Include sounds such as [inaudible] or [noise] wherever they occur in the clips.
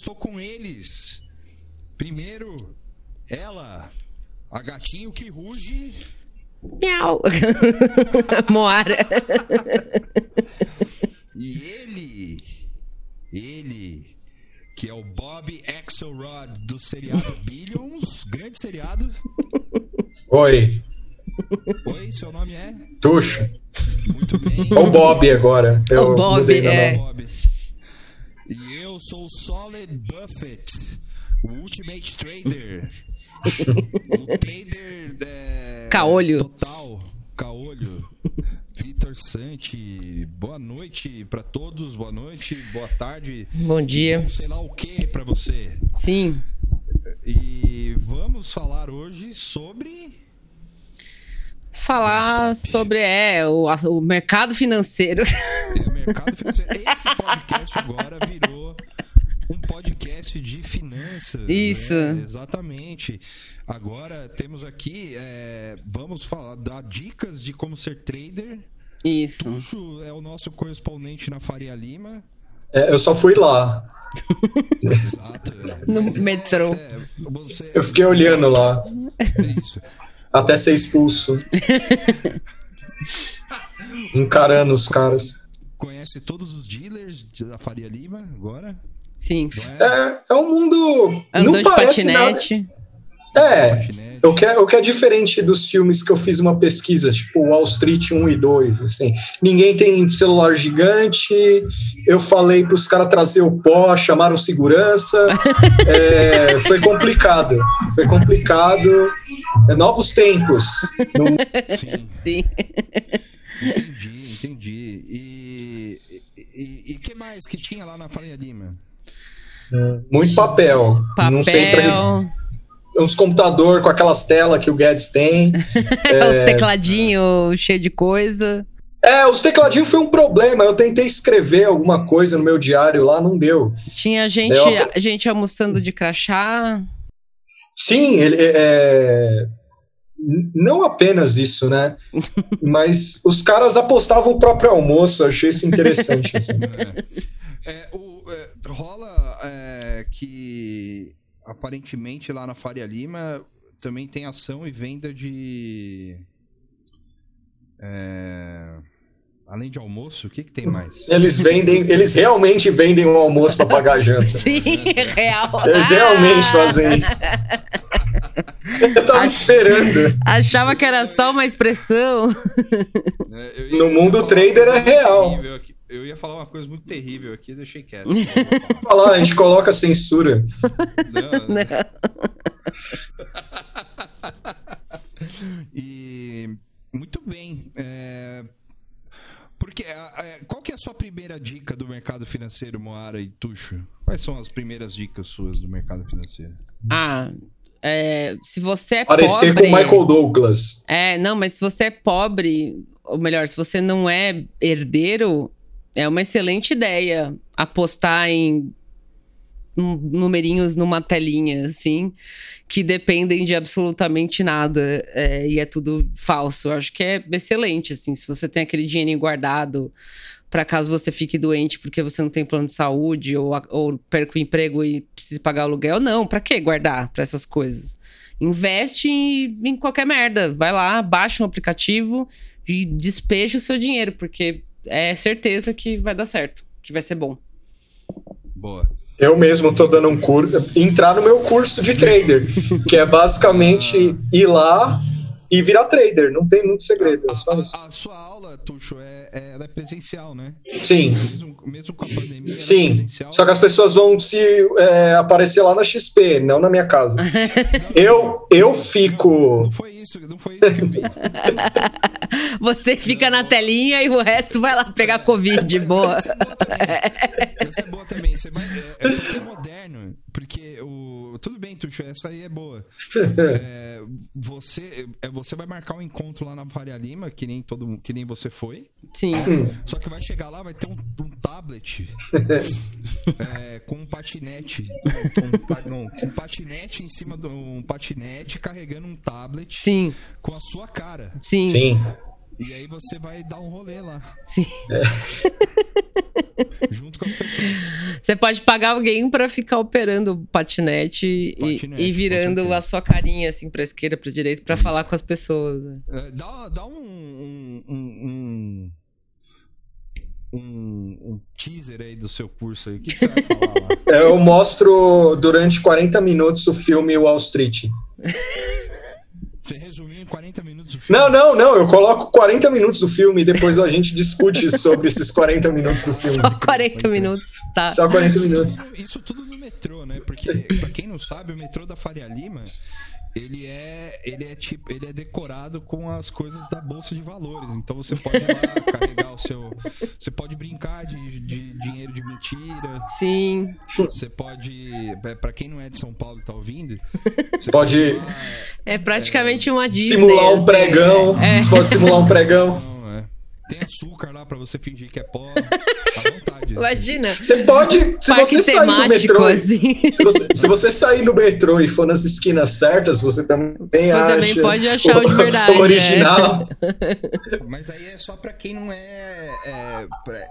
estou com eles. Primeiro, ela, a gatinho que ruge. Miau. [laughs] Moara. E ele, ele, que é o Bob Axelrod do seriado Billions, grande seriado. Oi, Oi, seu nome é? Tuxo. Muito bem. Ou Bob agora. Eu O Bob, é. Bob. Sou o Solid Buffett, o Ultimate Trader. [laughs] o trader é, Caolho. total, caolho. Vitor Santi, boa noite pra todos, boa noite, boa tarde. Bom dia. Sei lá o que pra você. Sim. E vamos falar hoje sobre Falar sobre é, o, o mercado financeiro. É, mercado financeiro. Esse podcast agora virou um podcast de finanças. Isso. né? Exatamente. Agora temos aqui, é, vamos falar, dar dicas de como ser trader. Isso. Tuxo é o nosso correspondente na Faria Lima. É, eu só fui lá. Exato. é. [laughs] No Mas, metrô. é, você, Eu fiquei olhando lá. é isso. Até ser expulso. Encarando os caras. Conhece todos os dealers da Faria Lima agora? Sim. É? É, é um mundo. Andou não de parece patinete. nada. É. O que, é, o que é diferente dos filmes que eu fiz uma pesquisa, tipo Wall Street 1 e 2, assim. Ninguém tem celular gigante. Eu falei para os caras trazer o pó, chamaram segurança. [laughs] É, foi complicado. Foi complicado. É novos tempos. Não- Sim. [laughs] Sim. Entendi, entendi. E e, e que mais que tinha lá na Faria Lima? Muito papel. Não sei pra, Papel, uns computador com aquelas telas que o Guedes tem. [laughs] os tecladinhos cheios de coisa. É, os tecladinhos foi um problema. Eu tentei escrever alguma coisa no meu diário lá, não deu. Tinha gente, Eu- gente almoçando de crachá. Sim, ele é. n- Não apenas isso, né? [laughs] Mas os caras apostavam o próprio almoço, eu achei isso interessante. assim. É, [laughs] É, o, é, rola é, que aparentemente lá na Faria Lima também tem ação e venda de. é, além de almoço, o que, que tem mais? [laughs] Eles vendem, eles realmente vendem o almoço para pagar a janta. [laughs] Sim, real. Eles realmente fazem isso. [laughs] Eu tava esperando. Achava que era só uma expressão. É, ia No mundo trader é real. Eu ia falar uma coisa muito terrível aqui, deixei quieto. Falar, a gente coloca censura. Não, e muito bem. é, porque a- qual que é a sua primeira dica do mercado financeiro, Moara e Tuxo? Quais são as primeiras dicas suas do mercado financeiro? Ah, é, se você é Parecer pobre... com o Michael Douglas. É, não, mas se você é pobre, ou melhor, se você não é herdeiro, é uma excelente ideia apostar em num- numerinhos numa telinha, assim, que dependem de absolutamente nada é, e é tudo falso. Eu acho que é excelente, assim, se você tem aquele dinheirinho guardado para caso você fique doente porque você não tem plano de saúde ou, ou perca o emprego e precise pagar aluguel. Não, para que guardar para essas coisas? Investe em, em qualquer merda. Vai lá, baixa um aplicativo e despeja o seu dinheiro, porque é certeza que vai dar certo, que vai ser bom. Boa. Eu mesmo tô dando um curso, entrar no meu curso de trader, [laughs] que é basicamente ir lá e virar trader. Não tem muito segredo, é só isso. A, a sua aula, Tuxo, é, é, ela é presencial, né? Sim, Mesmo, mesmo com a pandemia. é sim. presencial. Só que as pessoas vão se é, aparecer lá na XP, não na minha casa. [laughs] Eu, eu fico. Não foi isso, não foi isso que eu vi. [laughs] Você fica na telinha e o resto vai lá pegar Covid, boa. Essa é boa também. Você vai, é, é porque é moderno. Porque o. Tudo bem, Tuxo, essa aí é boa. [laughs] É, você, é, você vai marcar um encontro lá na Faria Lima, que nem, todo, que nem você foi. Sim. Só que vai chegar lá, vai ter um, um tablet [laughs] é, com um patinete. Um, não, um patinete em cima do. Um patinete carregando um tablet Sim, com a sua cara. sim. Sim. E aí você vai dar um rolê lá. Sim. É. [laughs] Junto com as pessoas. Você pode pagar alguém pra ficar operando o patinete, e- Patinete, e, com virando a sua carinha assim pra esquerda, pra direita, pra falar com as pessoas. né? É, dá, dá um. um, um, um, um teaser aí do seu curso aí. O que, que você vai falar lá? [laughs] Eu mostro durante 40 minutos o filme Wall Street. [laughs] Você resumiu em 40 minutos o filme. Não, não, não. Eu coloco 40 minutos do filme e depois a gente discute [laughs] sobre esses 40 minutos do filme. Só 40 minutos, tá? Só 40 minutos. Isso, isso tudo no metrô, né? Porque, pra quem não sabe, o metrô da Faria Lima, ele é, ele é tipo, ele é decorado com as coisas da Bolsa de Valores. Então você pode ir lá [laughs] carregar o seu. Você pode brincar de, de dinheiro de mentira. Sim. Você pode. é, Pra quem não é de São Paulo e tá ouvindo, [laughs] Você pode lá, É praticamente uma Disney. simular um assim. pregão. É. Você pode simular um pregão. É. Tem açúcar lá pra você fingir que é pó. À [laughs] vontade. Imagina. Você pode, se Parque você sair do metrô, assim. se você, se você sair do metrô e for nas esquinas certas, você também Você acha. também pode achar o de verdade, [laughs] O original. Mas aí é só pra quem não é. é pra-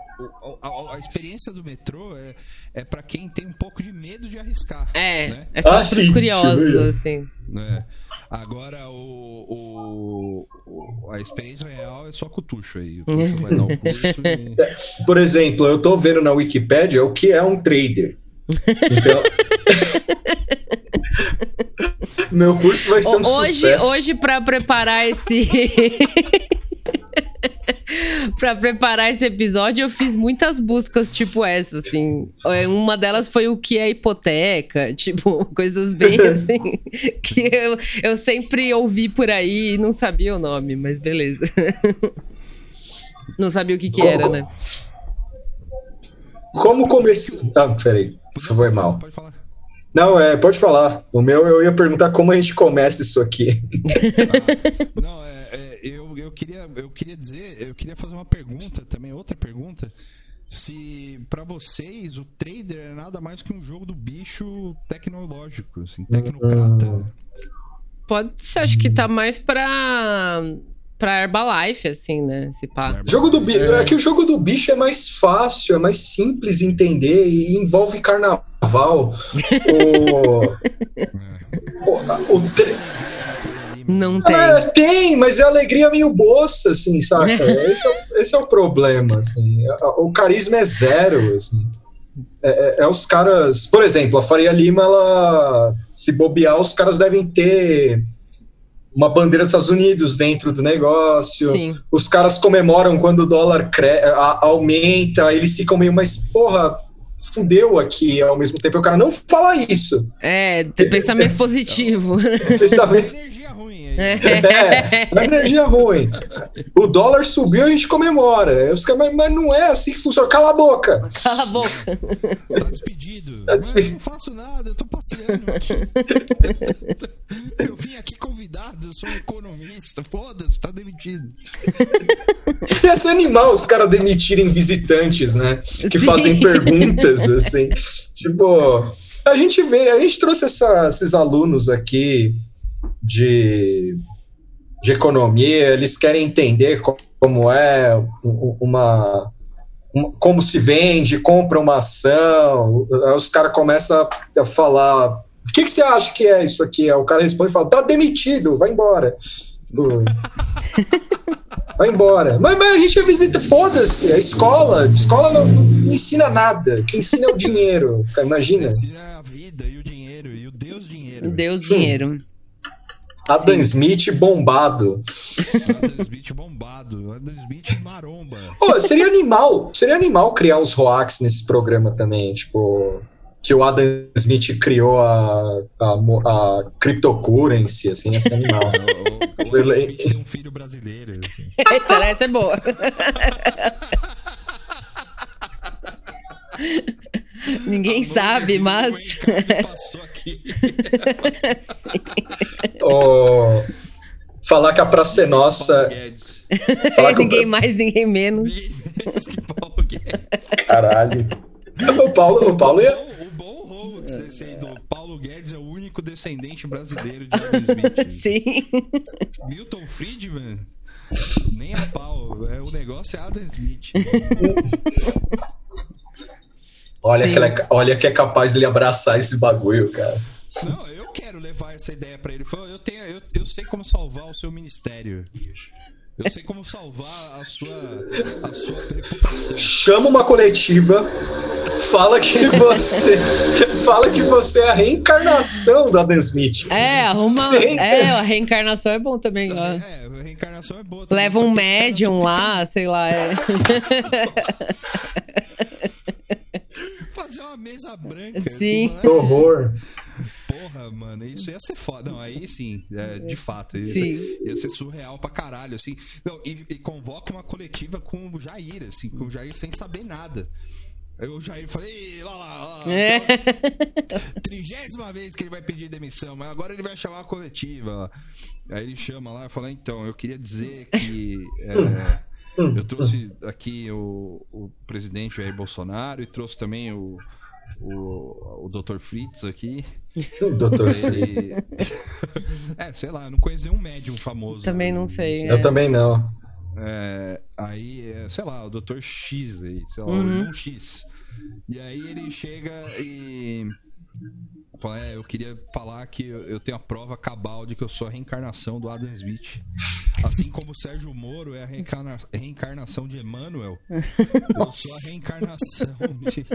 a, a- a experiência do metrô é, é pra quem tem um pouco de medo de arriscar. É, Né? é só Ah, pros sim, curiosos, assim. né? Agora, o, o- o- a experiência real é só com o Tuxo aí. [laughs] O Tuxo vai dar o curso e... Por exemplo, eu tô vendo na Wikipédia o que é um trader. Então. [laughs] Meu curso vai ser um Hoje, sucesso. hoje para preparar esse [laughs] [laughs] Pra preparar esse episódio, eu fiz muitas buscas tipo essa, assim. É, Uma delas foi o que é hipoteca, [laughs] tipo, coisas bem [laughs] assim. que eu, eu sempre ouvi por aí e não sabia o nome, mas beleza. Não sabia o que que Como- era, né? Como comecei. Ah, peraí. Foi mal. Pode falar. Não, é, pode falar. O meu eu ia perguntar como a gente começa isso aqui. Não, é, é, eu, queria, eu queria dizer, eu queria fazer uma pergunta também, outra pergunta. Se pra vocês o trader é nada mais que um jogo do bicho tecnológico, assim, tecnocrata. Pode ser, acho que tá mais pra, pra Herbalife, assim, né? Se pá. Jogo do bicho. É que o jogo do bicho é mais fácil, é mais simples de entender e envolve carnaval. [laughs] o. O, o tre- Não tem. É, tem, mas é alegria meio bolsa, assim, saca? [laughs] Esse é, o- esse é o problema, assim. O carisma é zero, assim. É, é- é os caras. Por exemplo, a Faria Lima, ela. Se bobear, os caras devem ter uma bandeira dos Estados Unidos dentro do negócio. Sim. Os caras comemoram quando o dólar cre- a- aumenta, eles ficam meio, mas porra, fudeu aqui ao mesmo tempo. O cara não fala isso. É, tem [laughs] pensamento positivo. Pensamento. [laughs] É, uma energia ruim. O dólar subiu, a gente comemora. Os caras, mas, não é assim que funciona. Cala a boca. Cala a boca. Tá despedido. Tá despedido. Não faço nada, eu tô passeando aqui. [laughs] eu vim aqui convidado, eu sou um economista. Foda-se, tá demitido. Ia ser animal os caras demitirem visitantes, né? Que Sim. fazem perguntas, assim. Tipo, a gente vê, a gente trouxe essa- esses alunos aqui de, de economia, eles querem entender co- como é uma. um- Como se vende, compra uma ação, aí os caras começam a, falar. O que, que você acha que é isso aqui? Aí o cara responde e fala: tá demitido, vai embora. [laughs] Vai embora. Mas, mas a gente visita, foda-se, a escola. A escola não, não ensina nada. Quem ensina é o dinheiro. Imagina. Ensina a vida e o dinheiro, e o Deus dinheiro. Deu dinheiro. Adam Sim. Smith bombado. Adam Smith bombado. Adam Smith maromba. Pô, seria animal. Seria animal criar uns Roax nesse programa também. Tipo. Que o Adam Smith criou a, a, a cryptocurrency, assim, esse animal. [laughs] O, o, o Adam Smith tem um filho brasileiro. assim. [laughs] Essa, essa é boa. [laughs] Ninguém sabe, mas. Passou aqui. [laughs] Sim. Ó, falar que a Praça é Nossa. Falar que o- ninguém mais, ninguém menos. Ninguém menos que Paulo Guedes. Caralho. O Paulo, o Paulo ia. O bom esse aí do Paulo Guedes é o único descendente brasileiro de Adam Smith. Sim. Milton Friedman Nem a pau. É, o negócio é Adam Smith. [laughs] olha, que é, olha que é capaz de ele abraçar esse bagulho, cara. Não, eu quero levar essa ideia para ele. Eu, tenho, eu, eu sei como salvar o seu ministério. Eu sei como salvar a sua, a sua reputação. Chama uma coletiva, fala que você. [laughs] fala que você é a reencarnação Adam Smith. É, arruma. É, a reencarnação é bom também, ó. É, a reencarnação é boa. Também, Leva um médium lá, sei lá. É. [laughs] Fazer uma mesa branca. Sim. Assim, que horror. Porra, mano, isso ia ser foda. Não, aí sim, é, de fato. Ia ser, ia, ser, surreal pra caralho, assim. Não, e, e, convoca uma coletiva com o Jair, assim, com o Jair sem saber nada. Aí o Jair falei, lá, lá, lá. É. [laughs] Trigésima vez que ele vai pedir demissão, mas agora ele vai chamar a coletiva. Aí ele chama lá e fala, então, eu queria dizer que. É, eu trouxe aqui o, o presidente Jair Bolsonaro e trouxe também o o, o Dr. Fritz aqui. [laughs] O Dr. Fritz. [laughs] é, sei lá, eu não conheço nenhum médium famoso. Também não sei. Eu é. também não. É, aí, é, sei lá, o Dr. X aí, sei lá, uhum. o X. E aí ele chega e Fala, é, eu queria falar que eu tenho a prova cabal de que eu sou a reencarnação do Adam Smith. Assim como o Sérgio Moro é a reencarna... reencarnação de Emmanuel, eu sou a reencarnação de.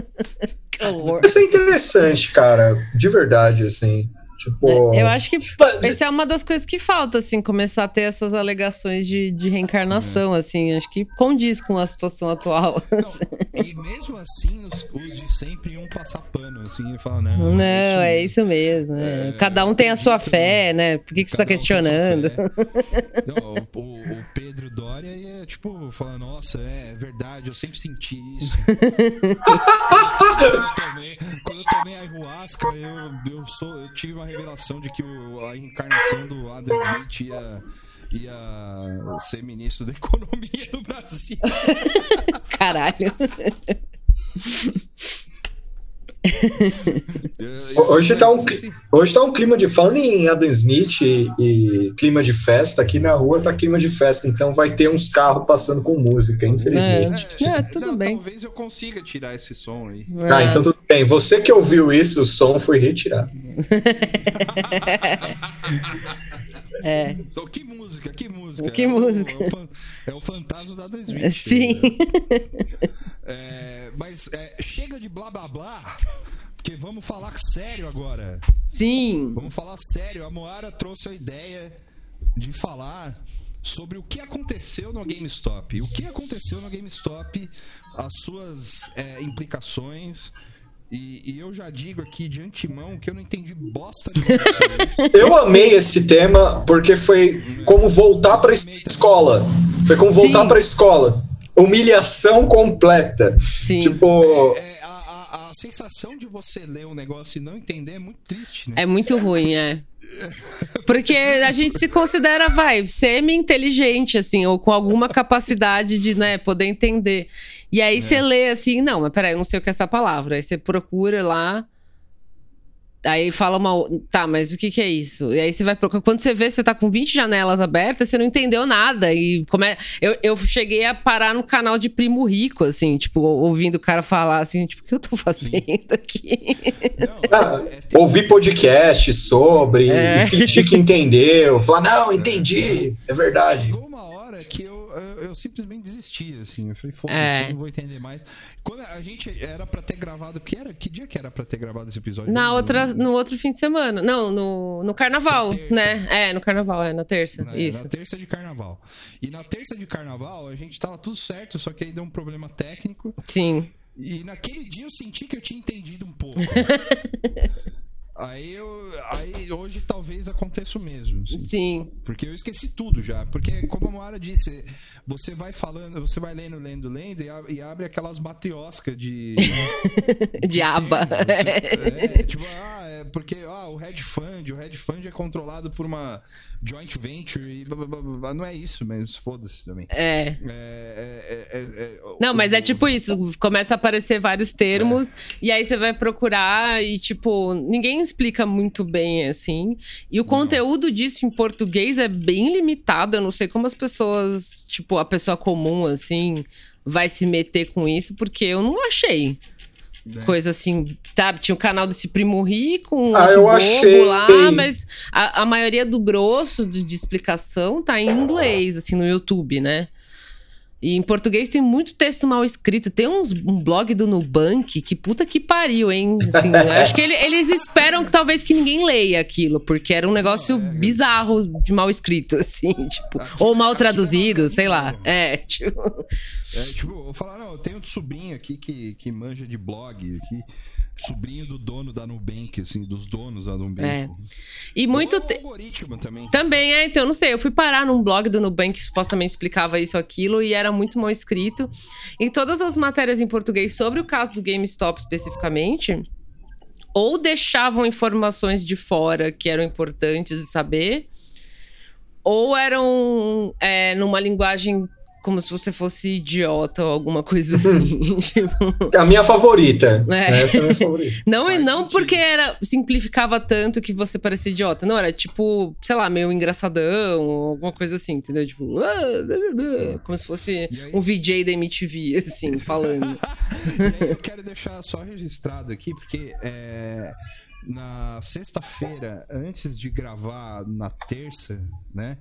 Isso é interessante, cara. De verdade, assim. Tipo... É, eu acho que essa é uma das coisas que falta, assim, começar a ter essas alegações de, de reencarnação, é. assim, acho que condiz com a situação atual. Não, [laughs] e mesmo assim, os, os, de sempre iam passar pano, assim, e falar, não. Não, é isso, é isso mesmo. É, Cada um tem a sua fé, né? Por que, que você está questionando? Não, o, o, Pedro Dória ia, tipo, falar, nossa, é verdade, eu sempre senti isso. [laughs] quando, eu tomei, quando eu tomei ayahuasca, eu, eu, sou, eu tive uma revelação de que o, a encarnação do Adam Smith ia, ia ser ministro da Economia do Brasil. [laughs] Caralho. [laughs] [laughs] hoje tá, um, hoje tá um clima de. Falando em Adam Smith e, e, clima de festa, aqui na rua tá clima de festa, então vai ter uns carros passando com música, infelizmente. É, é tudo não, bem. Talvez eu consiga tirar esse som aí. É. Ah, então tudo bem. Você que ouviu isso, o som foi retirado. [laughs] É. Então, que música, que música. Que é música. O, é, o, fantasma da 2020. Sim. É, [laughs] mas é, chega de blá blá blá. Porque vamos falar sério agora. Sim. Vamos falar sério. A Moara trouxe a ideia de falar sobre o que aconteceu no GameStop. O que aconteceu no GameStop, as suas é, implicações e, e, eu já digo aqui de antemão que eu não entendi bosta [laughs] Eu amei esse tema porque foi como voltar para escola. Foi como voltar para escola. Humilhação completa. Sim. Tipo. É, é, a, a, a, sensação de você ler um negócio e não entender é muito triste, né? É muito ruim, é. Porque a gente se considera, vai, semi-inteligente, assim, ou com alguma capacidade de, né, poder entender. E aí é. você lê assim, não, mas peraí, eu não sei o que é essa palavra. Aí você procura lá. Aí fala uma. Tá, mas o que, que é isso? E aí você vai procurar. Quando você vê, você tá com 20 janelas abertas, você não entendeu nada. E como é. Eu, eu cheguei a parar no canal de Primo Rico, assim, tipo, ouvindo o cara falar assim, tipo, o que eu tô fazendo aqui? Não, ah, é, ouvir podcast sobre, é. fingir que entendeu, falar, não, entendi, é verdade. Chegou uma hora que eu eu, simplesmente desisti, assim. Eu falei, foda-se, é. eu não vou entender mais. Quando a gente era pra ter gravado. Que, era, que dia que era pra ter gravado esse episódio? Na outra, no outro fim de semana. Não, no, no carnaval, né? É, no carnaval, é, na terça. É, isso. Na terça de carnaval. E na terça de carnaval, a gente tava tudo certo, só que aí deu um problema técnico. Sim. E naquele dia eu senti que eu tinha entendido um pouco. [laughs] Aí eu. Aí hoje talvez aconteça o mesmo. Assim. Sim. Porque eu esqueci tudo já. Porque, como a Moara disse, você vai falando, você vai lendo, lendo, lendo e, abre aquelas matrioscas de. de, [laughs] de aba. [laughs] É, tipo, ah, é porque ah, o hedge fund, o hedge fund é controlado por uma joint venture e blá, blá, blá, não é isso, mas foda-se também. É. É, é, é, é, Não, mas é tipo isso, começa a aparecer vários termos, é. e aí você vai procurar e, tipo, ninguém explica muito bem, assim. E o não. conteúdo disso em português é bem limitado, eu não sei como as pessoas, tipo, a pessoa comum, assim, vai se meter com isso, porque eu não achei. Coisa assim, sabe? Tinha o canal desse primo rico, um ah, eu achei. lá, mas a, a maioria do grosso de, de explicação tá em inglês, assim, no YouTube, né? E em português tem muito texto mal escrito. Tem uns, um blog do Nubank que puta que pariu, hein? Assim, acho que ele, eles esperam que talvez que ninguém leia aquilo, porque era um negócio é... bizarro de mal escrito, [laughs] assim, tipo, aqui, ou mal traduzido, sei lá. É, tipo. É, tipo, eu falar, não, eu tenho um sobrinho aqui que, que manja de blog aqui sobrinho do dono da Nubank, assim, dos donos da Nubank. É. E muito. Te... algoritmo também. Também, é, então, não sei. Eu fui parar num blog do Nubank que supostamente explicava isso aquilo e era muito mal escrito. E todas as matérias em português sobre o caso do GameStop especificamente. Ou deixavam informações de fora que eram importantes de saber, ou eram é, numa linguagem como se você fosse idiota ou alguma coisa assim. [laughs] [laughs] tipo... A minha favorita. É. Essa é a minha favorita. não, Faz não porque era simplificava tanto que você parecia idiota. Não, era tipo, sei lá, meio engraçadão, ou alguma coisa assim, entendeu? Tipo, ah, como se fosse um VJ da MTV, [laughs] assim, falando. eu quero deixar só registrado aqui, porque é, na sexta-feira, antes de gravar na terça, né?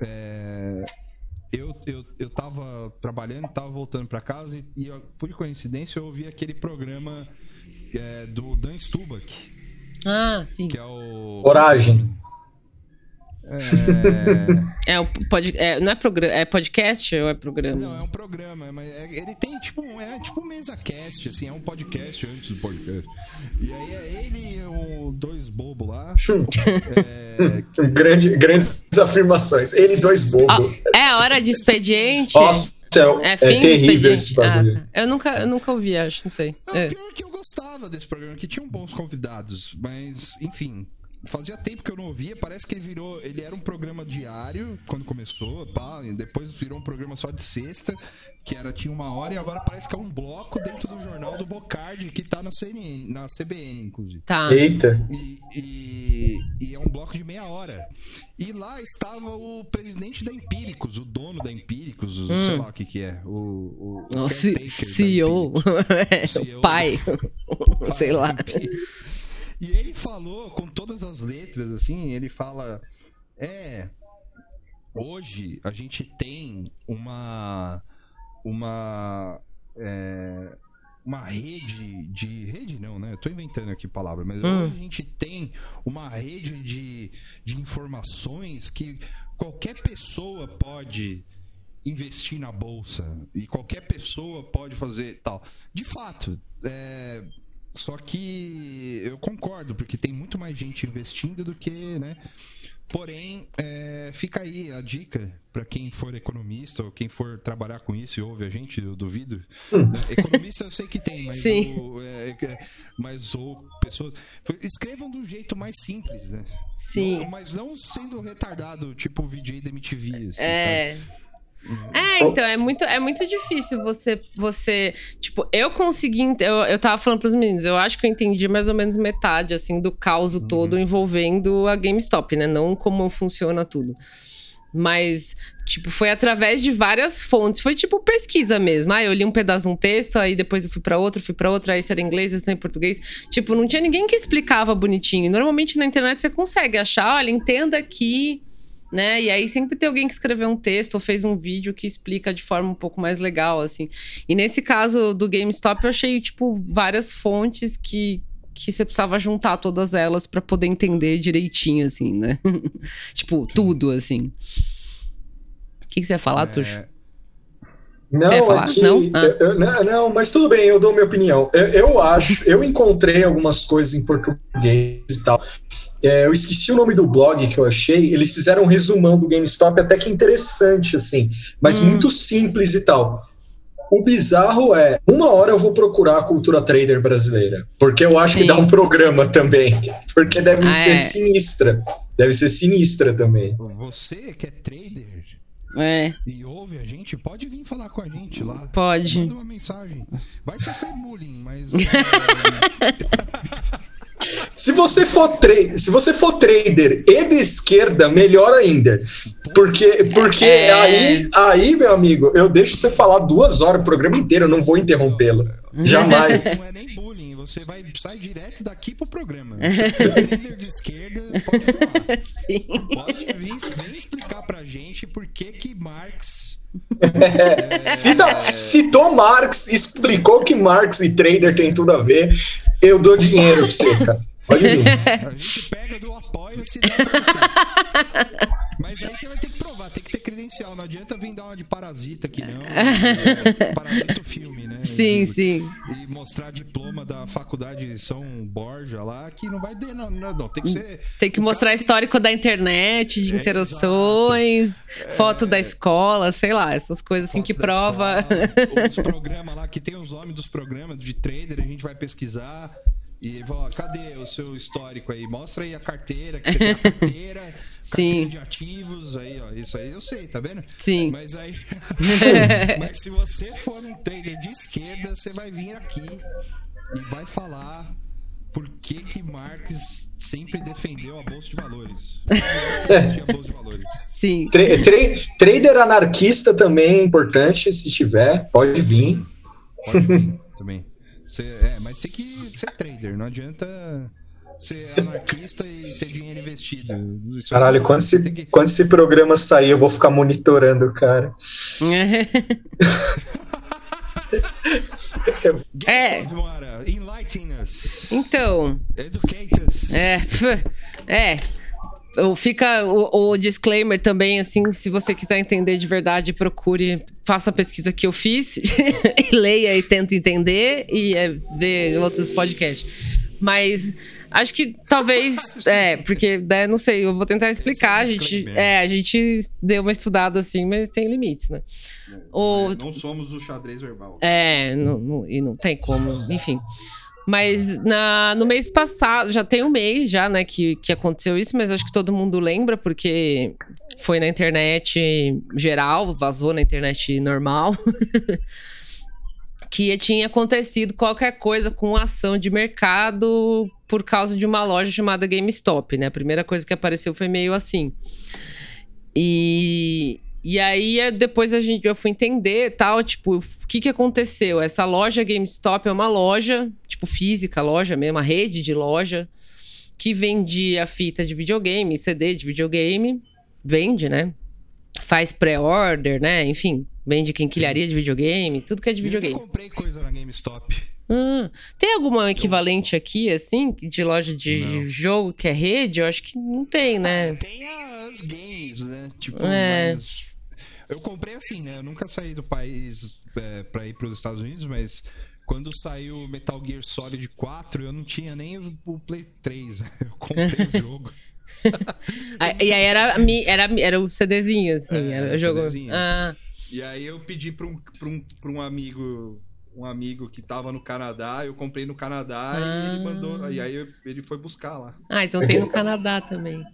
É, eu, eu, eu tava trabalhando, tava voltando para casa e, e, por coincidência, eu ouvi aquele programa é, do Dan Stubach. Ah, sim. Que é o. Coragem. É, é, um pod, é não é programa, é podcast ou é programa? Não, é um programa, mas é, ele tem tipo, é tipo um mesa cast, assim, é um podcast antes do podcast. E aí é ele e o dois bobos lá. é, [laughs] Grande, grandes afirmações. Ele e dois bobos. Oh, é hora de expediente. Nossa, é, é terrível esse bagulho. Ah, tá. eu nunca, eu nunca ouvi, acho, não sei. Não, é. pior que eu gostava desse programa, que tinham bons convidados, mas enfim, fazia tempo que eu não ouvia, parece que ele virou. Ele era um programa diário quando começou, pá, e depois virou um programa só de sexta, que era, tinha uma hora, e agora parece que é um bloco dentro do jornal do Bocardi, que tá na CNN, na CBN, inclusive. Tá. Eita. E, e, e, é um bloco de meia hora. E lá estava o presidente da Empíricos, o dono da Empíricos, hum. sei lá o que que é. O, o, o CEO. [laughs] o pai. [laughs] sei lá. E ele falou com todas as letras, assim, ele fala. É. Hoje a gente tem uma. Uma. É, uma rede de. Rede não, né? Eu tô inventando aqui palavra, mas hum. hoje a gente tem uma rede de, de informações que qualquer pessoa pode investir na bolsa e qualquer pessoa pode fazer tal. De fato, é, só que eu concordo, porque tem muito mais gente investindo do que, né? Porém, é, fica aí a dica para quem for economista ou quem for trabalhar com isso e ouve a gente, eu duvido. Hum. Economista eu sei que tem, mas, o, é, é, mas ou pessoas. Escrevam do jeito mais simples, né? Sim. Mas não sendo retardado, tipo o VJ da MTV. Assim, é. Sabe? É, então, é muito, é muito difícil você, você. Tipo, eu consegui. Eu, eu tava falando pros meninos, eu acho que eu entendi mais ou menos metade, assim, do caos uhum. todo envolvendo a GameStop, né? Não como funciona tudo. Mas, tipo, foi através de várias fontes. Foi tipo pesquisa mesmo. Ah, eu li um pedaço de um texto, aí depois eu fui para outro, fui para outro, aí isso era inglês, isso era em português. Tipo, não tinha ninguém que explicava bonitinho. Normalmente na internet você consegue achar, olha, entenda aqui né? E aí sempre tem alguém que escreveu um texto ou fez um vídeo que explica de forma um pouco mais legal, assim. E nesse caso do GameStop, eu achei, tipo, várias fontes que, que você precisava juntar todas elas para poder entender direitinho, assim, né? [laughs] tipo, tudo, assim. O que, que você ia falar, é... Tuxo? Não, você ia falar? Aqui, não? Ah. Eu, não? não? mas tudo bem, eu dou minha opinião. Eu, eu acho, eu encontrei algumas coisas em português e tal. É, eu esqueci o nome do blog que eu achei. Eles fizeram um resumão do GameStop até que interessante, assim, mas hum. muito simples e tal. O bizarro é, uma hora eu vou procurar a cultura trader brasileira, porque eu acho Sim. que dá um programa também, [laughs] porque deve ah, ser é. sinistra, deve ser sinistra também. Você que é trader? É. E ouve a gente, pode vir falar com a gente lá. Pode. Manda uma mensagem. Vai sofrer bullying, mas. [laughs] Se você for tra se você for trader e de esquerda, melhor ainda. Porque, porque é... aí, aí, meu amigo, eu deixo você falar duas horas o programa inteiro, eu não vou interrompê-lo. [laughs] Jamais. Não é nem você vai sair direto daqui pro programa. [laughs] trader de esquerda, pode falar. [laughs] Sim. Pode vir, vem explicar pra gente por que que Marx é... [laughs] Cita, citou Marx, explicou que Marx e trader tem tudo a ver. Eu dou dinheiro pra você, cara. Pode vir. [laughs] A gente pega do apoio se dá pra Mas aí você vai ter que provar, tem que ter credencial. Não adianta vir dar uma de parasita aqui, não. É, [laughs] parasita o filme, né? Sim, e, sim. E mostrar diploma da faculdade São Borja lá, que não vai ter, não, não, não. Tem que ser. Tem que mostrar histórico da internet, de É, interações, foto da escola, sei lá, essas coisas assim que prova. escola, Os [laughs] programas lá, que tem os nomes dos programas de trader, a gente vai pesquisar. E fala, cadê o seu histórico aí? Mostra aí a carteira, que você tem a [laughs] carteira, Sim. carteira de ativos, aí, ó. Isso aí eu sei, tá vendo? Sim. Mas aí. [laughs] Mas se você for um trader de esquerda, você vai vir aqui e vai falar por que que Marx sempre defendeu a Bolsa de Valores. A Bolsa de Valores. Sim. Tra tra trader anarquista também é importante, se tiver, pode vir. Pode vir também. Você, é, mas tem que ser trader, não adianta ser anarquista e ter dinheiro investido. Isso Caralho, aí, quando esse, que- quando esse programa sair, eu vou ficar monitorando, cara. Get [laughs] É. então, Educate us. é. pf, [laughs] É. Fica o, o disclaimer também, assim, se você quiser entender de verdade, procure, faça a pesquisa que eu fiz, [laughs] e leia e tenta entender e é, vê outros podcasts. Mas acho que talvez, [laughs] é, porque, né, não sei, eu vou tentar explicar. A gente, é, a gente deu uma estudada assim, mas tem limites, né? O, É, não somos o xadrez verbal. é, não, não- e não tem como, enfim. Mas na, no mês passado, já tem um mês já, né, que, que aconteceu isso, mas acho que todo mundo lembra, porque foi na internet geral, vazou na internet normal. [laughs] que tinha acontecido qualquer coisa com ação de mercado por causa de uma loja chamada GameStop, né? A primeira coisa que apareceu foi meio assim. E, e aí, é, depois a gente, eu fui entender tal, tipo, o que que aconteceu? Essa loja GameStop é uma loja, tipo, física, loja mesmo, uma rede de loja, que vendia fita de videogame, CD de videogame, vende, né? Faz pré-order, né? Enfim, vende quinquilharia de videogame, tudo que é de Eu videogame. comprei coisa na GameStop. Ah, tem alguma equivalente aqui, assim, de loja de Não. jogo que é rede? Eu acho que não tem, né? Tem as games, né? Tipo, É. mas. Eu comprei assim, né? Eu nunca saí do país é, pra ir pros Estados Unidos, mas quando saiu Metal Gear Solid 4, eu não tinha nem o, Play 3. né? Eu comprei o [laughs] jogo. [laughs] E aí era, era, era o CDzinho, assim, É, era o jogo. CDzinho. Ah, E aí eu pedi pra um, pra um, pra um amigo. Um amigo que tava no Canadá, eu comprei no Canadá e Ah. ele mandou. E aí eu- ele foi buscar lá. ah, então tem no Canadá também.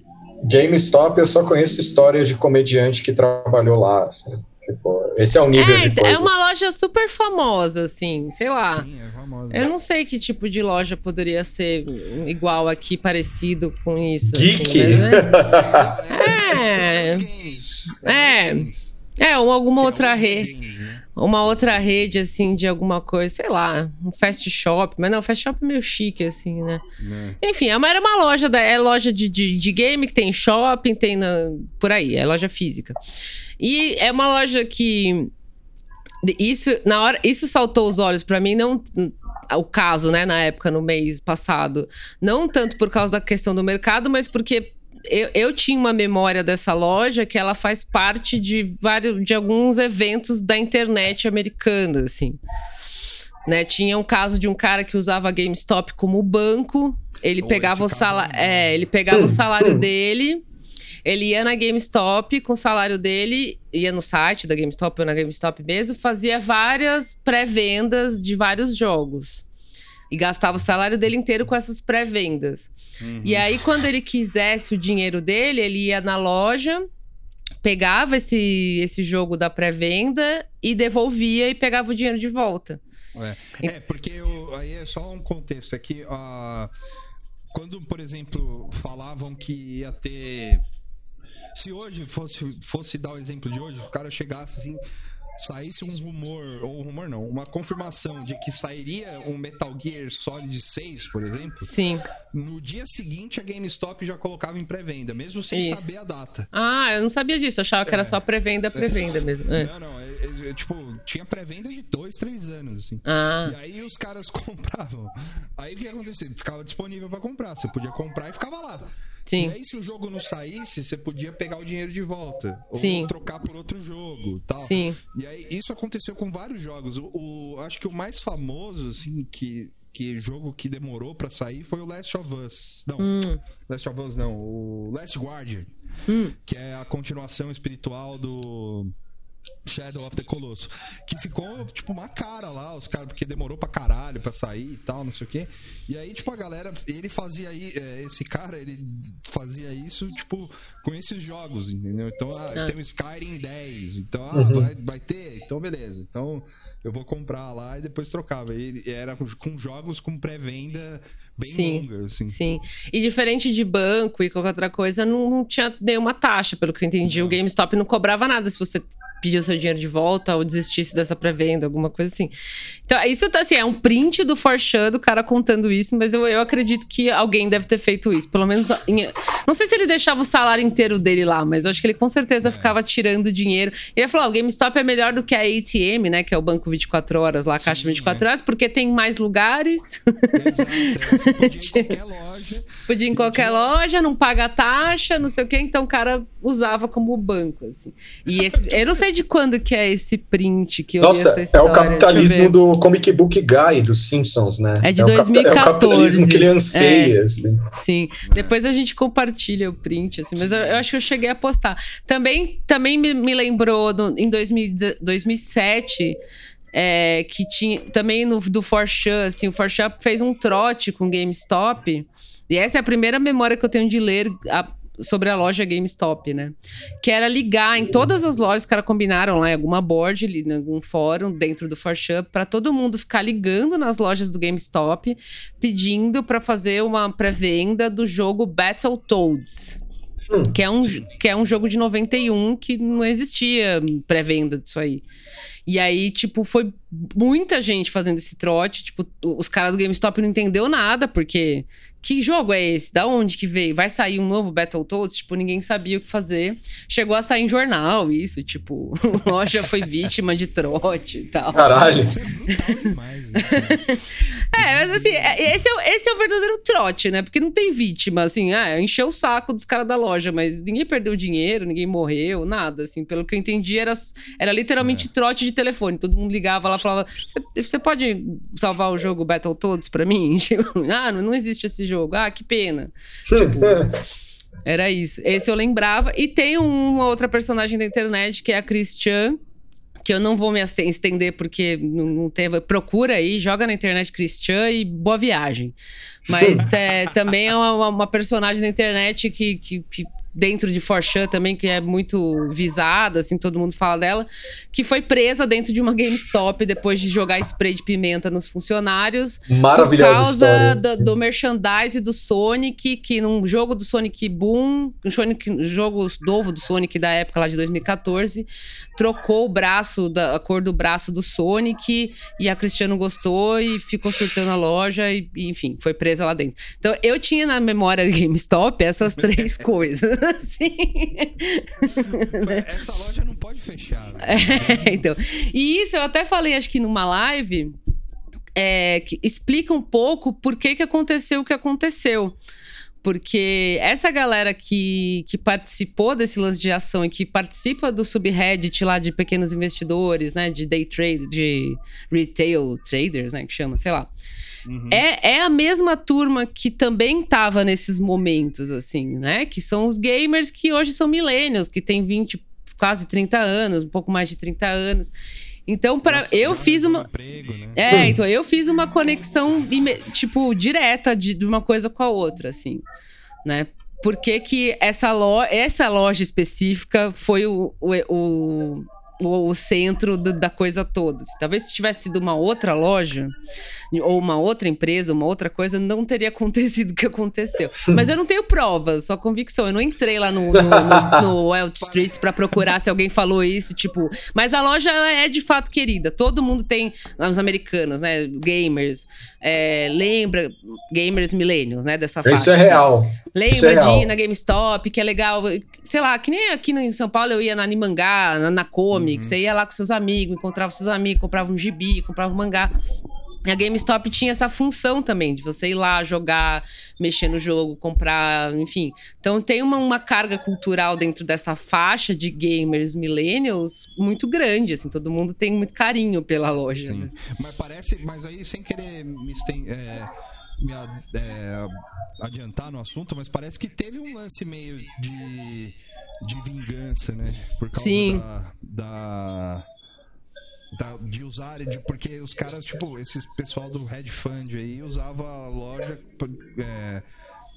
GameStop, eu só conheço histórias de comediante que trabalhou lá. assim. Tipo, esse é o nível de É, coisas. é uma loja super famosa, assim, sei lá. Sim, é famosa. Eu não sei que tipo de loja poderia ser igual aqui, parecido com isso. Geek. Assim, mas é, games. É. games. é, ou alguma outra né? Uma outra rede, assim, de alguma coisa, sei lá, um fast shop. Mas não, fast shop é meio chique, assim, né? Né? Enfim, é uma, era uma loja, da, é loja de, de, de game que tem shopping, tem na- por aí, é loja física. E é uma loja que. Isso, na hora, isso saltou os olhos pra mim, não o caso, né, na época, no mês passado. Não tanto por causa da questão do mercado, mas porque eu, eu tinha uma memória dessa loja que ela faz parte de vários de alguns eventos da internet americana, assim. Né, tinha um caso de um cara que usava a GameStop como banco. Ele Oh, pegava o salário, é ele pegava Hum, o salário hum. dele, ele ia na GameStop com o salário dele, ia no site da GameStop ou na GameStop mesmo, fazia várias pré-vendas de vários jogos. E gastava o salário dele inteiro com essas pré-vendas. Uhum. E aí, quando ele quisesse o dinheiro dele, ele ia na loja, pegava esse, esse jogo da pré-venda e devolvia e pegava o dinheiro de volta. É, é porque eu, aí é só um contexto. Que uh, quando, por exemplo, falavam que ia ter. Se hoje fosse, fosse dar o exemplo de hoje, o cara chegasse assim saísse um rumor, ou um rumor não, uma confirmação de que sairia um Metal Gear Solid 6, por exemplo. Sim. No dia seguinte a GameStop já colocava em pré-venda, mesmo sem Isso. saber a data. Ah, eu não sabia disso, eu achava que era é. só pré-venda, pré-venda [laughs] mesmo. É. Não, não, é, é, é, tipo, tinha pré-venda de dois, três anos, assim. Ah. E aí os caras [laughs] compravam. Aí o que acontecia? Ficava disponível para comprar, você podia comprar e ficava lá. Sim. E aí, se o jogo não saísse, você podia pegar o dinheiro de volta. Ou Sim. trocar por outro jogo tal. Sim. E aí, isso aconteceu com vários jogos. O, o acho que o mais famoso, assim, que, que jogo que demorou para sair foi o Last of Us. Não, hum. Last of Us não, o Last Guardian. Hum. Que é a continuação espiritual do Shadow of the Colossus. Que ficou, tipo, uma cara lá, os caras, porque demorou pra caralho pra sair e tal, não sei o quê. E aí, tipo, a galera, ele fazia aí, é, esse cara, ele fazia isso, tipo, com esses jogos, entendeu? Então, ah, tem o Skyrim 10, então, ah, uhum. vai, vai ter, então beleza. Então, eu vou comprar lá e depois trocava. E era com jogos com pré-venda bem sim, longa, assim. Sim. E diferente de banco e qualquer outra coisa, não, não tinha nenhuma taxa, pelo que eu entendi. Não. O GameStop não cobrava nada se você pedir o seu dinheiro de volta ou desistisse dessa pré-venda, alguma coisa assim. Então, isso tá assim, é um print do Forchan do cara contando isso, mas eu, eu acredito que alguém deve ter feito isso. Pelo menos. Em, não sei se ele deixava o salário inteiro dele lá, mas eu acho que ele com certeza é. ficava tirando dinheiro. Ele falou: ah, o GameStop é melhor do que a ATM, né? Que é o banco 24 horas lá, a caixa Sim, 24 é. horas, porque tem mais lugares. Exato. É. Você podia ir em [laughs] qualquer loja. Podia ir em qualquer loja, não paga taxa, não sei o quê. Então o cara usava como banco, assim. E esse, [laughs] eu não sei de quando que é esse print que eu Nossa, li essa é o capitalismo do comic book guy dos Simpsons, né? É de é 2014. O, é o capitalismo que ele anseia, é, assim. Sim. Depois a gente compartilha o print, assim, mas eu, eu acho que eu cheguei a postar. Também, também me, me lembrou no, em 2000, 2007 é, que tinha também no do Forchan, assim, o Forchan fez um trote com o GameStop. E essa é a primeira memória que eu tenho de ler a, sobre a loja GameStop, né? Que era ligar em todas as lojas, os caras combinaram lá em alguma board, em algum fórum dentro do Forchan, para todo mundo ficar ligando nas lojas do GameStop, pedindo para fazer uma pré-venda do jogo Battletoads. Hum, que, é um, que é um jogo de 91 que não existia pré-venda disso aí. E aí, tipo, foi muita gente fazendo esse trote. Tipo, os caras do GameStop não entendeu nada, porque que jogo é esse? Da onde que veio? Vai sair um novo Battletoads? Tipo, ninguém sabia o que fazer. Chegou a sair em jornal isso, tipo, [laughs] loja foi vítima de trote e tal. Caralho. [laughs] é, mas assim, é, esse é, esse é o verdadeiro trote, né? Porque não tem vítima, assim, ah, encheu o saco dos caras da loja, mas ninguém perdeu dinheiro, ninguém morreu, nada, assim. Pelo que eu entendi, era, era literalmente é. trote de telefone. Todo mundo ligava lá e falava, você pode salvar o jogo Battletoads pra mim? [laughs] ah, não existe esse jogo jogo. Ah, que pena. [laughs] tipo, era isso. Esse eu lembrava. E tem uma outra personagem da internet que é a Christian que eu não vou me estender porque não teve. Procura aí, joga na internet Christian e boa viagem. Mas é, também é uma, uma, personagem da internet que, que, que dentro de Forchan também, que é muito visada, assim, todo mundo fala dela, que foi presa dentro de uma GameStop depois de jogar spray de pimenta nos funcionários. Maravilhosa Por causa do, do merchandise do Sonic, que num jogo do Sonic Boom, um Sonic, jogo novo do Sonic da época lá de 2014, trocou o braço, da, a cor do braço do Sonic, e a Cristiano gostou e ficou surtando a loja, e, e enfim, foi presa lá dentro. Então eu tinha na memória GameStop essas três [laughs] coisas [laughs] assim. Essa loja não pode fechar. Né? É, [laughs] então. E isso eu até falei, acho que numa live, é, que explica um pouco por que, que aconteceu o que aconteceu. Porque essa galera que, que participou desse lance de ação e que participa do subreddit lá de pequenos investidores, né? De day trade, de retail traders, né? Que chama, sei lá. Uhum. É, é a mesma turma que também tava nesses momentos, assim, né? Que são os gamers que hoje são millennials, que tem 20, quase 30 anos, um pouco mais de 30 anos. Então, para eu fiz uma. Emprego, né? É, então eu fiz uma conexão, tipo, direta de, de uma coisa com a outra, assim, né? por que, que essa, loja, essa loja específica foi o, o, o o, o centro do, da coisa toda. Assim, talvez se tivesse sido uma outra loja, ou uma outra empresa, uma outra coisa, não teria [laughs] acontecido o que aconteceu. Mas eu não tenho provas, só convicção. Eu não entrei lá no, no, no, no Wild Streets para procurar se alguém falou isso, tipo. Mas a loja é de fato querida. Todo mundo tem, os americanos, né? Gamers. É, lembra, gamers millennials, né? Dessa fase. Isso é real. Lembra é de ir na GameStop, que é legal. Sei lá, que nem aqui em São Paulo eu ia na Animangá, na, na Comics, uhum. você ia lá com seus amigos, encontrava seus amigos, comprava um gibi, comprava um mangá. E a GameStop tinha essa função também, de você ir lá jogar, mexer no jogo, comprar, enfim. Então tem uma, uma carga cultural dentro dessa faixa de gamers millennials muito grande, assim, todo mundo tem muito carinho pela loja. Né? Mas parece, mas aí sem querer me, é, me é, adiantar no assunto, mas parece que teve um lance meio de, de vingança, né? Por causa Sim. da, da da, de usar, de, porque os caras, tipo, esses pessoal do Red Fund aí usava a loja é,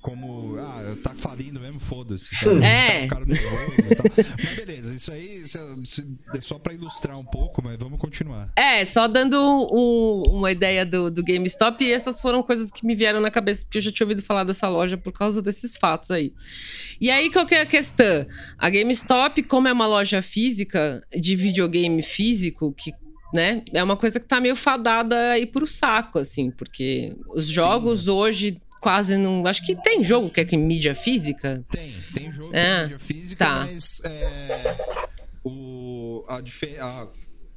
como, ah, tá falindo mesmo, foda-se. [laughs] É. mas beleza, isso aí isso é, é só pra ilustrar um pouco, mas vamos continuar. É, só dando um, uma ideia do, do GameStop, e essas foram coisas que me vieram na cabeça, porque eu já tinha ouvido falar dessa loja por causa desses fatos aí. E aí, qual que é a questão? A GameStop, como é uma loja física, de videogame físico, que né? É uma coisa que tá meio fadada aí pro saco, assim, porque os jogos Sim. hoje quase não. Acho que tem jogo que é em mídia física. Tem, tem jogo é, mídia física, tá. mas é, o, a, a,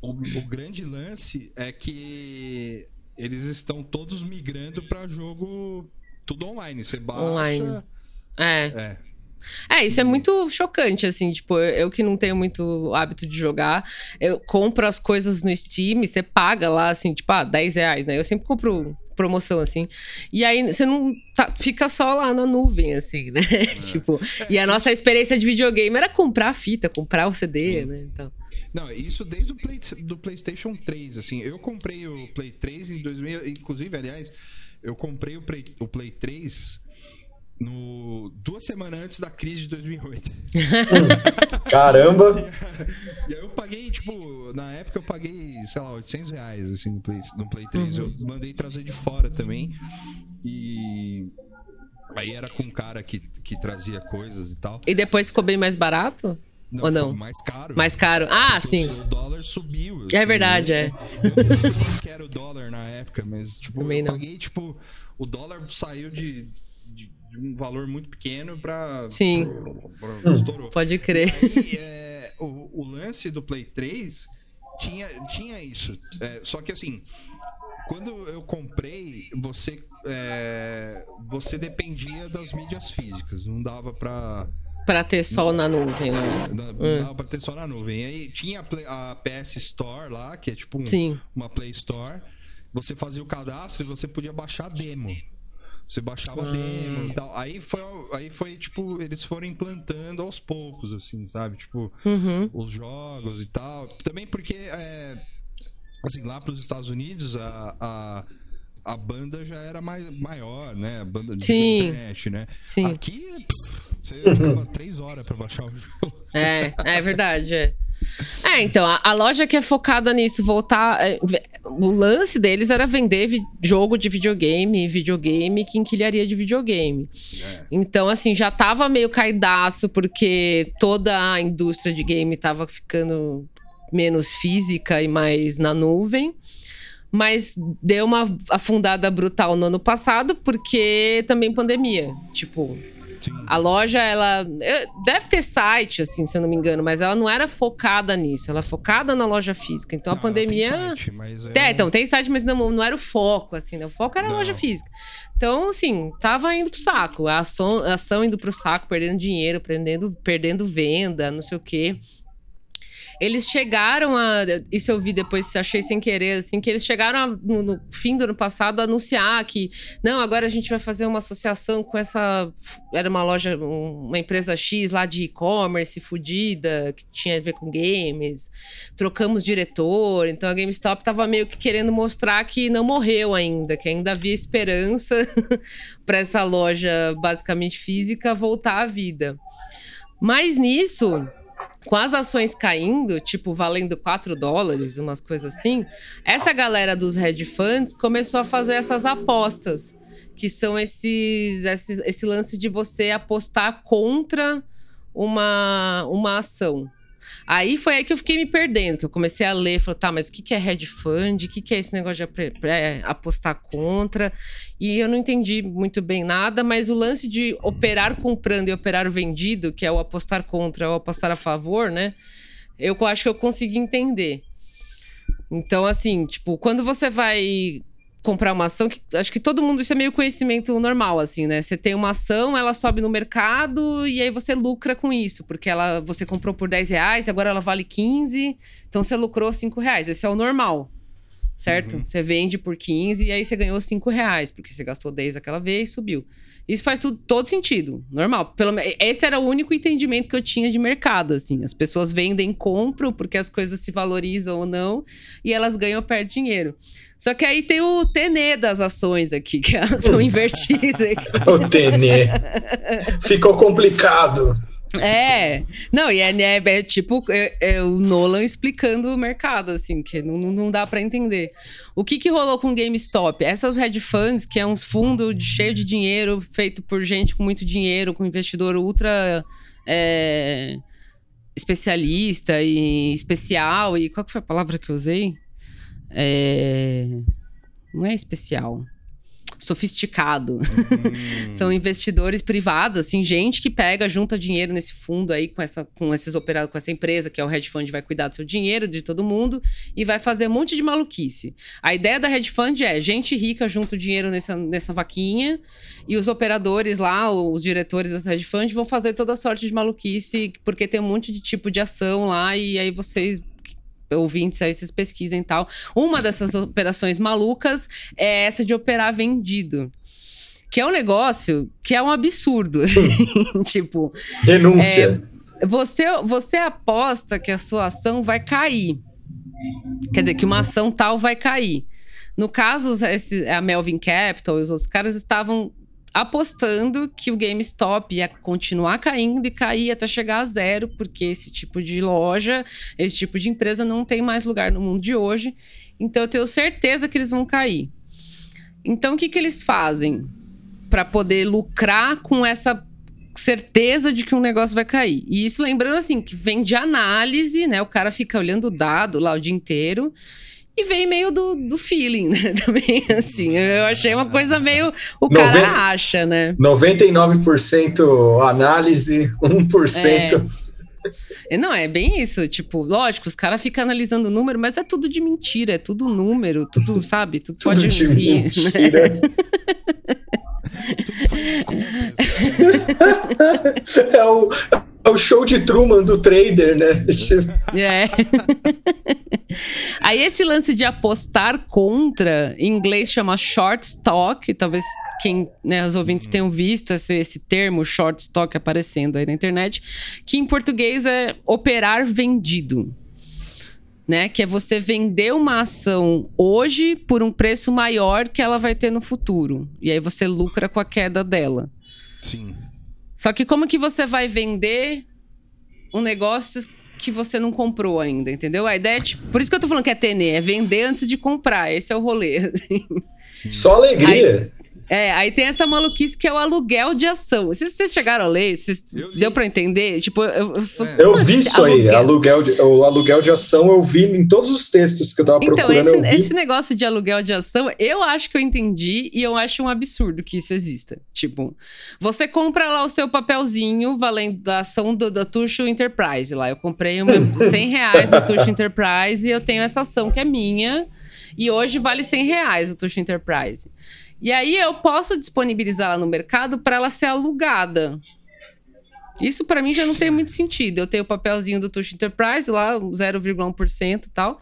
o, o grande lance é que eles estão todos migrando para jogo tudo online. Você baixa. Online. É. é. É, isso é muito chocante, assim, tipo, eu que não tenho muito hábito de jogar, eu compro as coisas no Steam, você paga lá, assim, tipo, ah, 10 reais, né? Eu sempre compro promoção, assim. E aí você não tá, fica só lá na nuvem, assim, né? É. [laughs] tipo, e a nossa experiência de videogame era comprar a fita, comprar o CD, Sim. né? Então. Não, isso desde o Play, do PlayStation 3, assim. Eu comprei o Play 3 em 2000, inclusive, aliás, eu comprei o Play, o Play 3 no duas semanas antes da crise de 2008. [laughs] Caramba! [laughs] e, aí eu paguei, tipo, na época eu paguei, sei lá, 800 reais, assim, no Play, no Play 3. Uhum. Eu mandei trazer de fora também. E aí era com um cara que, que trazia coisas e tal. E depois ficou bem mais barato? Não, Ou não? mais caro. Mais caro. Ah, sim. O dólar subiu. Assim, é verdade, eu, é. Eu não que era o dólar na época, mas, tipo, Também eu não. paguei, tipo, o dólar saiu de de um valor muito pequeno para Sim. Pra, estourou. Pode crer. Aí, é, o, o, lance do Play 3 tinha, tinha isso. É, só que assim, quando eu comprei, você, é, você dependia das mídias físicas. Não dava para para ter só na nuvem, né? Não, hum. dava pra ter só na nuvem. Aí tinha a, Play, a PS Store lá, que é tipo um, uma Play Store. Você fazia o cadastro e você podia baixar a demo. Você baixava ah. demo e tal. Aí foi, aí foi, tipo, eles foram implantando aos poucos, assim, sabe? Tipo, uhum. os jogos e tal. Também porque, é, assim, lá para os Estados Unidos, a, a, a, banda já era mais, maior, né? A banda de Sim. internet, né? Sim. Aqui, você ficava [laughs] três horas para baixar o jogo. É, é verdade, é. É, então, a, a, loja que é focada nisso, voltar. É, o lance deles era vender jogo de videogame, videogame, quinquilharia de videogame. É. Então, assim, já tava meio caidaço, porque toda a indústria de game tava ficando menos física e mais na nuvem. Mas deu uma afundada brutal no ano passado, porque também pandemia. Tipo, a loja, ela deve ter site, assim, se eu não me engano, mas ela não era focada nisso, ela é focada na loja física. Então não, a pandemia. Tem site, mas é... é... então, tem site, mas não, não era o foco, assim, né? O foco era a loja física. Então, assim, tava indo pro saco. A ação, a ação indo pro saco, perdendo dinheiro, perdendo, perdendo venda, não sei o quê. Eles chegaram a. Isso eu vi depois, achei sem querer, assim, que eles chegaram a, no, no, fim do ano passado a anunciar que, não, agora a gente vai fazer uma associação com essa. Era uma loja, uma empresa X lá de e-commerce fudida, que tinha a ver com games. Trocamos diretor. Então a GameStop tava meio que querendo mostrar que não morreu ainda, que ainda havia esperança [laughs] para essa loja basicamente física voltar à vida. Mas nisso com as ações caindo, tipo, valendo 4 dólares, umas coisas assim, essa galera dos hedge funds começou a fazer essas apostas, que são esses, esses esse lance de você apostar contra uma, uma ação. Aí foi aí que eu fiquei me perdendo, que eu comecei a ler, falei, tá, mas o que, é hedge fund? O que, é esse negócio de é, apostar contra? E eu não entendi muito bem nada, mas o lance de operar comprando e operar vendido, que é o apostar contra ou apostar a favor, né? Eu acho que eu consegui entender. Então, assim, tipo, quando você vai comprar uma ação, que, acho que todo mundo, isso é meio conhecimento normal, assim, né? Você tem uma ação, ela sobe no mercado e aí você lucra com isso, porque ela você comprou por 10 reais, agora ela vale 15, então você lucrou 5 reais. Esse é o normal, certo? Uhum. Você vende por 15 e aí você ganhou 5 reais, porque você gastou 10 aquela vez e subiu. Isso faz tudo, todo sentido, normal. Pelo, esse era o único entendimento que eu tinha de mercado, assim. As pessoas vendem, compram, porque as coisas se valorizam ou não, e elas ganham ou perdem dinheiro. Só que aí tem o TNE das ações aqui, que [laughs] elas são [laughs] invertidas. o TNE. Ficou complicado. É, não, e é, é, é tipo é, é, o Nolan explicando o mercado, assim, que não, não dá para entender. O que, que rolou com o GameStop? Essas hedge funds, que é uns fundos cheio de dinheiro, feito por gente com muito dinheiro, com investidor ultra é, especialista e especial, e qual que foi a palavra que eu usei? Não é especial sofisticado. Hum. [laughs] São investidores privados, assim, gente que pega, junta dinheiro nesse fundo aí com essa com esses operados com essa empresa, que é o hedge fund, vai cuidar do seu dinheiro, de todo mundo e vai fazer um monte de maluquice. A ideia da hedge fund é gente rica junta dinheiro nessa, nessa vaquinha e os operadores lá, os diretores dessa hedge fund vão fazer toda sorte de maluquice, porque tem um monte de tipo de ação lá e aí vocês ouvintes aí, vocês pesquisem e tal. Uma dessas operações malucas é essa de operar vendido. Que é um negócio que é um absurdo. [laughs] tipo. Denúncia. É, você, você aposta que a sua ação vai cair. Quer dizer, que uma ação tal vai cair. No caso, esse, a Melvin Capital e os outros caras estavam apostando que o GameStop ia continuar caindo e cair até chegar a zero, porque esse tipo de loja, esse tipo de empresa não tem mais lugar no mundo de hoje. Então eu tenho certeza que eles vão cair. Então o que, que eles fazem para poder lucrar com essa certeza de que um negócio vai cair? E isso lembrando assim, que vem de análise, né? O cara fica olhando o dado lá o dia inteiro e vem meio do, do feeling, né? [laughs] Também, assim. Eu achei uma coisa meio. O cara acha, né? 99% análise, 1%. É. Não, é bem isso. Tipo, lógico, os caras ficam analisando o número, mas é tudo de mentira, é tudo número, tudo, [laughs] sabe? Tudo, tudo pode de ir, mentira. [laughs] Né? é o, o show de Truman do trader, né? [laughs] É. Aí esse lance de apostar contra, em inglês chama short stock, talvez quem, né, os ouvintes uhum. tenham visto esse, esse termo short stock aparecendo aí na internet, que em português é operar vendido. Né, que é você vender uma ação hoje por um preço maior que ela vai ter no futuro. E aí você lucra com a queda dela. Sim. Só que como que você vai vender um negócio que você não comprou ainda, entendeu? A ideia é tipo, por isso que eu tô falando que é TNE, é vender antes de comprar, esse é o rolê. [laughs] Só alegria. Aí, é, aí tem essa maluquice que é o aluguel de ação. Vocês, vocês chegaram a ler? Vocês, deu para entender? Tipo, eu, eu, é. eu vi isso aí. Aluguel de, o aluguel de ação eu vi em todos os textos que eu tava então, procurando. Então, esse, esse negócio de aluguel de ação, eu acho que eu entendi e eu acho um absurdo que isso exista. Tipo, você compra lá o seu papelzinho valendo da ação do, da Tuxo Enterprise lá. Eu comprei uma, 100 reais da Tuxo Enterprise e eu tenho essa ação que é minha. E hoje vale 100 reais o Tuxo Enterprise. E aí eu posso disponibilizar ela no mercado para ela ser alugada. Isso para mim já não tem muito sentido. Eu tenho o papelzinho do Tush Enterprise lá, 0,1% e tal.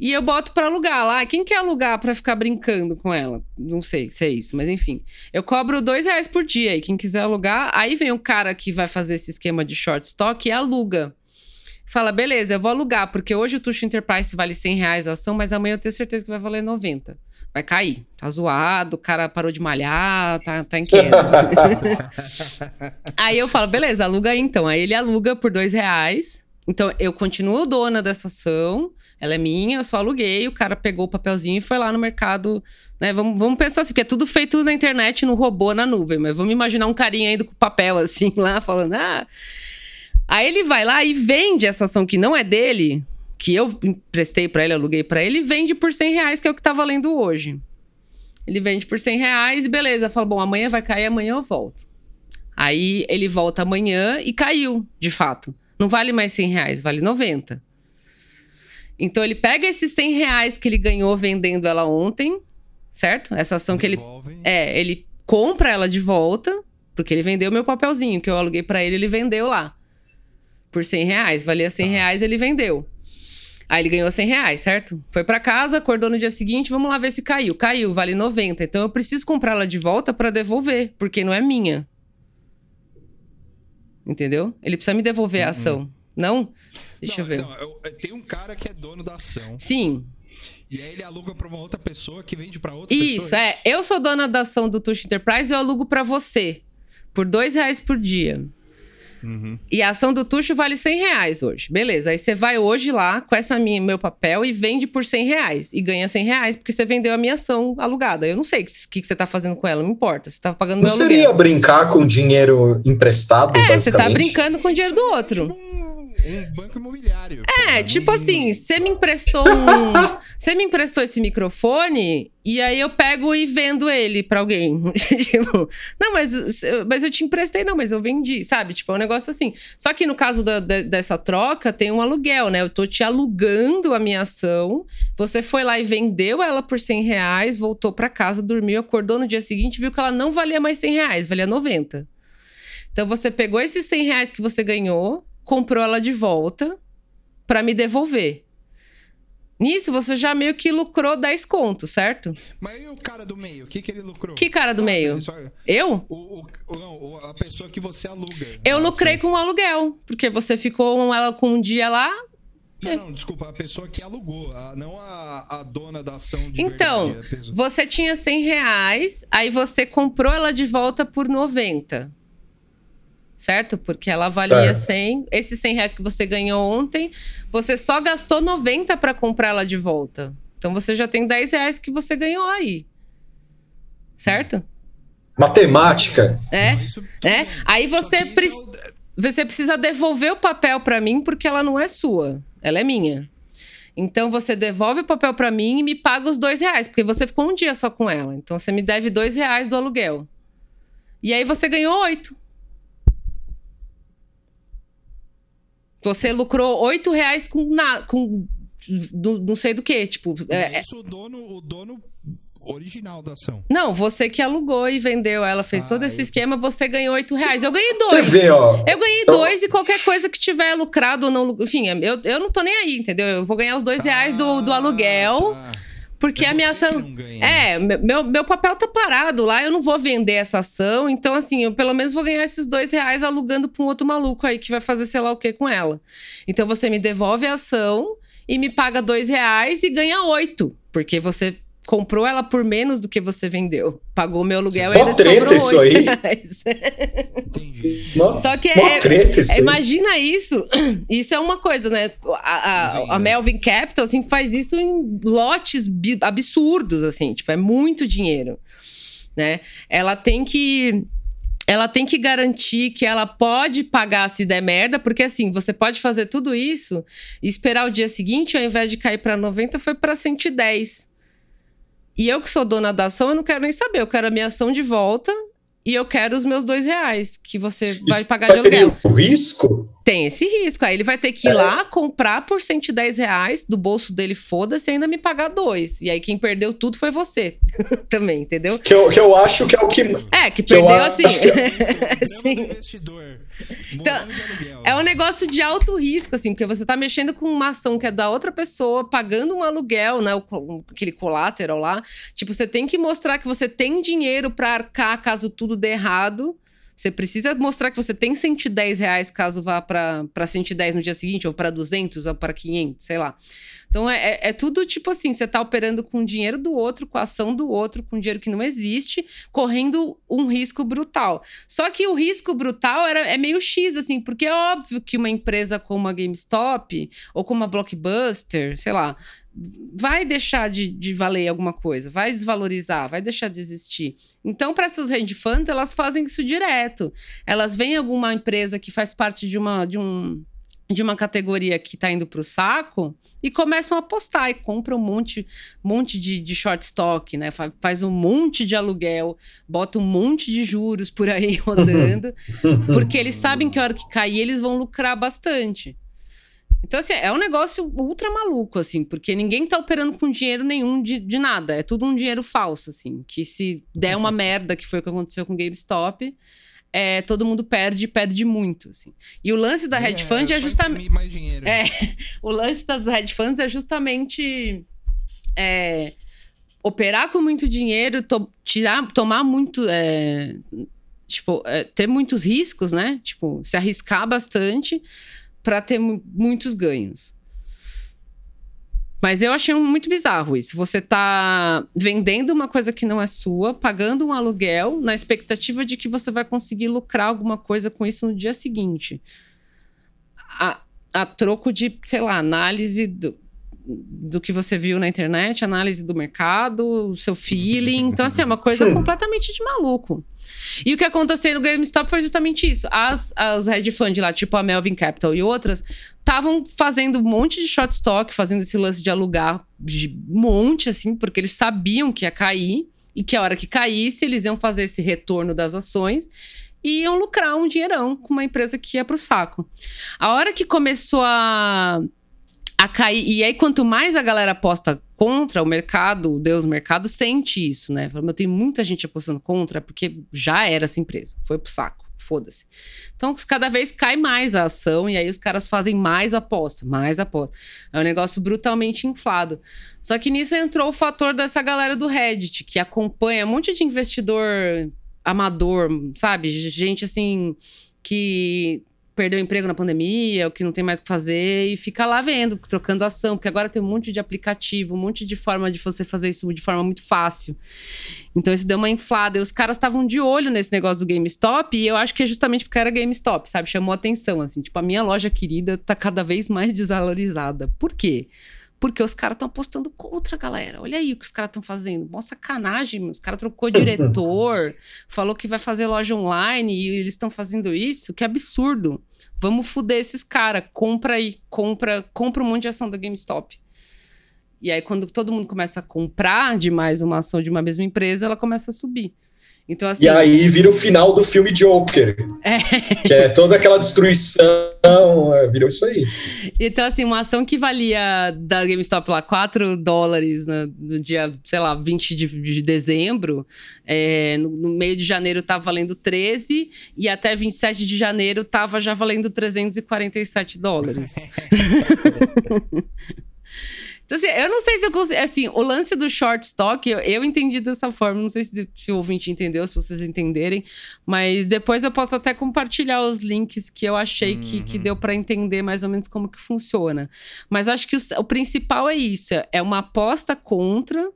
E eu boto para alugar lá. Quem quer alugar para ficar brincando com ela? Não sei se é isso, mas enfim. Eu cobro dois reais por dia. E quem quiser alugar, aí vem um cara que vai fazer esse esquema de short stock e aluga. Fala, beleza, eu vou alugar, porque hoje o Tuxo Enterprise vale 100 reais a ação, mas amanhã eu tenho certeza que vai valer 90. Vai cair. Tá zoado, o cara parou de malhar, tá, tá em queda. [laughs] aí eu falo, beleza, aluga aí então. Aí ele aluga por dois reais. Então eu continuo dona dessa ação, ela é minha, eu só aluguei, o cara pegou o papelzinho e foi lá no mercado, né? Vamos, vamos pensar assim, porque é tudo feito na internet, no robô, na nuvem, mas vamos imaginar um carinha indo com papel assim [laughs] lá, falando, ah. Aí ele vai lá e vende essa ação que não é dele, que eu emprestei para ele, aluguei para ele, e vende por 100 reais, que é o que tá valendo hoje. Ele vende por 100 reais e beleza. Fala, bom, amanhã vai cair, amanhã eu volto. Aí ele volta amanhã e caiu, de fato. Não vale mais 100 reais, vale 90. Então ele pega esses 100 reais que ele ganhou vendendo ela ontem, certo? Essa ação que ele. É, ele compra ela de volta, porque ele vendeu meu papelzinho que eu aluguei para ele, ele vendeu lá. Por 100 reais. Valia 100 tá. reais, ele vendeu. Aí ele ganhou 100 reais, certo? Foi para casa, acordou no dia seguinte, vamos lá ver se caiu. Caiu, vale 90. Então eu preciso comprar ela de volta para devolver, porque não é minha. Entendeu? Ele precisa me devolver uhum. a ação. Não? Deixa não, eu ver. Não, tem um cara que é dono da ação. Sim. E aí ele aluga para uma outra pessoa que vende para outra Isso, pessoa. Isso, é. Eu sou dona da ação do Tush Enterprise e eu alugo para você. Por dois reais por dia. Uhum. E a ação do Tuxo vale 100 reais hoje. Beleza. Aí você vai hoje lá com essa minha, meu papel e vende por 100 reais. E ganha 100 reais porque você vendeu a minha ação alugada. Eu não sei o que, que, você tá fazendo com ela, não importa. Você tá pagando não meu aluguel. Não seria brincar com dinheiro emprestado? É, você tá brincando com o dinheiro do outro um banco imobiliário. É, tipo assim, você me emprestou um. [laughs] Você me emprestou esse microfone e aí eu pego e vendo ele pra alguém. [laughs] tipo, não, mas, mas eu te emprestei, não, mas eu vendi, sabe? Tipo, é um negócio assim. Só que no caso da, da, dessa troca, tem um aluguel, né? Eu tô te alugando a minha ação. Você foi lá e vendeu ela por 100 reais, voltou pra casa, dormiu, acordou no dia seguinte, viu que ela não valia mais 100 reais, valia 90. Então você pegou esses 100 reais que você ganhou, comprou ela de volta para me devolver. Nisso, você já meio que lucrou 10 contos, certo? Mas e o cara do meio? O que, que ele lucrou? Que cara do meio? Só... Eu? O, o, não, a pessoa que você aluga. Eu lucrei com o aluguel, porque você ficou com ela com um dia lá. Não, é. não, desculpa, a pessoa que alugou, a, não a, a dona da ação de Então, verdade, você tinha 100 reais, aí você comprou ela de volta por 90 certo? Porque ela valia certo. 100. Esses 100 reais que você ganhou ontem, você só gastou 90 para comprar ela de volta. Então você já tem 10 reais que você ganhou aí. Certo? Matemática. É. é. Aí você, pre... você precisa devolver o papel para mim porque ela não é sua. Ela é minha. Então você devolve o papel para mim e me paga os dois reais, porque você ficou um dia só com ela. Então você me deve dois reais do aluguel. E aí você ganhou oito. Você lucrou oito reais com, na, com do, não sei do que, tipo... É, é, isso o dono, o dono original da ação. Não, você que alugou e vendeu, ela fez ah, todo esse eu... esquema, você ganhou oito reais. Eu ganhei dois. Você vê, ó. Eu ganhei eu... dois e qualquer coisa que tiver lucrado ou não... Enfim, eu, eu não tô nem aí, entendeu? Eu vou ganhar os dois ah, reais do, do aluguel... Tá. Porque é a minha ação. É, meu, meu papel tá parado lá, eu não vou vender essa ação. Então, assim, eu pelo menos vou ganhar esses dois reais alugando pra um outro maluco aí que vai fazer sei lá o que com ela. Então você me devolve a ação e me paga dois reais e ganha oito. Porque você comprou ela por menos do que você vendeu. Pagou meu aluguel e ainda treta isso aí. Só que é, treta isso imagina isso. [clears throat] Isso é uma coisa, né? A, a, a, Melvin Capital assim faz isso em lotes absurdos assim, tipo, é muito dinheiro, né? Ela tem que ela tem que garantir que ela pode pagar se der merda, porque assim, você pode fazer tudo isso e esperar o dia seguinte, ao invés de cair para 90, foi para 110. E eu que sou dona da ação, eu não quero nem saber. Eu quero a minha ação de volta e eu quero os meus dois reais que você vai pagar de aluguel. o risco? Tem esse risco. Aí ele vai ter que ir é. lá comprar por 110 reais do bolso dele, foda-se, ainda me pagar dois. E aí quem perdeu tudo foi você [laughs] também, entendeu? Que eu, que eu acho que é o que. É, que, que perdeu assim. Que... [laughs] Sim. Então, é um negócio de alto risco, assim, porque você tá mexendo com uma ação que é da outra pessoa, pagando um aluguel, né? Aquele colateral lá. Tipo, você tem que mostrar que você tem dinheiro para arcar caso tudo dê errado. Você precisa mostrar que você tem 110 reais caso vá para 110 no dia seguinte, ou para 200, ou para 500, sei lá. Então é, é, é, tudo tipo assim: você tá operando com dinheiro do outro, com a ação do outro, com dinheiro que não existe, correndo um risco brutal. Só que o risco brutal era, é meio X, assim, porque é óbvio que uma empresa como a GameStop ou como a Blockbuster, sei lá, vai deixar de, de valer alguma coisa, vai desvalorizar, vai deixar de existir. Então, para essas hedge funds, elas fazem isso direto. Elas veem alguma empresa que faz parte de uma, de um, de uma categoria que está indo para o saco e começam a apostar e compram um monte, monte de, de short stock, né? Faz um monte de aluguel, bota um monte de juros por aí [laughs] rodando, [laughs] porque eles sabem que a hora que cair eles vão lucrar bastante. Então, assim, é um negócio ultra maluco, assim, porque ninguém tá operando com dinheiro nenhum de, de nada. É tudo um dinheiro falso, assim. Que se der uma merda, que foi o que aconteceu com o GameStop, é, todo mundo perde, perde muito, assim. E o lance da é, hedge fund é, justamente... mais dinheiro. É, [laughs] o lance das hedge funds é justamente... É, operar com muito dinheiro, to tirar, tomar muito... É, tipo, é, ter muitos riscos, né? Tipo, se arriscar bastante para ter muitos ganhos. Mas eu achei muito bizarro isso. Você tá vendendo uma coisa que não é sua, pagando um aluguel, na expectativa de que você vai conseguir lucrar alguma coisa com isso no dia seguinte. A, a troco de, sei lá, análise do, do que você viu na internet, análise do mercado, o seu feeling. Então, assim, é uma coisa Sim. completamente de maluco. E o que aconteceu no GameStop foi justamente isso. As, as hedge funds lá, tipo a Melvin Capital e outras, estavam fazendo um monte de short stock, fazendo esse lance de alugar de monte, assim, porque eles sabiam que ia cair e que a hora que caísse, eles iam fazer esse retorno das ações e iam lucrar um dinheirão com uma empresa que ia pro saco. A hora que começou a a cair. E aí, quanto mais a galera aposta contra o mercado, o Deus mercado sente isso, né? Eu tenho muita gente apostando contra porque já era essa empresa, foi pro saco, foda-se. Então, cada vez cai mais a ação e aí os caras fazem mais aposta, mais aposta. É um negócio brutalmente inflado. Só que nisso entrou o fator dessa galera do Reddit, que acompanha um monte de investidor amador, sabe? Gente assim que perdeu o emprego na pandemia, ou que não tem mais o que fazer, e fica lá vendo, trocando ação, porque agora tem um monte de aplicativo, um monte de forma de você fazer isso de forma muito fácil. Então isso deu uma inflada. E os caras estavam de olho nesse negócio do GameStop, e eu acho que é justamente porque era GameStop, sabe? Chamou atenção, assim. Tipo, a minha loja querida tá cada vez mais desvalorizada. Por quê? Porque os caras estão apostando contra a galera. Olha aí o que os caras estão fazendo. Mó sacanagem, os caras trocou [laughs] diretor, falou que vai fazer loja online e eles estão fazendo isso. Que absurdo. Vamos fuder esses caras. Compra aí, compra, compra um monte de ação da GameStop. E aí, quando todo mundo começa a comprar demais uma ação de uma mesma empresa, ela começa a subir. Então, assim, e aí vira o final do filme Joker. É. [laughs] Que é toda aquela destruição. É, virou isso aí. Então, assim, uma ação que valia da GameStop lá 4 dólares no, no dia, sei lá, 20 de, de dezembro, é, no, no, meio de janeiro tava valendo 13 e até 27 de janeiro tava já valendo 347 dólares. [laughs] [laughs] Então, assim, eu não sei se eu consigo. Assim, o lance do short stock, eu, eu entendi dessa forma. Não sei se, se o ouvinte entendeu, se vocês entenderem. Mas depois eu posso até compartilhar os links que eu achei uhum. que, que uhum. deu para entender mais ou menos como que funciona. Mas acho que o, o principal é isso: é uma aposta contra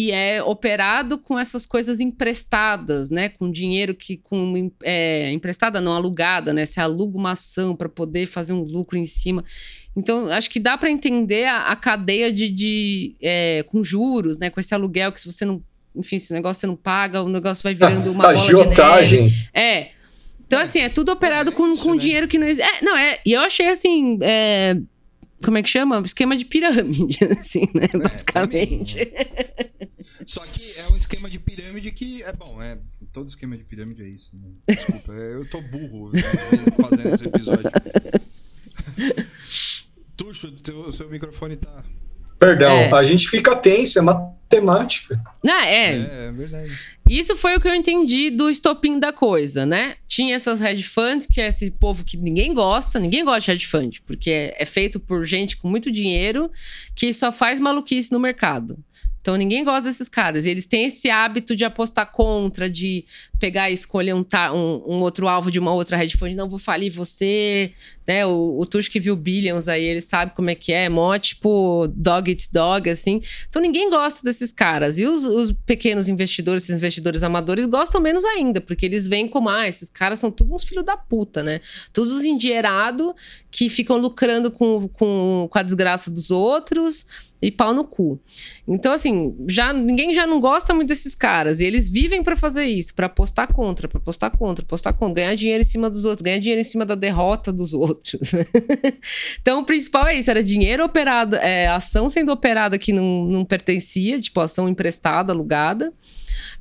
e é operado com essas coisas emprestadas, né? Com dinheiro que com é, emprestada não alugada, né? Se aluga uma ação para poder fazer um lucro em cima. Então acho que dá para entender a, a, cadeia de, de é, com juros, né? Com esse aluguel que se você não, enfim, se o negócio você não paga, o negócio vai virando uma agiotagem. É. Então assim é tudo operado com, com né? dinheiro que não existe. É, não é. E eu achei assim. É, como é que chama? Esquema de pirâmide, [laughs] assim, né? É, Basicamente. Só que é um esquema de pirâmide que é bom, é todo esquema de pirâmide é isso. Né? Desculpa, [laughs] eu tô burro né, fazendo esse episódio. [laughs] Tuxo, teu, seu microfone tá. Perdão, é. a gente fica tenso, é matemática. Não, é. É, é verdade. Isso foi o que eu entendi do estopim da coisa, né? Tinha essas hedge funds, que é esse povo que ninguém gosta, ninguém gosta de hedge fund, porque é, é feito por gente com muito dinheiro que só faz maluquice no mercado. Então ninguém gosta desses caras. E eles têm esse hábito de apostar contra, de pegar e escolher um, um, um outro alvo de uma outra hedge fund. Não, vou falir você. Né? O, o Tush que viu Billions aí, ele sabe como é que é. Mó tipo dog eats dog, assim. Então ninguém gosta desses caras. E os, os pequenos investidores, esses investidores amadores, gostam menos ainda. Porque eles veem como, ah, esses caras são todos uns filhos da puta, né? Todos os endinheirados que ficam lucrando com, com, com a desgraça dos outros e pau no cu. Então, assim, já ninguém já não gosta muito desses caras. E eles vivem para fazer isso, para apostar contra, para apostar contra, apostar contra, ganhar dinheiro em cima dos outros, ganhar dinheiro em cima da derrota dos outros. [laughs] então, o principal é isso: era dinheiro operado, é, ação sendo operada que não, não pertencia, tipo, ação emprestada, alugada.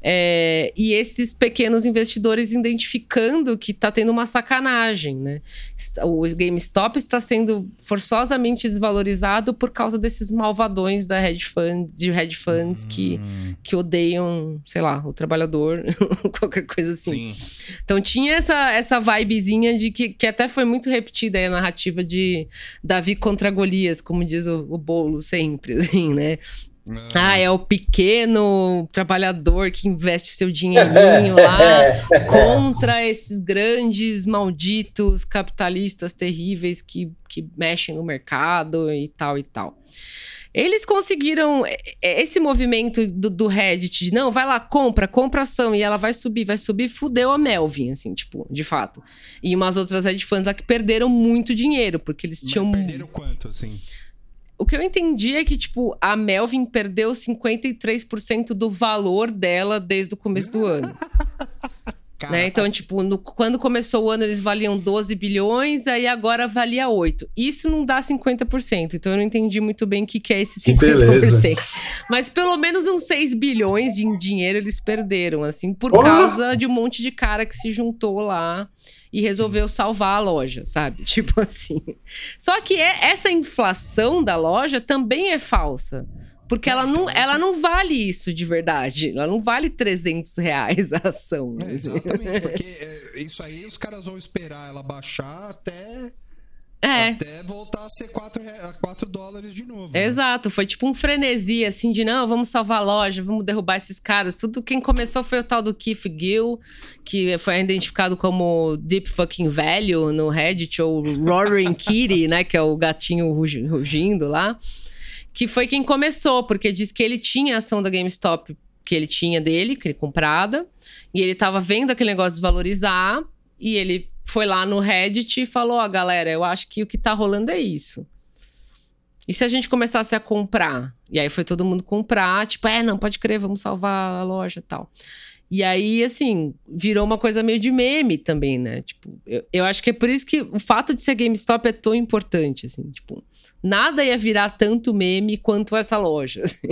É, e esses pequenos investidores identificando que está tendo uma sacanagem, né? O GameStop está sendo forçosamente desvalorizado por causa desses malvadões da hedge fund, de hedge funds hum. que, que odeiam, sei lá, o trabalhador, [laughs] qualquer coisa assim. Sim. Então tinha essa, essa vibezinha de que, que até foi muito repetida aí a narrativa de Davi contra Golias, como diz o, o Bolo sempre, [laughs] assim, né? Ah, é o pequeno trabalhador que investe seu dinheirinho lá [laughs] contra esses grandes malditos capitalistas terríveis que, que mexem no mercado e tal e tal. Eles conseguiram é, é, esse movimento do, do, Reddit de não, vai lá, compra, compra ação e ela vai subir, vai subir, fudeu a Melvin, assim, tipo, de fato. E umas outras hedge funds lá que perderam muito dinheiro, porque eles Mas tinham. Perderam quanto, assim? O que eu entendi é que, tipo, a Melvin perdeu 53% do valor dela desde o começo do ano. [laughs] né? Então, tipo, no, quando começou o ano eles valiam 12 bilhões, aí agora valia 8. Isso não dá 50%, então eu não entendi muito bem o que, que é esse 50%. Beleza. Mas pelo menos uns 6 bilhões de dinheiro eles perderam, assim, por causa de um monte de cara que se juntou lá e resolveu salvar a loja, sabe? [laughs] Tipo assim. Só que é, essa inflação da loja também é falsa. Porque ela não, ela não vale isso de verdade. Ela não vale 300 reais a ação. É, [laughs] exatamente, porque é, isso aí os caras vão esperar ela baixar até é. Até voltar a ser 4, 4 dólares de novo. Né? Exato, foi tipo um frenesi, assim, de não, vamos salvar a loja, vamos derrubar esses caras. Tudo quem começou foi o tal do Keith Gill, que foi identificado como Deep Fucking Value no Reddit, ou Roaring Kitty, [laughs] né, que é o gatinho rugindo lá. Que foi quem começou, porque diz que ele tinha a ação da GameStop que ele tinha dele, que ele comprada, e ele tava vendo aquele negócio desvalorizar, e ele foi lá no Reddit e falou: Ó, oh, galera, eu acho que o que tá rolando é isso. E se a gente começasse a comprar? E aí foi todo mundo comprar, tipo, é, não, pode crer, vamos salvar a loja tal. E aí, assim, virou uma coisa meio de meme também, né? Tipo, eu, eu acho que é por isso que o fato de ser GameStop é tão importante, assim, tipo, nada ia virar tanto meme quanto essa loja. [laughs] Assim.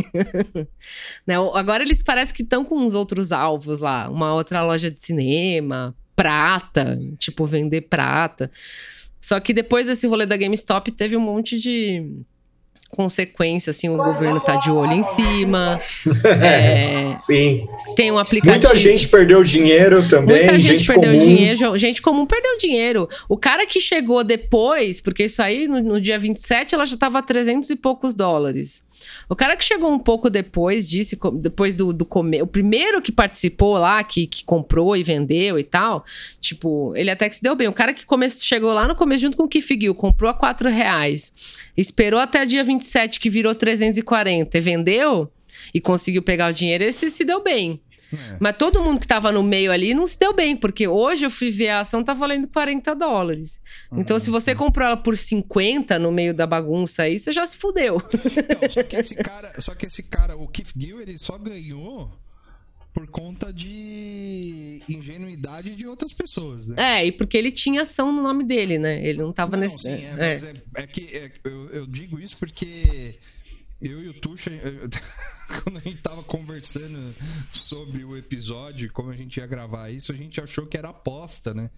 né? Agora eles parecem que estão com uns outros alvos lá, uma outra loja de cinema, prata, tipo, vender prata. Só que depois desse rolê da GameStop teve um monte de consequência, assim, o governo tá de olho em cima. [laughs] É, Sim. Tem um aplicativo. Muita gente perdeu dinheiro também. Muita gente, gente perdeu comum. dinheiro. Gente comum perdeu dinheiro. O cara que chegou depois, porque isso aí no, no dia 27 ela já tava a 300 e poucos dólares. O cara que chegou um pouco depois disso, depois do, do comer, o primeiro que participou lá, que, que comprou e vendeu e tal, tipo, ele até que se deu bem. O cara que come, chegou lá no começo junto com o Kif Gil, comprou a 4 reais, esperou até dia 27, que virou 340 e vendeu e conseguiu pegar o dinheiro, esse se deu bem. É. Mas todo mundo que estava no meio ali não se deu bem, porque hoje eu fui ver a ação, tá valendo 40 dólares. Uhum. Então, se você comprou ela por 50 no meio da bagunça aí, você já se fudeu. Não, só que esse cara, só que esse cara, o Keith Gill, ele só ganhou por conta de ingenuidade de outras pessoas, né? É, e porque ele tinha ação no nome dele, né? Ele não tava não, nesse. Sim, é, é. é, é que é, eu, eu digo isso porque eu e o Tuxa, [laughs] quando a gente tava conversando sobre o episódio, como a gente ia gravar isso, a gente achou que era aposta, né?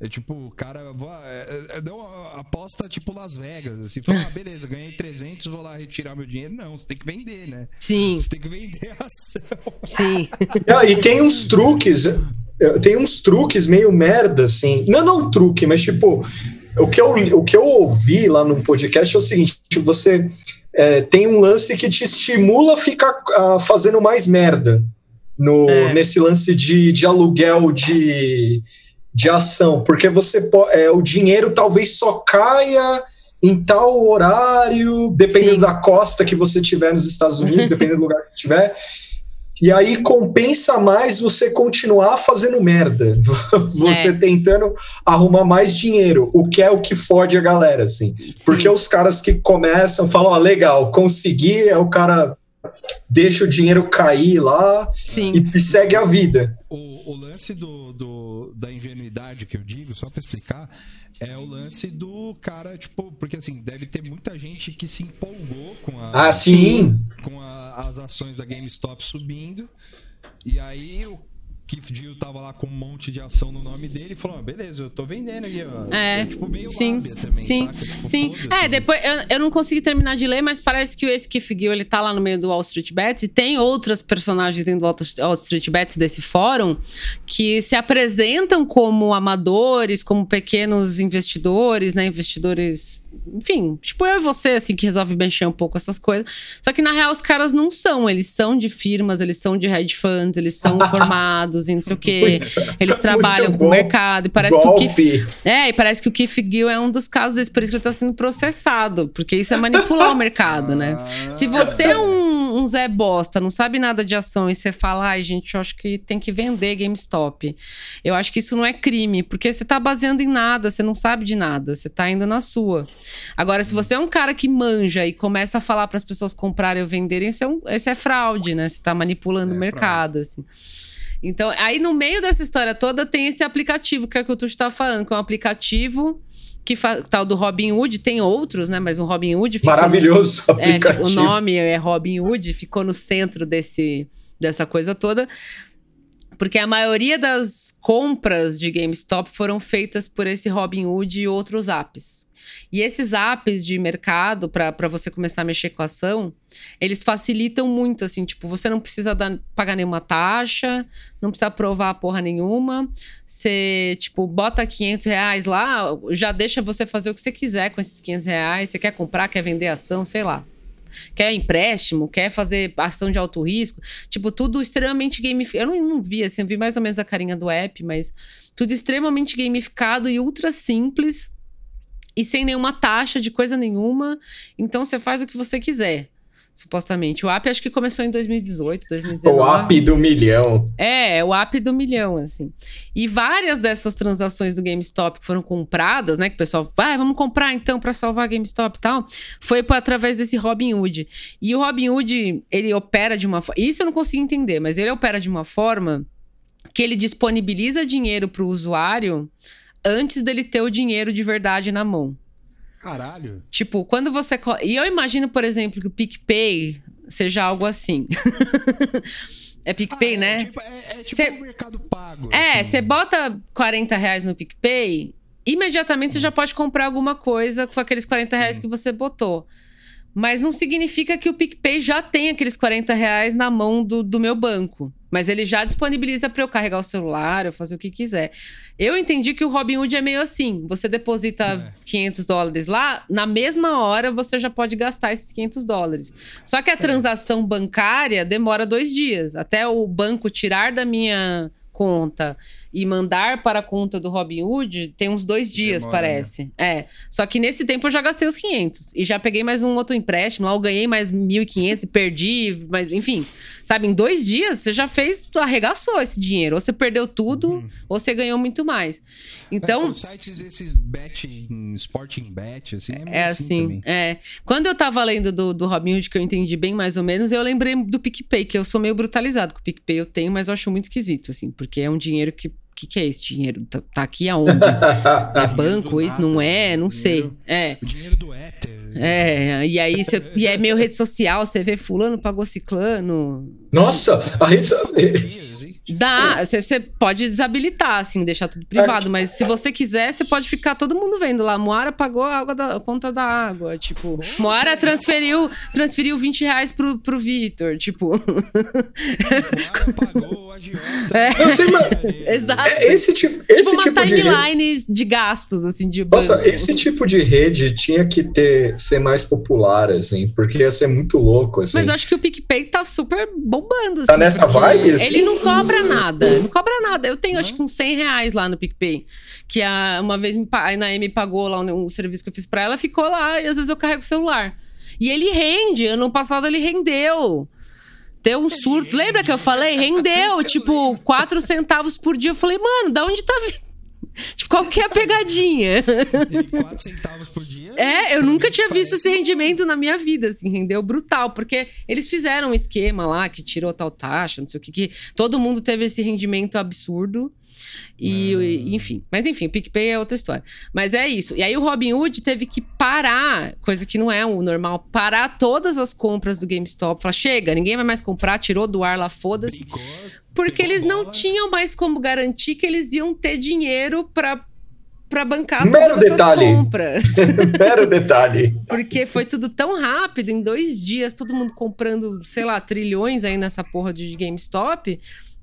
É tipo, o cara é, é, deu uma aposta tipo Las Vegas, assim, fala, ah, beleza, ganhei 300, vou lá retirar meu dinheiro. Não, você tem que vender, né? Sim. Você tem que vender a ação. Sim. [laughs] Ah, e tem uns truques, tem uns truques meio merda, assim. Não, não truque, mas tipo, o que eu, o que eu ouvi lá no podcast é o seguinte: tipo, você é, tem um lance que te estimula a ficar uh, fazendo mais merda no, é. nesse lance de, de aluguel de de ação, porque você é, o dinheiro talvez só caia em tal horário, dependendo Sim. da costa que você tiver nos Estados Unidos, [laughs] dependendo do lugar que você estiver. E aí compensa mais você continuar fazendo merda. [laughs] Você é. tentando arrumar mais dinheiro, o que é o que fode a galera, assim. Sim. Porque os caras que começam falam, ó, oh, legal, consegui, é o cara deixa o dinheiro cair lá e, e, segue a vida. O, o lance do, do, da ingenuidade que eu digo, só para explicar, é o lance do cara, tipo, porque assim, deve ter muita gente que se empolgou com a, ah, sim. com a, as ações da GameStop subindo. E aí o Keith Gill tava lá com um monte de ação no nome dele e falou: ah, beleza, eu tô vendendo aqui, ó. É, é tipo meio sim, também, sim, tipo, sim. É, assim. depois eu, eu não consegui terminar de ler, mas parece que esse Keith Gill ele tá lá no meio do Wall Street Bets e tem outras personagens dentro do Wall Street Bets desse fórum que se apresentam como amadores, como pequenos investidores, né? Investidores enfim, tipo eu e você, assim, que resolve mexer um pouco essas coisas. Só que na real os caras não são, eles são de firmas, eles são de hedge funds, eles são [laughs] formados e não sei o quê. Eles trabalham com o mercado. E parece Golpe. que o Keith. É, e parece que o Keith Gill é um dos casos desse, por isso que ele tá sendo processado. Porque isso é manipular o mercado, né? Se você é um, um Zé Bosta, não sabe nada de ação, e você fala, ai, gente, eu acho que tem que vender GameStop. Eu acho que isso não é crime, porque você tá baseando em nada, você não sabe de nada, você tá indo na sua. Agora, se você é um cara que manja e começa a falar para as pessoas comprarem ou venderem, isso é, um, isso é fraude, né? Você está manipulando é o mercado, assim. Então, aí no meio dessa história toda tem esse aplicativo que é o que o Tuxo tá falando, que é um aplicativo que tal do Robin Hood, tem outros, né? Mas o Robin Hood Maravilhoso no, aplicativo. É, o nome é Robin Hood, ficou no centro desse, dessa coisa toda. Porque a maioria das compras de GameStop foram feitas por esse Robinhood e outros apps. E esses apps de mercado, para você começar a mexer com a ação, eles facilitam muito, assim, tipo, você não precisa dar, pagar nenhuma taxa, não precisa provar porra nenhuma. Você, tipo, bota 500 reais lá, já deixa você fazer o que você quiser com esses 500 reais. Você quer comprar, quer vender ação, sei lá quer empréstimo, quer fazer ação de alto risco. Tipo, tudo extremamente gamificado. Eu não, não vi, assim, eu vi mais ou menos a carinha do app, mas tudo extremamente gamificado e ultra simples e sem nenhuma taxa de coisa nenhuma. Então você faz o que você quiser supostamente. O app acho que começou em 2018, 2019. O app do milhão. É, é o app do milhão, assim. E várias dessas transações do GameStop que foram compradas, né, que o pessoal vai, ah, vamos comprar então para salvar a GameStop e tal, foi por, através desse Robinhood. E o Robinhood, ele opera de uma forma, isso eu não consigo entender, mas ele opera de uma forma que ele disponibiliza dinheiro para o usuário antes dele ter o dinheiro de verdade na mão. Caralho. Tipo, quando você. E eu imagino, por exemplo, que o PicPay seja algo assim. [laughs] é PicPay, ah, é, né? Tipo, é, é tipo Cê... um mercado pago. É, assim. você bota 40 reais no PicPay, imediatamente você já pode comprar alguma coisa com aqueles 40 reais que você botou. Mas não significa que o PicPay já tem aqueles 40 reais na mão do, do meu banco. Mas ele já disponibiliza para eu carregar o celular, eu fazer o que quiser. Eu entendi que o Robinhood é meio assim: você deposita é. 500 dólares lá, na mesma hora você já pode gastar esses 500 dólares. Só que a é. transação bancária demora dois dias até o banco tirar da minha conta e mandar para a conta do Robinhood tem uns dois dias, Demora, parece. Né? É. Só que nesse tempo eu já gastei os 500. E já peguei mais um outro empréstimo. Lá eu ganhei mais 1.500 e perdi. Mas, enfim. Sabe, em dois dias você já fez, arregaçou esse dinheiro. Ou você perdeu tudo, uhum. ou você ganhou muito mais. Então. É, sites esses betting, Sporting Bet, assim. É, é assim. assim é. Quando eu tava lendo do, do Robinhood, que eu entendi bem mais ou menos, eu lembrei do PicPay, que eu sou meio brutalizado com o PicPay. Eu tenho, mas eu acho muito esquisito, assim, porque é um dinheiro que o que, que, é esse dinheiro? Tá, tá aqui aonde? [laughs] é banco? Isso não é? Não sei. É. O dinheiro do éter. É, e aí cê, e é meio rede social, você vê fulano pagou ciclano. Nossa, a rede Dá, você pode desabilitar, assim, deixar tudo privado, mas se você quiser, você pode ficar todo mundo vendo lá. Moara pagou a, água da, a conta da água. Tipo, Moara transferiu, transferiu 20 reais pro, pro Vitor. Tipo. Moara pagou a [laughs] É. Eu sei, mas... Exato. É, esse tipo, esse tipo uma tipo de timeline de... de gastos, assim, de banco. Nossa, esse tipo de rede tinha que ter ser mais popular, assim, porque ia ser muito louco, assim. Mas eu acho que o PicPay tá super bombando, assim. Tá nessa vibe, assim? Ele não cobra nada, não cobra nada. Eu tenho, acho que uns 100 reais lá no PicPay. Que a, uma vez me, a Naemi pagou lá um, um serviço que eu fiz pra ela, ficou lá e às vezes eu carrego o celular. E ele rende, ano passado ele rendeu. Deu um surto. Lembra que eu falei? Rendeu, [laughs] tipo, 4 centavos por dia. Eu falei, mano, da onde tá vindo? [laughs] Tipo, qual que é a pegadinha? E 4 centavos por dia. É, eu nunca tinha visto esse rendimento na minha vida, assim, rendeu brutal, porque eles fizeram um esquema lá que tirou tal taxa, não sei o que, que todo mundo teve esse rendimento absurdo. E, Ah. enfim. Mas enfim, o PicPay é outra história. Mas é isso. E aí o Robinhood teve que parar, coisa que não é o normal, parar todas as compras do GameStop. Falar, chega, ninguém vai mais comprar, tirou do ar lá, foda-se. Porque eles não tinham mais como garantir que eles iam ter dinheiro pra, pra bancar Mero todas detalhe. essas compras. [laughs] Mero detalhe. Porque foi tudo tão rápido, em dois dias, todo mundo comprando, sei lá, trilhões aí nessa porra de GameStop,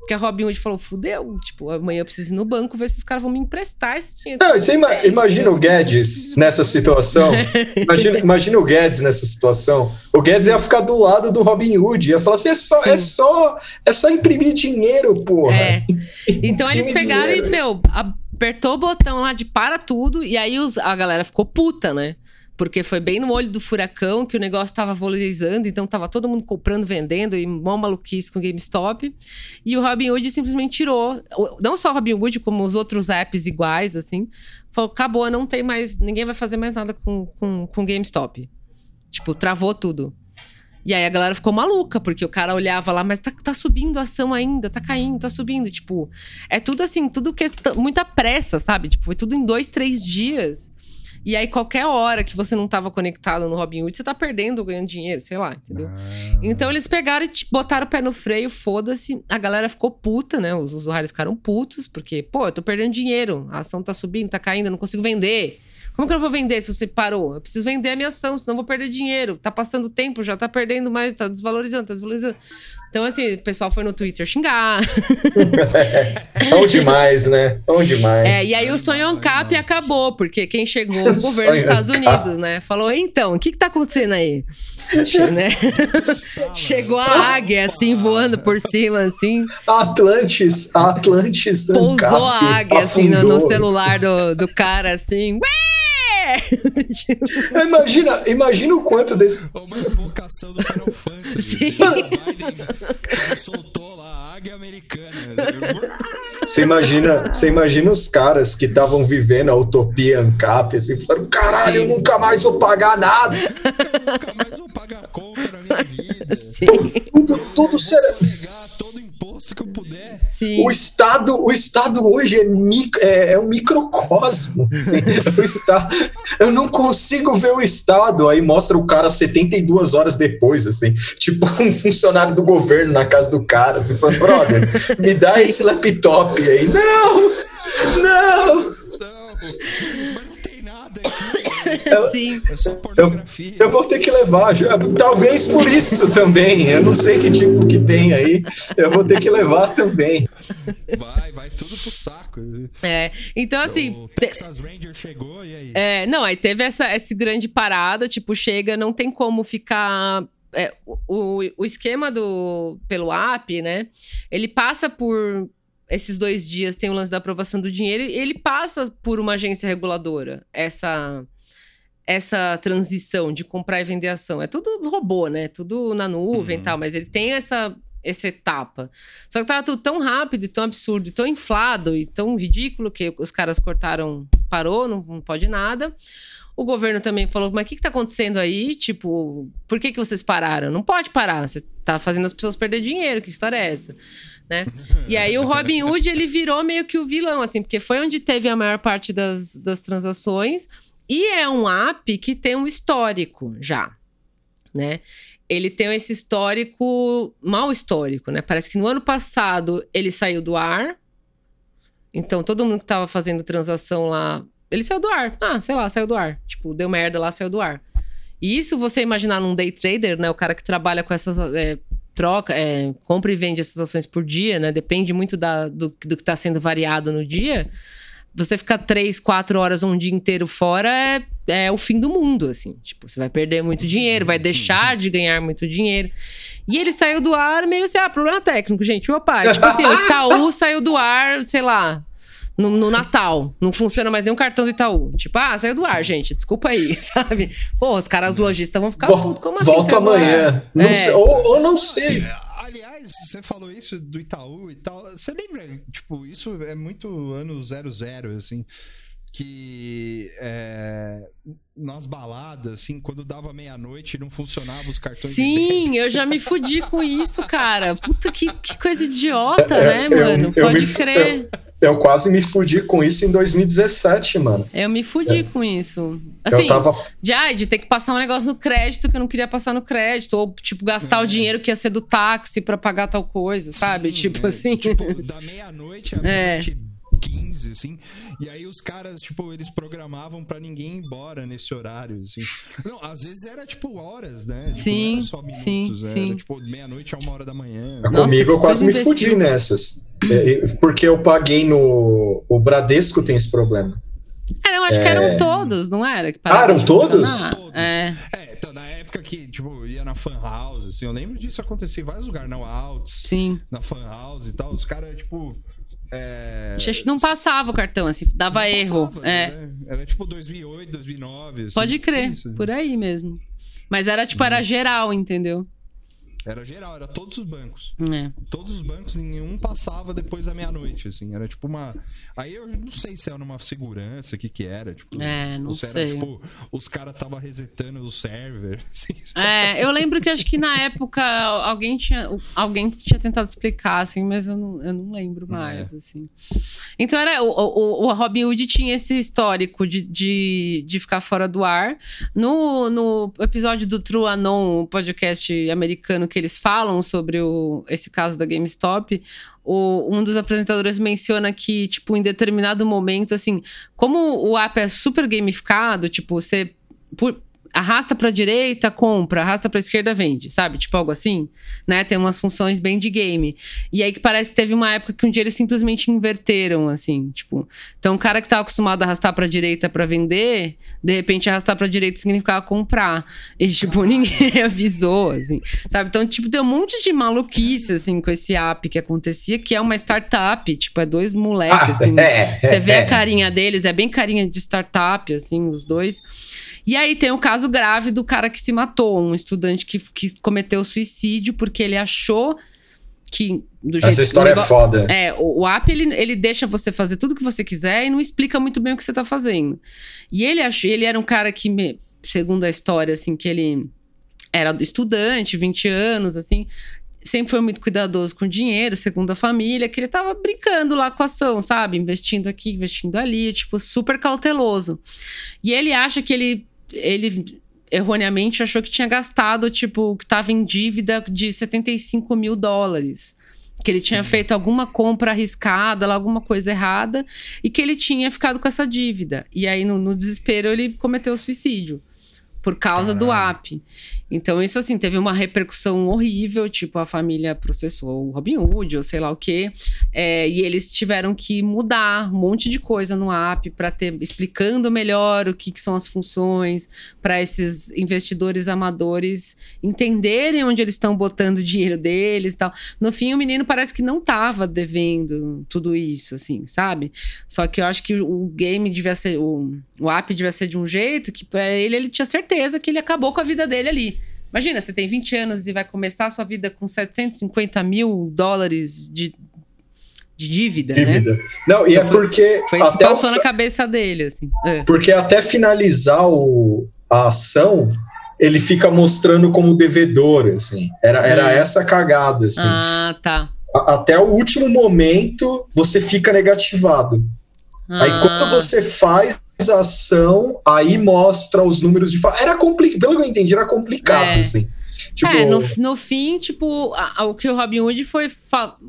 que a Robinhood falou, fudeu, tipo, amanhã eu preciso ir no banco ver se os caras vão me emprestar esse dinheiro. Não, você ima- imagina o Guedes nessa situação. Imagina, [laughs] imagina o Guedes nessa situação. O Guedes ia ficar do lado do Robin Hood, ia falar assim: é só, é só, é só imprimir dinheiro, porra. É. Então eles pegaram e, dinheiro. meu, apertou o botão lá de para tudo, e aí os- a galera ficou puta, né? Porque foi bem no olho do furacão que o negócio tava valorizando, então tava todo mundo comprando, vendendo, e mó maluquice com o GameStop. E o Robinhood simplesmente tirou, o- não só o Robinhood, como os outros apps iguais, assim. Falou, acabou, não tem mais, ninguém vai fazer mais nada com, com, com GameStop. Tipo, travou tudo. E aí a galera ficou maluca, porque o cara olhava lá, mas tá, tá subindo a ação ainda, tá caindo, tá subindo. Tipo, é tudo assim, tudo questão, muita pressa, sabe? Tipo, foi tudo em dois, três dias. E aí, qualquer hora que você não tava conectado no Robinhood, você tá perdendo ou ganhando dinheiro, sei lá, entendeu? Ah. Então eles pegaram e botaram o pé no freio, foda-se. A galera ficou puta, né? Os usuários ficaram putos, porque, pô, eu tô perdendo dinheiro, a ação tá subindo, tá caindo, eu não consigo vender. Como que eu vou vender se você parou? Eu preciso vender a minha ação, senão eu vou perder dinheiro. Tá passando tempo, já tá perdendo mais, tá desvalorizando, tá desvalorizando. Então, assim, o pessoal foi no Twitter xingar. [laughs] Bom demais, né? Bom demais. É, e aí o sonho ANCAP Nossa. acabou, porque quem chegou, [laughs] o governo dos Estados ANCAP. Unidos, né? Falou, então, o que que tá acontecendo aí? Né? [laughs] Chegou a águia, assim, voando por cima, assim. A Atlantis, a Atlantis do Pousou Ancap a águia, assim, no, no afundou. celular do, do cara, assim. Ué! [laughs] Tipo, Imagina, imagina o quanto desse. Uma invocação do Final Fantasy. [laughs] Sim. Biden soltou lá a águia americana. Você imagina, você imagina os caras que estavam vivendo a utopia ANCAP, assim, falaram: caralho, eu Sim. nunca mais vou pagar nada. Nunca mais vou pagar conta na minha vida. Sim, Tudo, tudo será. Imposto que eu puder. sim. O Estado, o Estado hoje é, mic- é, é um microcosmo. assim. [laughs] O Estado, eu não consigo ver o Estado. Aí mostra o cara 72 horas depois, assim, tipo um funcionário do governo na casa do cara, assim, falando, brother, me dá esse laptop aí. Não! Não! Não, mas não tem nada aqui. [laughs] Sim. É só pornografia. Eu vou ter que levar, talvez por isso também. Eu não sei que tipo que tem aí. Eu vou ter que levar também. Vai, vai tudo pro saco. É. Então, assim. o te- Texas Ranger chegou e aí? É, não, aí teve essa, essa grande parada, tipo, chega, não tem como ficar. é, o, o- o esquema do pelo app, né? Ele passa por esses dois dias, tem o lance da aprovação do dinheiro, e ele passa por uma agência reguladora. Essa essa transição de comprar e vender ação. É tudo robô, né? Tudo na nuvem Uhum. e tal, mas ele tem essa essa etapa. Só que tava tudo tão rápido, e tão absurdo, e tão inflado e tão ridículo que os caras cortaram, parou, não, não pode nada. O governo também falou, mas o que, que tá acontecendo aí? Tipo, por que, que vocês pararam? Não pode parar, você tá fazendo as pessoas perder dinheiro, que história é essa? Né? E aí o Robin Hood, ele virou meio que o vilão, assim, porque foi onde teve a maior parte das, das transações E é um app que tem um histórico já, né? Ele tem esse histórico, mal histórico, né? Parece que no ano passado ele saiu do ar. Então todo mundo que tava fazendo transação lá, ele saiu do ar. Ah, sei lá, saiu do ar. Tipo, deu merda lá, saiu do ar. E isso você imaginar num day trader, né? O cara que trabalha com essas. É, troca, é, compra e vende essas ações por dia, né? Depende muito da, do, do que está sendo variado no dia você ficar três, quatro horas um dia inteiro fora é, é o fim do mundo, assim. Tipo, você vai perder muito dinheiro, vai deixar de ganhar muito dinheiro. E ele saiu do ar meio assim, ah, problema técnico, gente. Opa, tipo assim, o Itaú [laughs] saiu do ar, sei lá, no, no, Natal. Não funciona mais nenhum cartão do Itaú. Tipo, ah, saiu do ar, gente. Desculpa aí, [laughs] sabe? Pô, os caras lojistas vão ficar putos. Como assim? Volta amanhã. É. Sei, ou, ou não sei. Aliás, você falou isso do Itaú e tal. Você lembra, tipo, isso é muito ano 00, assim, que é, nas baladas, assim, quando dava meia-noite não funcionava os cartões Sim, eu já me fudi com isso, cara. Puta, que, que coisa [laughs] idiota, é, né, mano? Eu, Pode crer. Eu quase me fudi com isso em 2017, mano. Eu me fudi é. com isso. Assim, tava... de, ai, de ter que passar um negócio no crédito que eu não queria passar no crédito. Ou, tipo, gastar é. o dinheiro que ia ser do táxi para pagar tal coisa, sabe? Sim, tipo é. assim. Tipo, da meia-noite à é. meia-noite 15, assim. E aí os caras, tipo, eles programavam para ninguém ir embora nesse horário, assim. Não, às vezes era, tipo, horas, né? Tipo, sim, não só minutos, sim, era, sim. tipo, meia-noite a uma hora da manhã. Nossa, Comigo eu quase me fudi nessas. É, porque eu paguei no. O Bradesco tem esse problema. É, eu acho é... que eram todos, não era? Que ah, eram todos? todos? É. é, então, na época que, tipo, ia na fan house, assim, eu lembro disso acontecer em vários lugares, na Alts. Sim. Na fan house e tal, os caras, tipo. É... Não passava o cartão, assim, dava erro. Passava, é. Né? Era tipo 2008, 2009. Assim, Pode crer, por aí mesmo. Mas era tipo, era uhum. geral, entendeu? Era geral, era todos os bancos. É. Todos os bancos, nenhum passava depois da meia-noite, assim. Era tipo uma. Aí eu não sei se era uma segurança, o que que era. Tipo, é, não sei. Era, tipo, os caras estavam resetando o server. [laughs] Assim, é, eu lembro que acho que na época alguém tinha, alguém tinha tentado explicar, assim, mas eu não, eu não lembro é. mais, é. assim. Então era. O, o, o Robin Hood tinha esse histórico de, de, de ficar fora do ar. No, no episódio do True Anon, o podcast americano que eles falam sobre o, esse caso da GameStop, o, um dos apresentadores menciona que, tipo, em determinado momento, assim, como o app é super gamificado, tipo, você. Por, arrasta para direita, compra, arrasta para esquerda, vende, sabe? Tipo algo assim, né? Tem umas funções bem de game. E aí que parece que teve uma época que um dia eles simplesmente inverteram, assim, tipo, então o cara que tava acostumado a arrastar para direita para vender, de repente arrastar para direita significava comprar. E tipo, [laughs] ninguém avisou, assim, sabe? Então, tipo, tem um monte de maluquice assim com esse app que acontecia, que é uma startup, tipo, é dois moleques ah, assim. É, você vê a carinha deles, é bem carinha de startup assim, os dois. E aí tem o caso grave do cara que se matou, um estudante que, que cometeu suicídio porque ele achou que do jeito, Essa história negócio, é foda. É, o, o app ele, ele deixa você fazer tudo que você quiser e não explica muito bem o que você tá fazendo. E ele achou, ele era um cara que, me, segundo a história, assim, que ele era estudante, 20 anos, assim, sempre foi muito cuidadoso com dinheiro, segundo a família, que ele tava brincando lá com a ação, sabe? Investindo aqui, investindo ali, tipo, super cauteloso. E ele acha que ele ele erroneamente achou que tinha gastado, tipo, que estava em dívida de 75 mil dólares. Que ele tinha uhum. feito alguma compra arriscada, alguma coisa errada, e que ele tinha ficado com essa dívida. E aí, no, no desespero, ele cometeu suicídio por causa do app. Então, isso assim, teve uma repercussão horrível, tipo, a família processou o Robin Hood, ou sei lá o quê. É, e eles tiveram que mudar um monte de coisa no app para ter explicando melhor o que, que são as funções, para esses investidores amadores entenderem onde eles estão botando o dinheiro deles tal. No fim, o menino parece que não estava devendo tudo isso, assim, sabe? Só que eu acho que o game devia ser. O, o app devia ser de um jeito que para ele ele tinha certeza que ele acabou com a vida dele ali. Imagina, você tem 20 anos e vai começar a sua vida com 750 mil dólares de, de dívida, dívida. né? Não, e então é foi, porque. Foi isso que passou o... na cabeça dele, assim. É. Porque até finalizar o, a ação, ele fica mostrando como devedor, assim. Era, era é. essa cagada, assim. Ah, tá. A, até o último momento, você fica negativado. Ah. Aí quando você faz ação, aí mostra os números de Era complicado, pelo que eu entendi, era complicado, é. assim. Tipo... É, no, no fim, tipo, a, a, o que o Robin Hood foi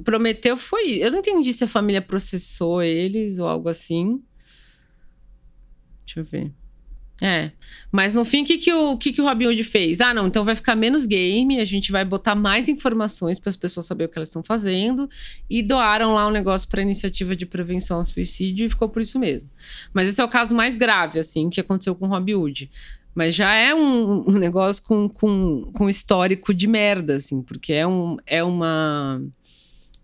prometeu foi. Eu não entendi se a família processou eles ou algo assim. Deixa eu ver. É. Mas no fim, o que, que, o, que, que o Robin Hood fez? Ah, não, então vai ficar menos game, a gente vai botar mais informações para as pessoas saberem o que elas estão fazendo. E doaram lá um negócio para iniciativa de prevenção ao suicídio e ficou por isso mesmo. Mas esse é o caso mais grave, assim, que aconteceu com o Robin Hood. Mas já é um, um negócio com, com, com histórico de merda, assim, porque é, um, é uma,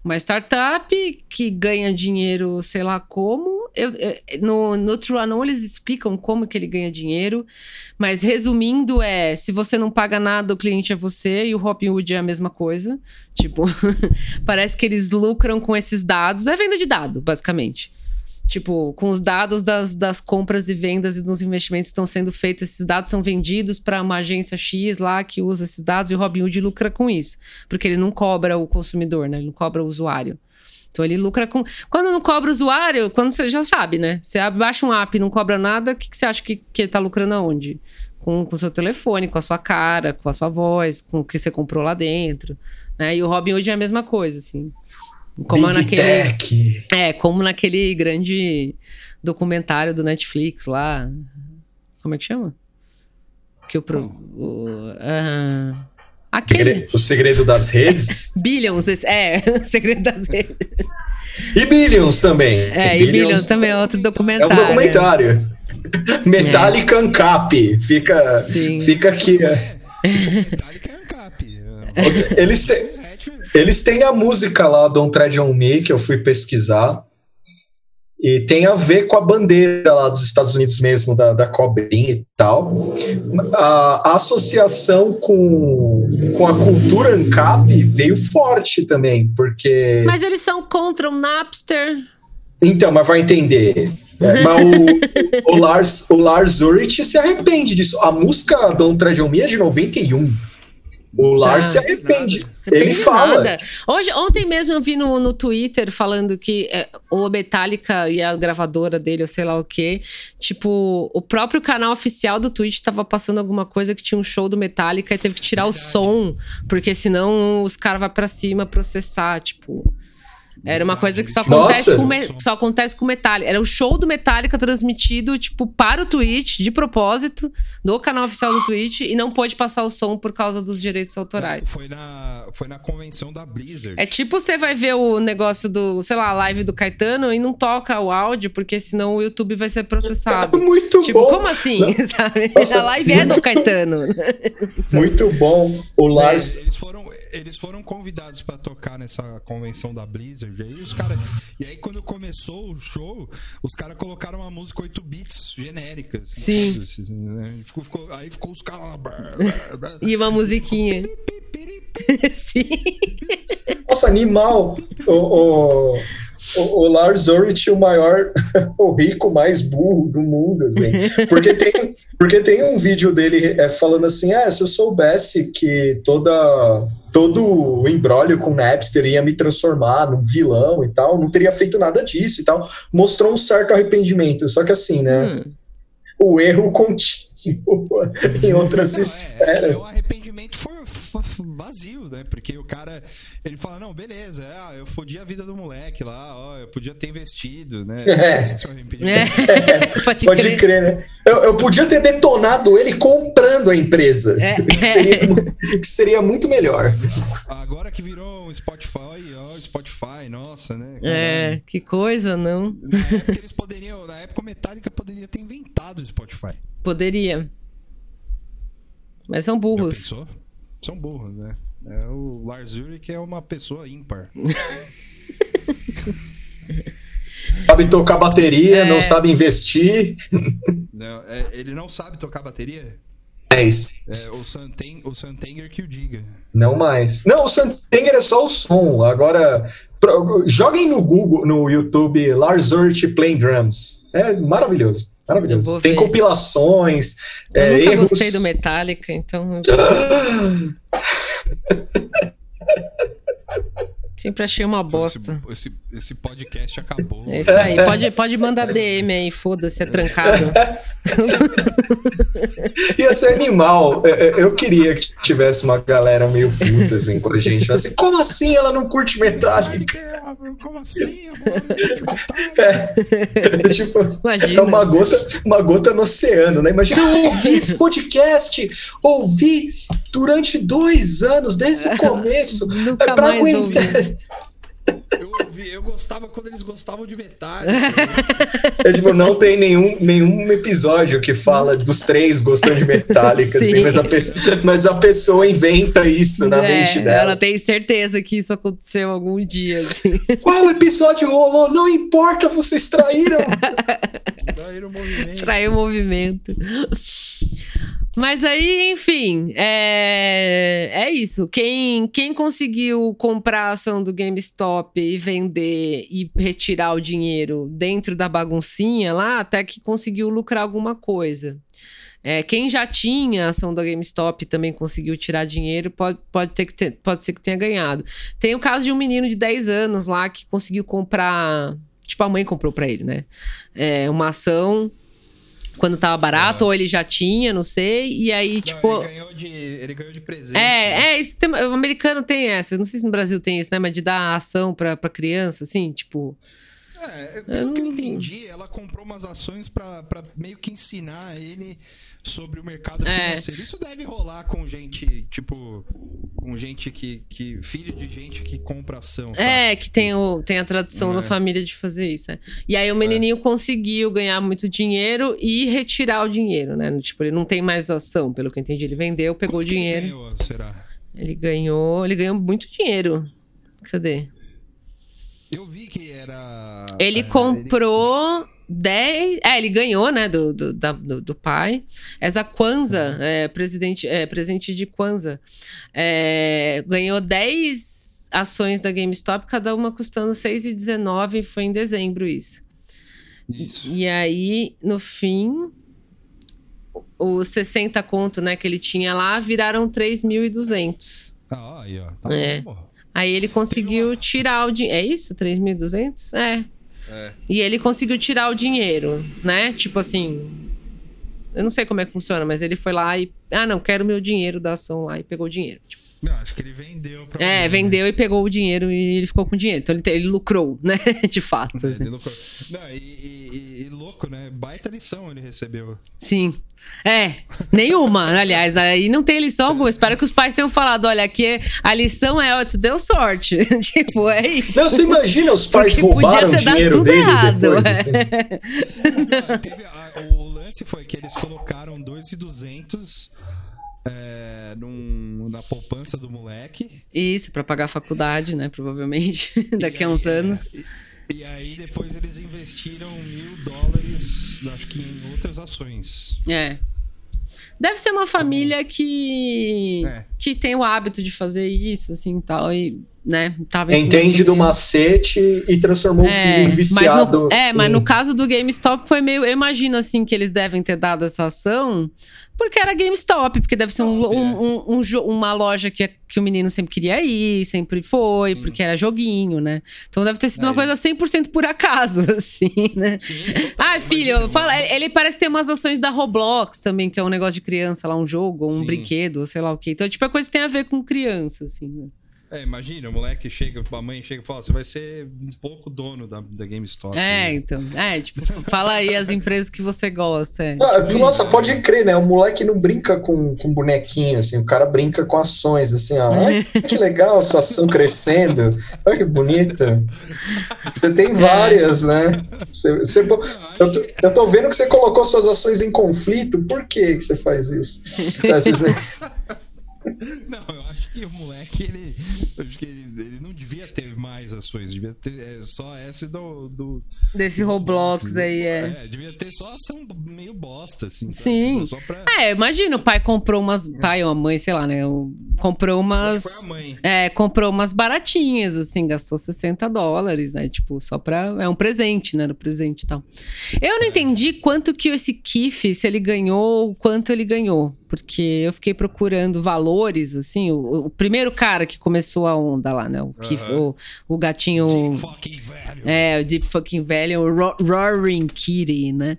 uma startup que ganha dinheiro, sei lá como, eu, eu, no, no Truanon eles explicam como que ele ganha dinheiro, mas resumindo é, se você não paga nada, o cliente é você e o Robinhood é a mesma coisa. Tipo, [laughs] parece que eles lucram com esses dados. É venda de dado, basicamente. Tipo, com os dados das, das compras e vendas e dos investimentos que estão sendo feitos, esses dados são vendidos para uma agência X lá que usa esses dados e o Robinhood lucra com isso. Porque ele não cobra o consumidor, né? Ele não cobra o usuário. Então ele lucra com. Quando não cobra usuário, quando você já sabe, né? Você baixa um app e não cobra nada, o que, que você acha que, que ele tá lucrando aonde? Com o seu telefone, com a sua cara, com a sua voz, com o que você comprou lá dentro. Né? E o Robin Hood é a mesma coisa, assim. Como Big naquele. Tech. É, como naquele grande documentário do Netflix lá. Como é que chama? Que o. Pro, o uh, Aquele... O segredo das redes? [laughs] Billions, é, [laughs] o segredo das redes. E Billions também. É, e Billions, Billions também é outro documentário. É um documentário. Metallica é. Ancap. Fica, fica aqui. É. Metallica Ancap. Eles têm, eles têm a música lá, Don't Tread On Me, que eu fui pesquisar. E tem a ver com a bandeira lá dos Estados Unidos mesmo, da, da cobrinha e tal. A, a associação com, com a cultura ANCAP veio forte também, porque... Mas eles são contra o Napster. Então, mas vai entender. É, mas o, o, Lars, o Lars Ulrich se arrepende disso. A música Don't Tread On Me é de 91. O Lars se arrepende. Ele fala. Nada. Hoje, ontem mesmo eu vi no, no Twitter falando que é, o Metallica e a gravadora dele, ou sei lá o quê, tipo, o próprio canal oficial do Twitch estava passando alguma coisa que tinha um show do Metallica e teve que tirar Verdade. o som, porque senão os caras vão pra cima processar, tipo. Era uma coisa que só acontece, com, só acontece com Metallica. Era o show do Metallica transmitido, tipo, para o Twitch, de propósito, no canal oficial do Twitch, e não pôde passar o som por causa dos direitos autorais. Foi na, foi na convenção da Blizzard. É tipo você vai ver o negócio do, sei lá, a live do Caetano e não toca o áudio, porque senão o YouTube vai ser processado. [laughs] muito tipo, bom. como assim? [laughs] Sabe? Nossa, a live é do Caetano. então, muito bom. O Lars. É, eles foram eles foram convidados para tocar nessa convenção da Blizzard. Aí os cara, e aí quando começou o show, os caras colocaram uma música 8 bits genérica. Assim, Sim. Assim, né? ficou, ficou, aí ficou os caras lá. e uma musiquinha. [laughs] Sim. Nossa, animal. O, o, o, o Lars Ulrich, o maior, [laughs] o rico mais burro do mundo, assim. [laughs] Porque tem, porque tem um vídeo dele é, falando assim, ah, se eu soubesse que toda todo o embrólio com Napster ia me transformar num vilão e tal, não teria feito nada disso e tal. Mostrou um certo arrependimento, só que assim, né? Hum. O erro continua [laughs] em outras não, esferas. É, é, o arrependimento foi [laughs] vazio, né? Porque o cara, ele fala, não, beleza, é, eu fodi a vida do moleque lá, ó, eu podia ter investido, né? [laughs] É. é. [laughs] Pode, Pode crer. crer, né? Eu, eu, podia ter detonado ele comprando a empresa, é. que, seria, que, seria, muito melhor. Agora que virou um Spotify, ó, Spotify, nossa, né? Caramba. É, que coisa, não? Na época eles poderiam, na época o Metallica poderia ter inventado o Spotify. Poderia. Mas são burros são burros, né? É, o Lars Ulrich é uma pessoa ímpar. [laughs] sabe tocar bateria, é... não sabe investir. [laughs] Não, é, ele não sabe tocar bateria? É isso. É, o, Santen, o Santenger que o diga. Não mais. Não, o Santenger é só o som. Agora, pro, joguem no Google, no YouTube, Lars Ulrich Playing Drums. É maravilhoso. Maravilhoso. Tem ver. compilações. Eu é, nunca erros... gostei do Metallica, então. [laughs] [laughs] Sempre achei uma bosta. Esse, esse, esse podcast acabou. É isso aí. Pode, pode mandar DM aí, foda-se, é trancado. [laughs] Ia ser animal. Eu queria que tivesse uma galera meio puta assim com a gente. Assim, como assim ela não curte Metallica? Como assim? É, [laughs] tipo, Imagina. é uma gota, uma gota no oceano, né? Imagina, eu ouvi esse podcast, ouvi durante dois anos, desde o [laughs] começo. Nunca é pra aguentar. [laughs] Eu, ouvi, eu gostava quando eles gostavam de metade. [laughs] É, tipo, não tem nenhum, nenhum episódio que fala dos três gostando de Metallica, assim, mas, a pessoa, mas a pessoa inventa isso na é, mente dela. Ela tem certeza que isso aconteceu algum dia. Assim. Qual episódio rolou? Não importa, vocês traíram. [laughs] traíram o movimento. Traiu o movimento. Mas aí, enfim, é, é isso. Quem, quem conseguiu comprar a ação do GameStop e vender e retirar o dinheiro dentro da baguncinha lá, até que conseguiu lucrar alguma coisa. É, quem já tinha a ação da GameStop também conseguiu tirar dinheiro, pode, pode, ter que ter, pode ser que tenha ganhado. Tem o caso de um menino de 10 anos lá que conseguiu comprar. Tipo, a mãe comprou para ele, né? É, uma ação quando tava barato, ou ele já tinha, não sei. E aí, não, tipo. Ele ganhou de, ele ganhou de presente. É, né? é, isso tem, o americano tem essa. Não sei se no Brasil tem isso, né? Mas de dar ação pra, pra criança, assim, tipo. É, pelo eu que eu entendi, ela comprou umas ações pra meio que ensinar ele sobre o mercado é. financeiro. É. Isso deve rolar com gente, tipo, com gente que, que. Filho de gente que compra ação. Sabe? É, que tem, o, tem a tradição é. na família de fazer isso. É. E aí o menininho é. conseguiu ganhar muito dinheiro e retirar o dinheiro, né? Tipo, ele não tem mais ação, pelo que eu entendi. Ele vendeu, pegou Quanto o dinheiro. Ele ganhou, será? Ele ganhou. Ele ganhou muito dinheiro. Cadê? Eu vi que era. Ele é, comprou. Ele 10. É, ele ganhou, né, do, do, da, do, do, pai. Essa Kwanza, é, presidente, é, presidente de Kwanza, é, ganhou 10 ações da GameStop, cada uma custando 6,19. Foi em dezembro isso. Isso. E, e aí, no fim, os 60 conto, né, que ele tinha lá, viraram 3.200. Ah, aí, ó. Tá é. Bom, aí ele conseguiu tirar o dinheiro. É isso? 3.200? É. É. E ele conseguiu tirar o dinheiro, né? Tipo assim. Eu não sei como é que funciona, mas ele foi lá e. Ah, não, quero meu dinheiro da ação lá e pegou o dinheiro. Tipo, não, acho que ele vendeu pra É, mim, vendeu né? e pegou o dinheiro e ele ficou com o dinheiro. Então ele, ele lucrou, né? [laughs] De fato. É, assim. Ele lucrou. Não, e, e, e, louco, né? Baita lição ele recebeu. Sim. É, nenhuma, [laughs] aliás, aí não tem lição alguma. Espero que os pais tenham falado: olha, aqui a lição é, ó, você deu sorte. [laughs] tipo, é isso. Não, você imagina os pais Porque roubaram o dinheiro dele errado, depois, é. assim. a, o lance foi que eles colocaram 2,200 é, num, na poupança do moleque. Isso, para pagar a faculdade, né? Provavelmente, [laughs] daqui a uns é, anos. E, e aí depois eles investiram mil dólares, acho que em outras ações. É. Deve ser uma família que é. que tem o hábito de fazer isso, assim, tal, e, né, tava Entende do macete e transformou é, o filho em viciado. Mas no, é, mas no caso do GameStop foi meio, eu imagino, assim, que eles devem ter dado essa ação porque era GameStop, porque deve ser um, um, um, uma loja que, que o menino sempre queria ir, sempre foi, Sim. porque era joguinho, né? Então deve ter sido uma coisa 100% por acaso, [laughs] assim, né? Sim, [laughs] ah, filho, fala, ele parece ter umas ações da Roblox também, que é um negócio de criança lá, um jogo, um Sim. brinquedo, sei lá o quê. Então, tipo, é coisa que tem a ver com criança, assim, né? É, imagina, o moleque chega, a mãe chega e fala: você vai ser um pouco dono da, da GameStop. É, né? então. É, tipo, fala aí as empresas que você gosta. É. Ah, nossa, pode crer, né? O moleque não brinca com, com bonequinho, assim, o cara brinca com ações, assim, ó. Ai, [laughs] que legal, sua ação crescendo. Olha que bonita. Você tem várias, né? Você, você, eu, tô, eu tô vendo que você colocou suas ações em conflito. Por que, que você faz isso? [laughs] Às vezes, Não, eu acho que o moleque, ele. acho que ele, ele não devia ter mais ações, devia ter é, só essa do. do Desse do Roblox aí, é. É, devia ter só ação meio bosta, assim. Sim. Só pra... É, imagina, o pai comprou umas. Pai ou a mãe, sei lá, né? Comprou umas. Foi a mãe. É, comprou umas baratinhas, assim, gastou 60 dólares, né? Tipo, só pra. É um presente, né? No presente e tal. Eu não é. entendi quanto que esse Kiff, se ele ganhou, quanto ele ganhou. porque eu fiquei procurando valores, assim, o, o primeiro cara que começou a onda lá, né? O, que, o, o gatinho. Deep fucking velho. É, o Deep Fucking Velho, o Ro Roaring Kitty, né?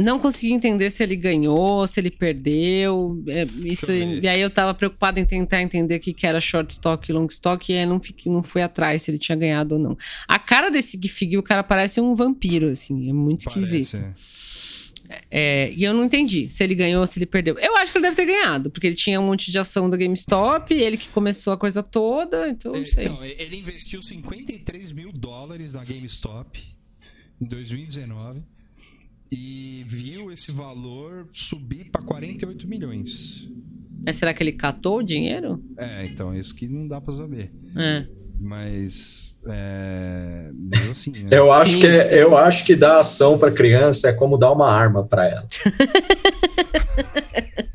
Não consegui entender se ele ganhou, se ele perdeu. É, isso, e aí eu tava preocupada em tentar entender o que, que era short stock e long stock, e aí não, fiquei, não fui atrás se ele tinha ganhado ou não. A cara desse Gifig, o cara parece um vampiro, assim, é muito esquisito. Parece. É, e eu não entendi se ele ganhou ou se ele perdeu. Eu acho que ele deve ter ganhado, porque ele tinha um monte de ação da GameStop, ele que começou a coisa toda, então não sei. Então, ele investiu 53 mil dólares na GameStop em 2019 e viu esse valor subir para 48 milhões. Mas será que ele catou o dinheiro? É, então, isso que não dá para saber. É. Mas. É. Meio assim, né? Eu acho, Sim. que, é, eu acho que dar ação para criança é como dar uma arma para ela. [laughs]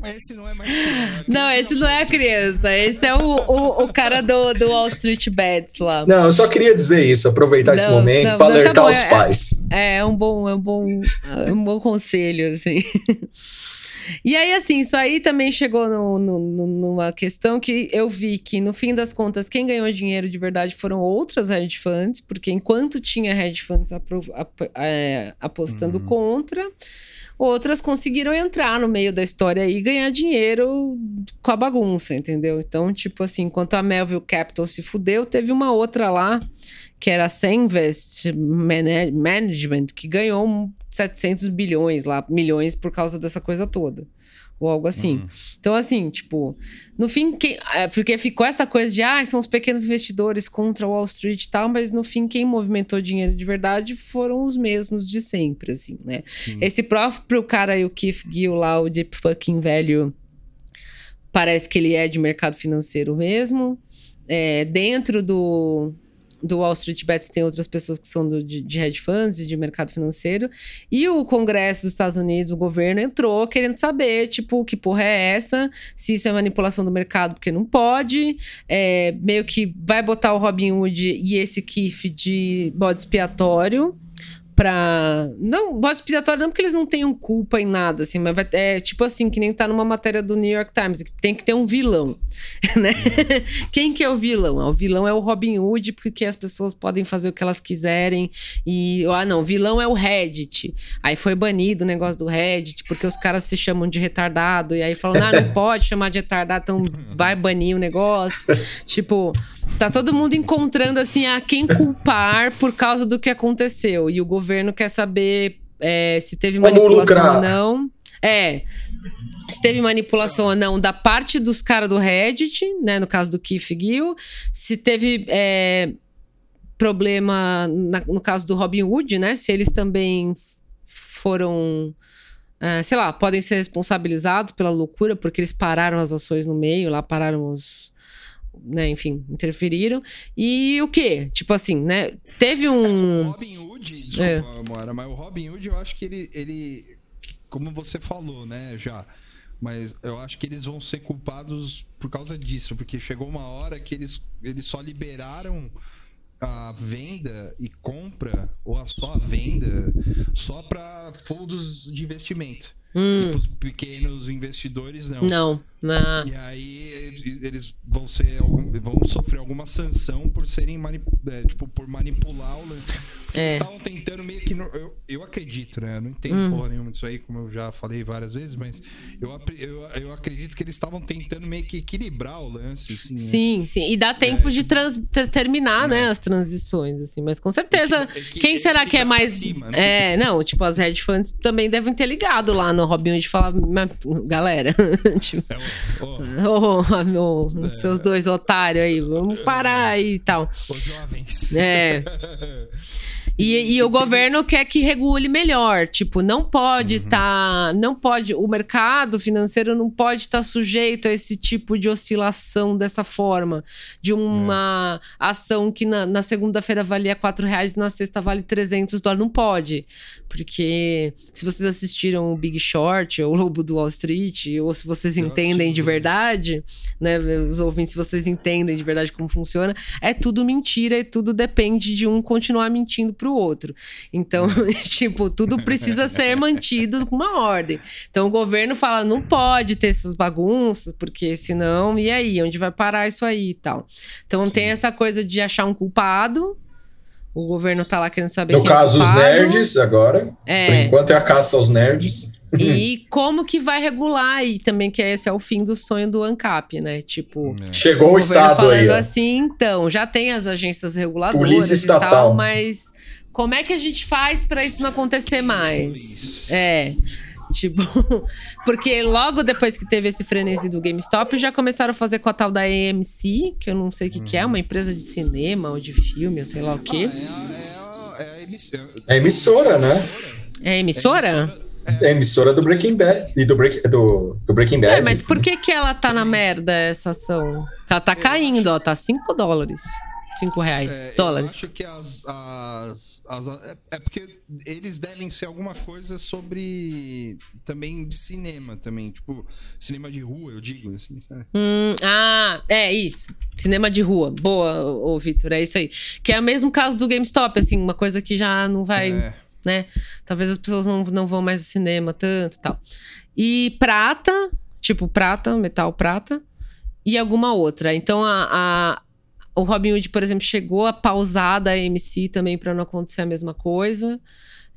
Mas esse não é mais. criança. Não, esse não é a criança, esse é o, o, o cara do, do Wall Street Bets lá. Não, eu só queria dizer isso, aproveitar esse Não, momento não, para tá alertar bom, os é- pais. É, é um bom, é um bom, é um bom conselho, assim. [laughs] E aí, assim, isso aí também chegou no, no- numa questão que eu vi que, no fim das contas, quem ganhou dinheiro de verdade foram outras hedge funds, porque enquanto tinha hedge funds apro- ap- é, apostando contra, outras conseguiram entrar no meio da história e ganhar dinheiro com a bagunça, entendeu? Então, tipo assim, enquanto a Melville Capital se fudeu, teve uma outra lá, que era a Senvest Mana- Management, que ganhou 700 bilhões lá, milhões por causa dessa coisa toda. Ou algo assim. Uhum. Então, assim, tipo, no fim, quem, é, porque ficou essa coisa de, ah, são os pequenos investidores contra Wall Street e tal, mas no fim, quem movimentou dinheiro de verdade foram os mesmos de sempre, assim, né? Sim. Esse próprio cara aí, o Keith Gill lá, o Deep Fucking Velho, parece que ele é de mercado financeiro mesmo. É, dentro do, do Wall Street Bets tem outras pessoas que são do- de, de hedge funds e de mercado financeiro. E o Congresso dos Estados Unidos, o governo, entrou querendo saber, tipo, que porra é essa? Se isso é manipulação do mercado, porque não pode. É, meio que vai botar o Robin Hood e esse Keith de bode expiatório pra. Não, bode expiatório não porque eles não tenham culpa em nada, assim, mas vai, é tipo assim, que nem tá numa matéria do New York Times, que tem que ter um vilão, [laughs] né? Quem que é o vilão? Ah, O vilão é o Robin Hood, porque as pessoas podem fazer o que elas quiserem. E, ah, não, o vilão é o Reddit. Aí foi banido o negócio do Reddit, porque os caras se chamam de retardado. E aí falam, ah, não [laughs] pode chamar de retardado, então [laughs] vai banir o negócio. tipo, tá todo mundo encontrando, assim, a quem culpar por causa do que aconteceu. E o governo quer saber é, se teve Como manipulação lucrar. ou não. É. Se teve manipulação ou não da parte dos caras do Reddit, né? No caso do Keith Gill. Se teve é, problema na- no caso do Robin Hood, né? Se eles também foram. é, sei lá, podem ser responsabilizados pela loucura, porque eles pararam as ações no meio, lá pararam os. Né, enfim, interferiram. E o quê? Tipo assim, né? Teve O um. Robin Hood, desculpa, Moara, mas o Robin Hood eu acho que ele, ele. Como você falou, né, já. Mas eu acho que eles vão ser culpados por causa disso, porque chegou uma hora que eles, eles só liberaram a venda e compra, ou a só a venda, só para fundos de investimento. Hum, E pros pequenos investidores, não. não. Ah, E aí eles- vão ser vão sofrer alguma sanção por serem é, tipo por manipular o lance. É. Eles estavam tentando meio que no- eu, eu acredito, né? Eu não entendo Hum. porra nenhuma disso aí, como eu já falei várias vezes, mas eu, eu, eu acredito que eles estavam tentando meio que equilibrar o lance, assim. né? Sim, sim. E dá tempo É, de trans- ter- terminar, né, as transições, assim. Mas com certeza, que- quem será que que é mais... cima, né? É, não, tipo, as hedge funds também devem ter ligado lá no Robin Hood falar, "Mas, galera, [laughs] tipo... [laughs] Ô, meu, seus dois otários aí, vamos parar aí e tal. os jovens. É. [laughs] E, e o governo quer que regule melhor. Tipo, não pode estar. não pode. O mercado financeiro não pode estar sujeito a esse tipo de oscilação dessa forma. De uma ação que na, na segunda-feira valia 4 reais e na sexta vale 300 dólares. Não pode. Porque se vocês assistiram o Big Short ou o Lobo do Wall Street, ou se vocês Eu entendem de verdade, né? Os ouvintes, se vocês entendem de verdade como funciona, é tudo mentira e tudo depende de um continuar mentindo pro pro outro. Então, [laughs] tipo, tudo precisa ser mantido com uma ordem. Então, o governo fala, não pode ter essas bagunças, porque senão, e aí? Onde vai parar isso aí e tal? Então, tem essa coisa de achar um culpado, o governo tá lá querendo saber No é caso, é os nerds, agora. É. Por enquanto é a caça aos nerds. E [laughs] como que vai regular e também que esse é o fim do sonho do ANCAP, né? Tipo, é. chegou o, o estado falando aí, assim, então, já tem as agências reguladoras Polícia estatal. e tal, mas como é que a gente faz para isso não acontecer mais? É. Tipo, [laughs] porque logo depois que teve esse frenesi do GameStop, já começaram a fazer com a tal da AMC, que eu não sei o que, que é, uma empresa de cinema ou de filme, ou sei lá o quê. Ah, é, é, é, é, a emissora, né? É emissora? É emissora do Breaking Bad e do, break, do, do Breaking Bad. É, mas por que que ela tá na merda, essa ação? Ela tá caindo, ó, tá 5 dólares. 5 reais, é, dólares. Eu acho que as, as, as, é, é porque eles devem ser alguma coisa sobre também de cinema também, tipo, cinema de rua, eu digo, assim, sabe? Hum, ah, é isso. Cinema de rua. Boa, ô, Vitor, é isso aí. Que é o mesmo caso do GameStop, assim, uma coisa que já não vai. É né? Talvez as pessoas não, não vão mais ao cinema tanto tal. E prata, tipo prata, metal prata, e alguma outra. Então a, a o Robin Hood, por exemplo, chegou a pausar da AMC também para não acontecer a mesma coisa.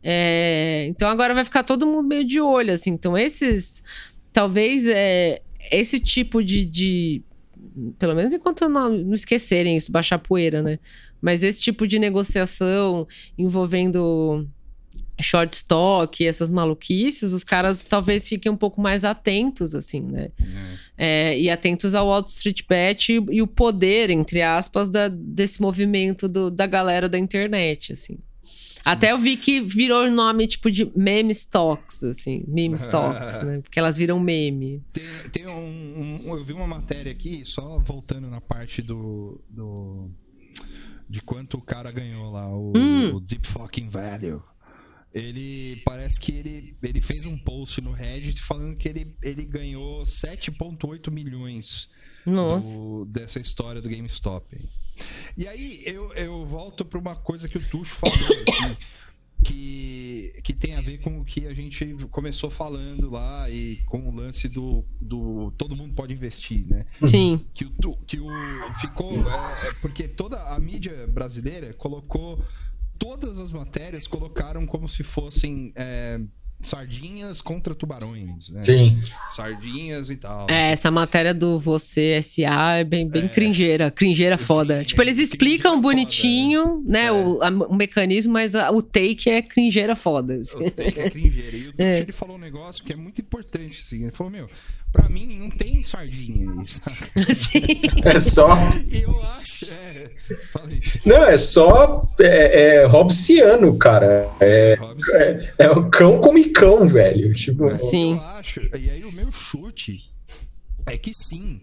É, então agora vai ficar todo mundo meio de olho, assim. Então esses, talvez é, esse tipo de, de, pelo menos enquanto não, não esquecerem isso, baixar poeira, né? Mas esse tipo de negociação envolvendo short stock, essas maluquices, os caras talvez fiquem um pouco mais atentos, assim, né? É. É, e atentos ao Wall Street Bet e, e, o poder, entre aspas, da, desse movimento do, da galera da internet, assim. Até eu vi que virou nome tipo de meme stocks, assim, meme [laughs] stocks, né? Porque elas viram meme. Tem, tem um, um, Eu vi uma matéria aqui, só voltando na parte do. do de quanto o cara ganhou lá, o, hum. o Deep Fucking Value ele parece que ele, ele fez um post no Reddit falando que ele, ele ganhou 7,8 milhões do, dessa história do GameStop. E aí eu, eu volto para uma coisa que o Tuxo falou, assim, [coughs] que, que tem a ver com o que a gente começou falando lá e com o lance do, do todo mundo pode investir, né? Sim. Que o, que o ficou. É, é porque toda a mídia brasileira colocou todas as matérias colocaram como se fossem é, sardinhas contra tubarões. Né? Sim. Sardinhas e tal. É, essa matéria do Você SA é bem, bem é. cringeira. Cringeira foda. Sim, tipo, eles explicam bonitinho, foda. né, é. o, a, o mecanismo, mas a, o take é cringeira foda. Assim. O take é cringeira. E o [laughs] é. ele falou um negócio que é muito importante, assim. Ele falou, meu, pra mim não tem sardinha aí, [laughs] Sim. É só... Eu acho, é... Não, é só é, é Hobbesiano, cara. É, é, é, o cão come cão, velho. Tipo, sim. Eu acho, e aí o meu chute é que sim.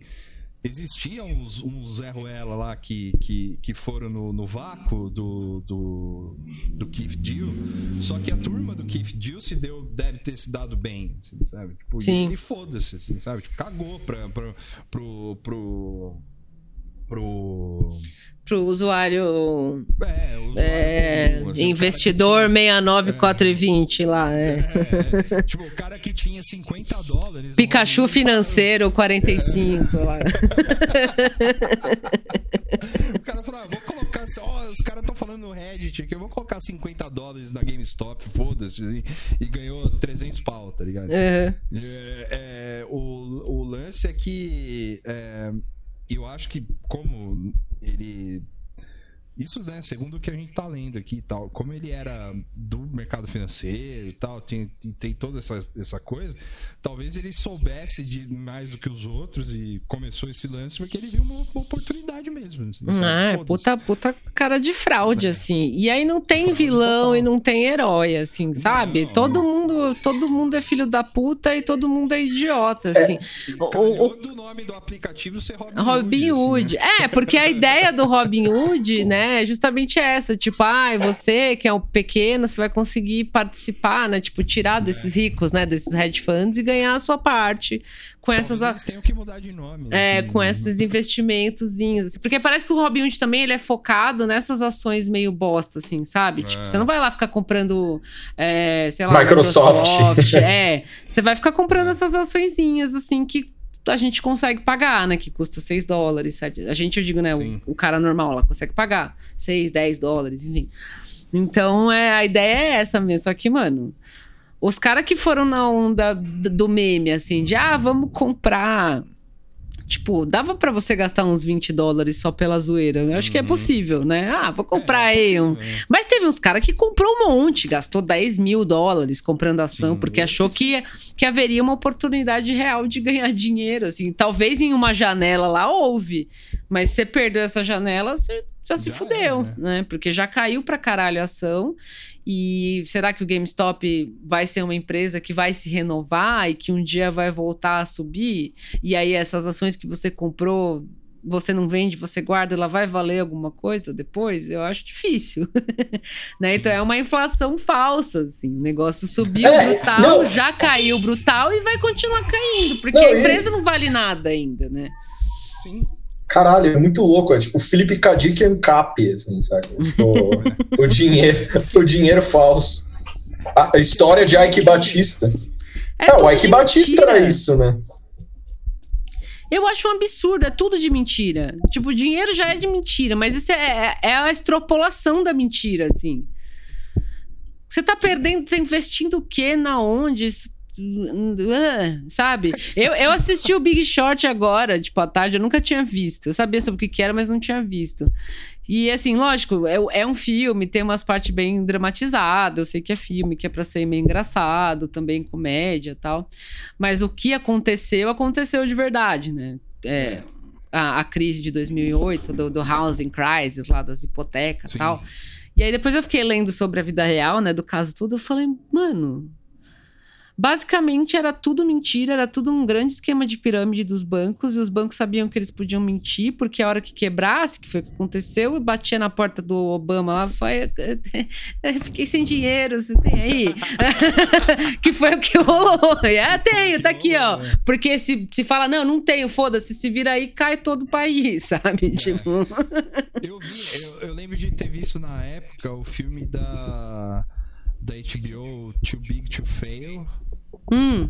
Existiam uns, uns Zé Ruela lá que, que, que foram no, no vácuo do, do, do Keith Dill, só que a turma do Keith Dill se deu, deve ter se dado bem, assim, sabe? Tipo, Sim. E, e foda-se, assim, sabe? Tipo, cagou pra, pra, pro, pro, pro pro usuário, é, usuário é, comum, assim, investidor 69420 é, lá. É. é. tipo, o cara que tinha 50 dólares. Pikachu financeiro 45 lá. [laughs] o cara falou: ah, vou colocar. Ó, os caras estão falando no Reddit que eu vou colocar 50 dólares na GameStop, foda-se, e, e, ganhou 300 pau, tá ligado? Uhum. É, o, o lance é que eu acho que como ele isso, né, segundo o que a gente tá lendo aqui e tal, como ele era do mercado financeiro e tal, tem, tem toda essa, essa coisa, talvez ele soubesse de mais do que os outros e começou esse lance porque ele viu uma, uma oportunidade mesmo. Assim, ah, é, puta, puta cara de fraude, é. assim. E aí não tem vilão e não tem herói, assim, sabe? Não, todo mundo todo mundo é filho da puta e todo mundo é idiota, é. assim. É, o, o, do nome do aplicativo ser Robin, Robin Hood. Hood. Assim, né? É, porque a ideia do Robin Hood, [laughs] né, é justamente essa. Tipo, ah, você que é um pequeno, você vai conseguir participar, né? Tipo, tirar desses ricos, né? Desses hedge funds e ganhar a sua parte com essas. Tem que mudar de nome. É, assim, com né? esses investimentos. Assim, porque parece que o Robinhood também ele é focado nessas ações meio bosta, assim, sabe? Tipo, é. Tipo, você não vai lá ficar comprando, é, sei lá, Microsoft. Microsoft é. [laughs] Você vai ficar comprando essas açõezinhas, assim, que a gente consegue pagar, né? Que custa 6 dólares, 7. A gente, eu digo, né? O, o, cara normal lá consegue pagar 6, 10 dólares, enfim. Então, é, a ideia é essa mesmo. Só que, mano, os caras que foram na onda do meme, assim, de ah, vamos comprar Tipo, dava para você gastar uns 20 dólares só pela zoeira. Eu acho uhum. que é uhum. possível, né? Ah, vou comprar é, aí um. É. Mas teve uns caras que comprou um monte, gastou 10 mil dólares comprando ação, Sim, porque achou que, que haveria uma oportunidade real de ganhar dinheiro. Assim, talvez em uma janela lá houve, mas você perdeu essa janela, você já se já fudeu, é, né? né? Porque já caiu pra caralho a ação. E será que o GameStop vai ser uma empresa que vai se renovar e que um dia vai voltar a subir? E aí essas ações que você comprou, você não vende, você guarda, ela vai valer alguma coisa depois? Eu acho difícil. [laughs] né? Então é uma inflação falsa, assim. O negócio subiu é, brutal, não. já caiu brutal e vai continuar caindo, porque não, a empresa isso... não vale nada ainda, né? Sim. Caralho, é muito louco. É tipo Felipe e Ancap, assim, sabe? O, o, dinheiro, o dinheiro falso. A, história de Ike Batista. É ah, o Ike Batista era isso, né? Eu acho um absurdo, é tudo de mentira. Tipo, o dinheiro já é de mentira, mas isso é, é, é a extrapolação da mentira, assim. Você tá perdendo, tá investindo o quê? Na onde? Isso sabe? Eu, eu assisti o Big Short agora, tipo, à tarde, eu nunca tinha visto. Eu sabia sobre o que, era, mas não tinha visto. E assim, lógico, é, é um filme, tem umas partes bem dramatizadas. Eu sei que é filme, que é pra ser meio engraçado, também comédia e tal. Mas o que aconteceu, aconteceu de verdade, né? É, a, a, crise de 2008, do, do housing crisis lá, das hipotecas e tal. E aí depois eu fiquei lendo sobre a vida real, né, do caso tudo, eu falei, mano, Basicamente era tudo mentira, era tudo um grande esquema de pirâmide dos bancos e os bancos sabiam que eles podiam mentir, porque a hora que quebrasse, que foi o que aconteceu, eu batia na porta do Obama lá, foi, [laughs] fiquei sem dinheiro, você tem aí? [laughs] que foi o que rolou. É, tenho, tá aqui, ó. Porque se, se fala, não, não tenho, foda-se, se vira aí, cai todo o país, [laughs] sabe? É. Tipo... eu vi, eu, eu lembro de ter visto na época o filme da da HBO Too Big to Fail. Hum.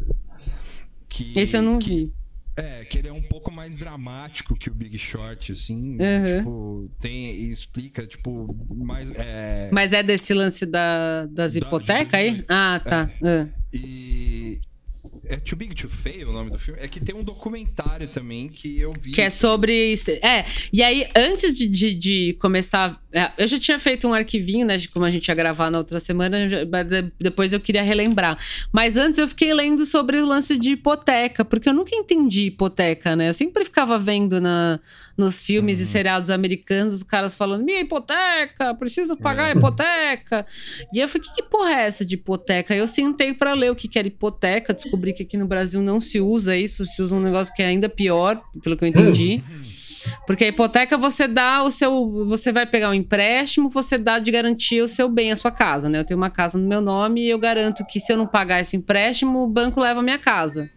Que, Esse eu não que, vi. É, que ele é um pouco mais dramático que o Big Short, assim. Uhum. Tipo, tem e explica, tipo, mais. É... Mas é desse lance da, das hipotecas aí? Ah, tá. É. Uh. E, é Too Big to Fail o nome do filme? É que tem um documentário também que eu vi. Que é sobre. É, e aí, antes de, de, de começar. É, eu já tinha feito um arquivinho, né? De como a gente ia gravar na outra semana, depois eu queria relembrar. Mas antes eu fiquei lendo sobre o lance de hipoteca, porque eu nunca entendi hipoteca, né? Eu sempre ficava vendo na nos filmes uhum. e seriados americanos, os caras falando: minha hipoteca, preciso pagar a é. hipoteca. E eu falei: que, que porra é essa de hipoteca? Eu sentei para ler o que, que era hipoteca, descobri que aqui no Brasil não se usa isso, se usa um negócio que é ainda pior, pelo que eu entendi. Porque a hipoteca você dá o seu. Você vai pegar um empréstimo, você dá de garantia o seu bem, a sua casa, né? Eu tenho uma casa no meu nome e eu garanto que se eu não pagar esse empréstimo, o banco leva a minha casa.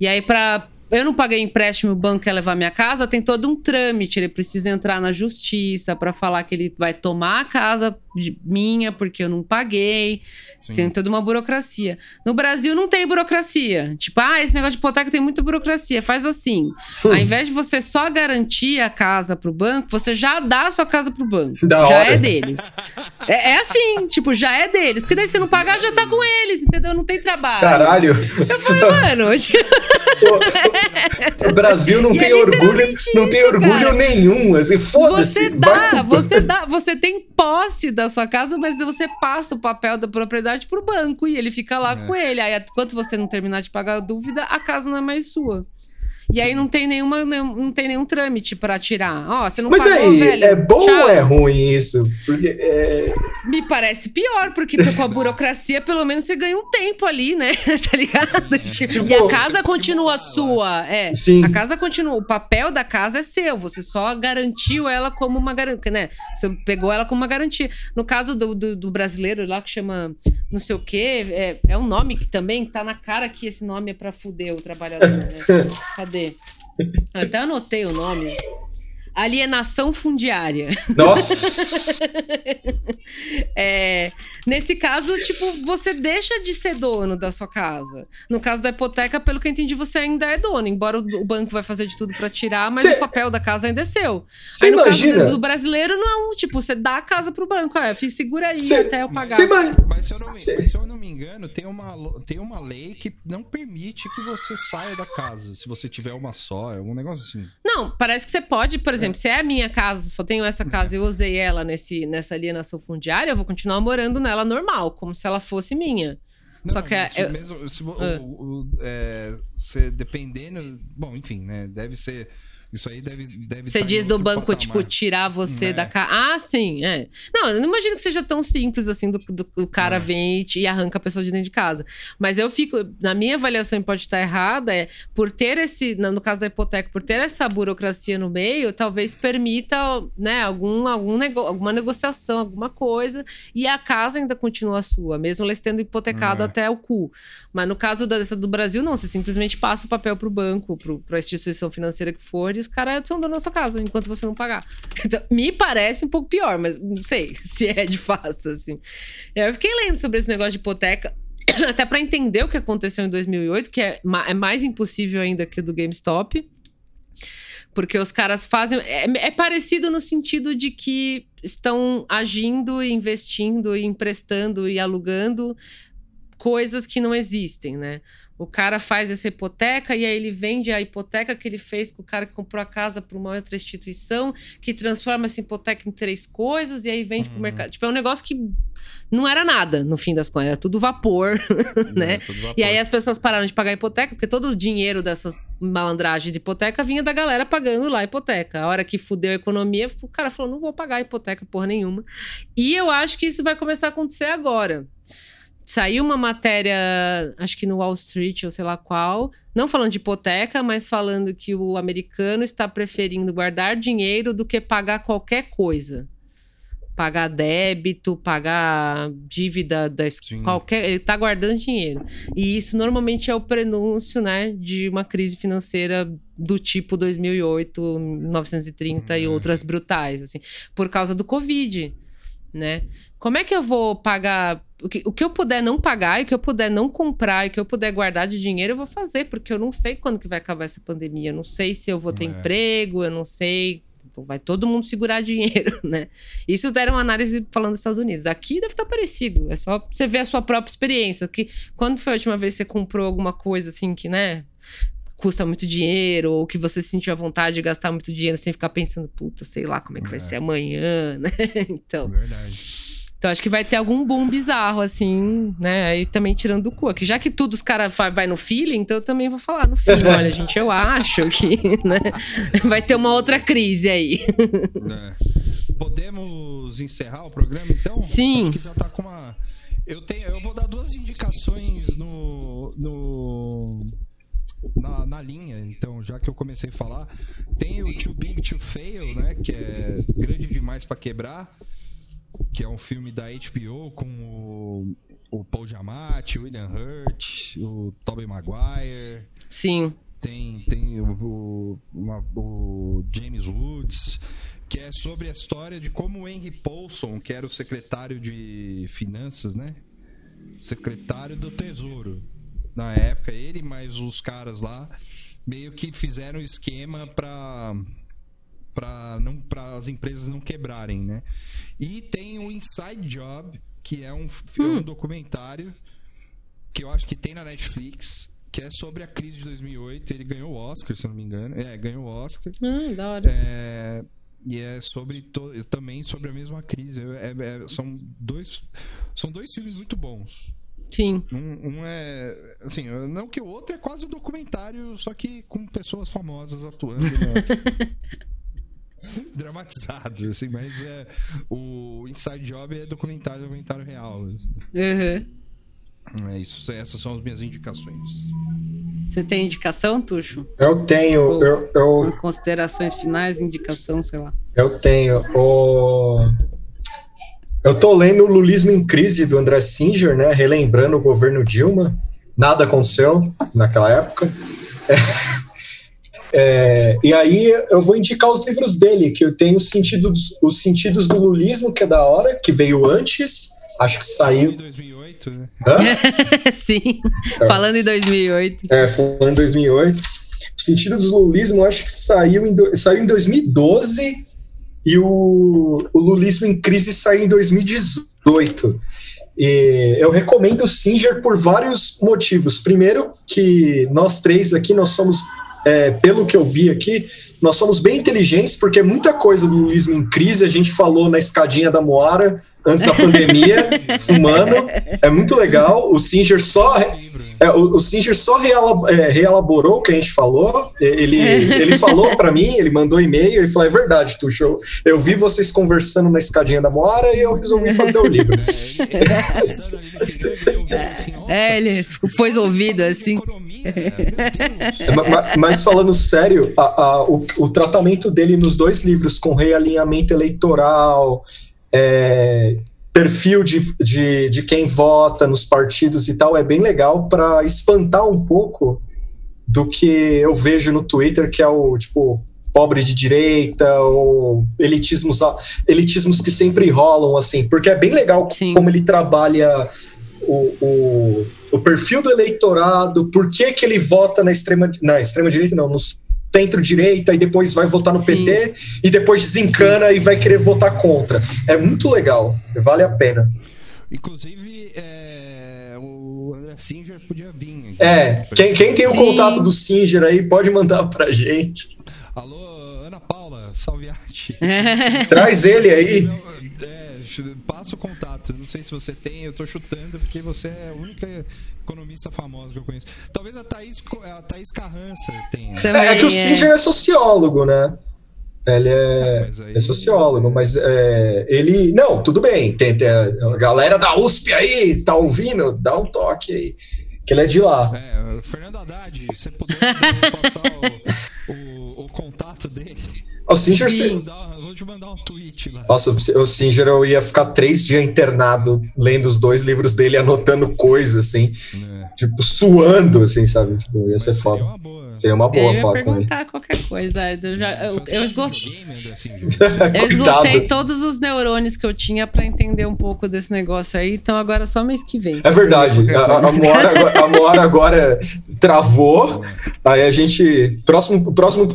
E aí, para eu não paguei empréstimo, o banco quer levar minha casa, tem todo um trâmite. Ele precisa entrar na justiça para falar que ele vai tomar a casa minha porque eu não paguei. Sim. Tem toda uma burocracia. No Brasil não tem burocracia. Tipo, ah, esse negócio de hipoteca tem muita burocracia. Faz assim. Sim. Ao invés de você só garantir a casa pro banco, você já dá a sua casa pro banco. Da já hora. é deles. [laughs] É, é, assim, tipo, já é deles. Porque daí se não pagar, já tá com eles, entendeu? Não tem trabalho. Caralho. Eu falei, mano. [laughs] o Brasil não e tem é orgulho, não tem orgulho cara. nenhum. Assim, foda-se. Você dá, você dá, você tem posse da sua casa, mas você passa o papel da propriedade pro banco e ele fica lá é. com ele. Aí, enquanto você não terminar de pagar a dúvida, a casa não é mais sua. E aí não tem nenhuma, não tem nenhum trâmite para tirar. Ó, oh, você não Mas pagou, aí, velho, é bom tchau. ou é ruim isso? Porque é... Me parece pior, porque com a burocracia, pelo menos você ganha um tempo ali, né? [laughs] tá ligado? Tipo, e a casa continua sua. É. Sim. A casa continua. O papel da casa é seu. Você só garantiu ela como uma garantia, né? Você pegou ela como uma garantia. No caso do, do, do brasileiro lá que chama não sei o quê, é, é um nome que também tá na cara que esse nome é pra fuder o trabalhador, né? [laughs] Cadê? Eu até anotei o nome. Alienação fundiária. Nossa! [laughs] é, nesse caso, tipo, você deixa de ser dono da sua casa. No caso da hipoteca, pelo que eu entendi, você ainda é dono, embora o banco vai fazer de tudo para tirar, mas Cê... o papel da casa ainda é seu. Você imagina? caso do brasileiro, não. Tipo, você dá a casa pro banco. É, segura aí Cê... até eu pagar. Cê... Mas, se eu não me, se eu não me engano, tem uma, tem uma lei que não permite que você saia da casa, se você tiver uma só. É um negócio assim. Não, parece que você pode, por exemplo, exemplo, se é a minha casa, só tenho essa casa e eu usei ela nesse, nessa alienação fundiária, eu vou continuar morando nela normal, como se ela fosse minha. Não, só que é, mesmo, se, ah. o, o, é, você dependendo, bom, enfim, né, deve ser isso aí deve. deve você diz do banco, patamar. tipo, tirar você é. da casa. Ah, sim, é. Não, eu não imagino que seja tão simples assim do, do o cara é. vem e, e, arranca a pessoa de dentro de casa. Mas eu fico. Na minha avaliação, pode estar errada, é por ter esse. No caso da hipoteca, por ter essa burocracia no meio, talvez permita, né, algum, algum nego, alguma negociação, alguma coisa, e a casa ainda continua sua, mesmo ela estando hipotecada é. até o cu. Mas no caso dessa do Brasil, não, você simplesmente passa o papel pro banco, para a instituição financeira que for, e os caras são da sua casa enquanto você não pagar. Então, me parece um pouco pior, mas não sei [laughs] se é de fato, assim. Eu fiquei lendo sobre esse negócio de hipoteca, [coughs] até para entender o que aconteceu em 2008, que é, é mais impossível ainda que do GameStop. Porque os caras fazem. É, é, parecido no sentido de que estão agindo, investindo, emprestando e alugando coisas que não existem, né? O cara faz essa hipoteca e aí ele vende a hipoteca que ele fez com o cara que comprou a casa para uma outra instituição, que transforma essa hipoteca em três coisas e aí vende uhum. para o mercado. Tipo, é um negócio que não era nada, no fim das contas, era tudo vapor, [laughs] né? Tudo vapor. E aí as pessoas pararam de pagar a hipoteca, porque todo o dinheiro dessas malandragens de hipoteca vinha da galera pagando lá a hipoteca. A hora que fudeu a economia, o cara falou: não vou pagar a hipoteca porra nenhuma. E eu acho que isso vai começar a acontecer agora. Saiu uma matéria, acho que no Wall Street ou sei lá qual, não falando de hipoteca, mas falando que o americano está preferindo guardar dinheiro do que pagar qualquer coisa. Pagar débito, pagar dívida da qualquer. Ele está guardando dinheiro. E isso normalmente é o prenúncio né, de uma crise financeira do tipo 2008, 1930 hum, e outras brutais, assim, por causa do Covid, né? Como é que eu vou pagar o que, o que eu puder não pagar, e o que eu puder não comprar, e o que eu puder guardar de dinheiro, eu vou fazer, porque eu não sei quando que vai acabar essa pandemia. Eu não sei se eu vou ter é. emprego, eu não sei. Então vai todo mundo segurar dinheiro, [laughs] né? Isso deram uma análise falando dos Estados Unidos. Aqui deve estar parecido. É só você ver a sua própria experiência. Que quando foi a última vez que você comprou alguma coisa assim que, né? custa muito dinheiro, ou que você sentiu a vontade de gastar muito dinheiro sem ficar pensando, puta, sei lá como é que é. vai ser amanhã, [laughs] né? Então. Verdade. Então acho que vai ter algum boom bizarro, assim, né? Aí também tirando do cu. Aqui, já que tudo os caras vai no feeling, então eu também vou falar no feeling. Olha, gente, eu acho que [laughs] né, vai ter uma outra crise aí. É. Podemos encerrar o programa, então? Sim. Acho que já tá com uma. Eu, tenho, eu vou dar duas indicações no. no... Na, na, linha, então, já que eu comecei a falar, tem o Too Big to Fail, né? Que é grande demais para quebrar que é um filme da HBO com o, o Paul Giamatti, o William Hurt, o Tobey Maguire. Sim. Tem, tem o, o, o James Woods, que é sobre a história de como o Henry Paulson, que era o secretário de finanças, né? Secretário do Tesouro. Na época, ele mais os caras lá meio que fizeram um esquema para para não para as empresas não quebrarem, né? E tem o Inside Job, que é um, hum. um documentário que eu acho que tem na Netflix, que é sobre a crise de 2008. Ele ganhou o Oscar, se eu não me engano. É, ganhou o Oscar. Hum, da hora. É, e é sobre to, também sobre a mesma crise. É, é, são dois são dois filmes muito bons. Sim. Um, um, é. Assim, não que o outro é quase um documentário, só que com pessoas famosas atuando. Né? [laughs] [laughs] Dramatizado, assim, mas é. O Inside Job é documentário, documentário real. Uhum. É isso, essas são as minhas indicações. Você tem indicação, Tuxo? Eu tenho. Ou, eu, eu... Considerações finais, indicação, sei lá. Eu tenho. O... Eu tô lendo o Lulismo em Crise do André Singer, né? Relembrando o governo Dilma. Nada aconteceu naquela época. É, [laughs] é, e aí eu vou indicar os livros dele, que eu tenho os sentidos, os sentidos do lulismo, que é da hora, que veio antes. Acho que saiu. Em 2008, né? [laughs] Sim, é. falando em 2008. É, falando em 2008. O sentido do lulismo, acho que saiu em, do, saiu em 2012 e o, o Lulismo em Crise saiu em 2018. E eu recomendo o Singer por vários motivos. Primeiro, que nós três aqui, nós somos, é, pelo que eu vi aqui, nós somos bem inteligentes, porque muita coisa do Lulismo em Crise. A gente falou na escadinha da Moara antes da pandemia, [laughs] fumando. É muito legal. O Singer só é, o, o Singer só realab, é, reelaborou o que a gente falou. Ele, ele falou para mim, ele mandou e-mail, ele falou: é verdade, Tuxo. Eu, eu vi vocês conversando na escadinha da Moara e eu resolvi fazer o livro. É, ele pôs ouvido assim. mas, mas, falando sério, a, a, o, o tratamento dele nos dois livros, com realinhamento eleitoral, é, perfil de, de, de quem vota nos partidos e tal é bem legal para espantar um pouco do que eu vejo no Twitter, que é o tipo pobre de direita ou elitismos, elitismos que sempre rolam, assim, porque é bem legal Sim. como ele trabalha o, o, o, perfil do eleitorado, por que, que ele vota na extrema, na extrema direita, não, nos centro-direita e depois vai votar no Sim. PT e depois desencana e vai querer votar contra. É muito legal, vale a pena. Inclusive, é, o André Singer podia vir. Aqui, é, quem, quem tem Sim. o contato do Singer aí pode mandar pra gente. Alô, Ana Paula, salviate. [laughs] Traz ele aí. É, passa o contato. Não sei se você tem, eu tô chutando porque você é a única economista famosa que eu conheço. Talvez a Thaís, a Thaís Carrança tenha. É, é, que o Singer é sociólogo, né? Ele é, ah, aí... é sociólogo, mas é, ele. Não, tudo bem. Tem, tem, a galera da USP aí, tá ouvindo? Dá um toque aí. Que ele é de lá. É, Fernando Haddad, você puder passar o, o, o contato dele. O Singer. Sim. Vou te mandar um tweet lá. Nossa, o Singer eu ia ficar três dias internado lendo os dois livros dele, anotando coisas, assim. É. Tipo, suando, assim, sabe? Tipo, ia ser foda. Seria uma boa. Seria uma boa eu ia foto. perguntar qualquer coisa. Eu, já, eu, eu, esgotei, [laughs] eu esgotei todos os neurônios que eu tinha pra entender um pouco desse negócio aí, então agora só mês que vem. É verdade. A, a, Moara, agora, a Moara agora travou. [laughs] Aí a gente. Próximo. próximo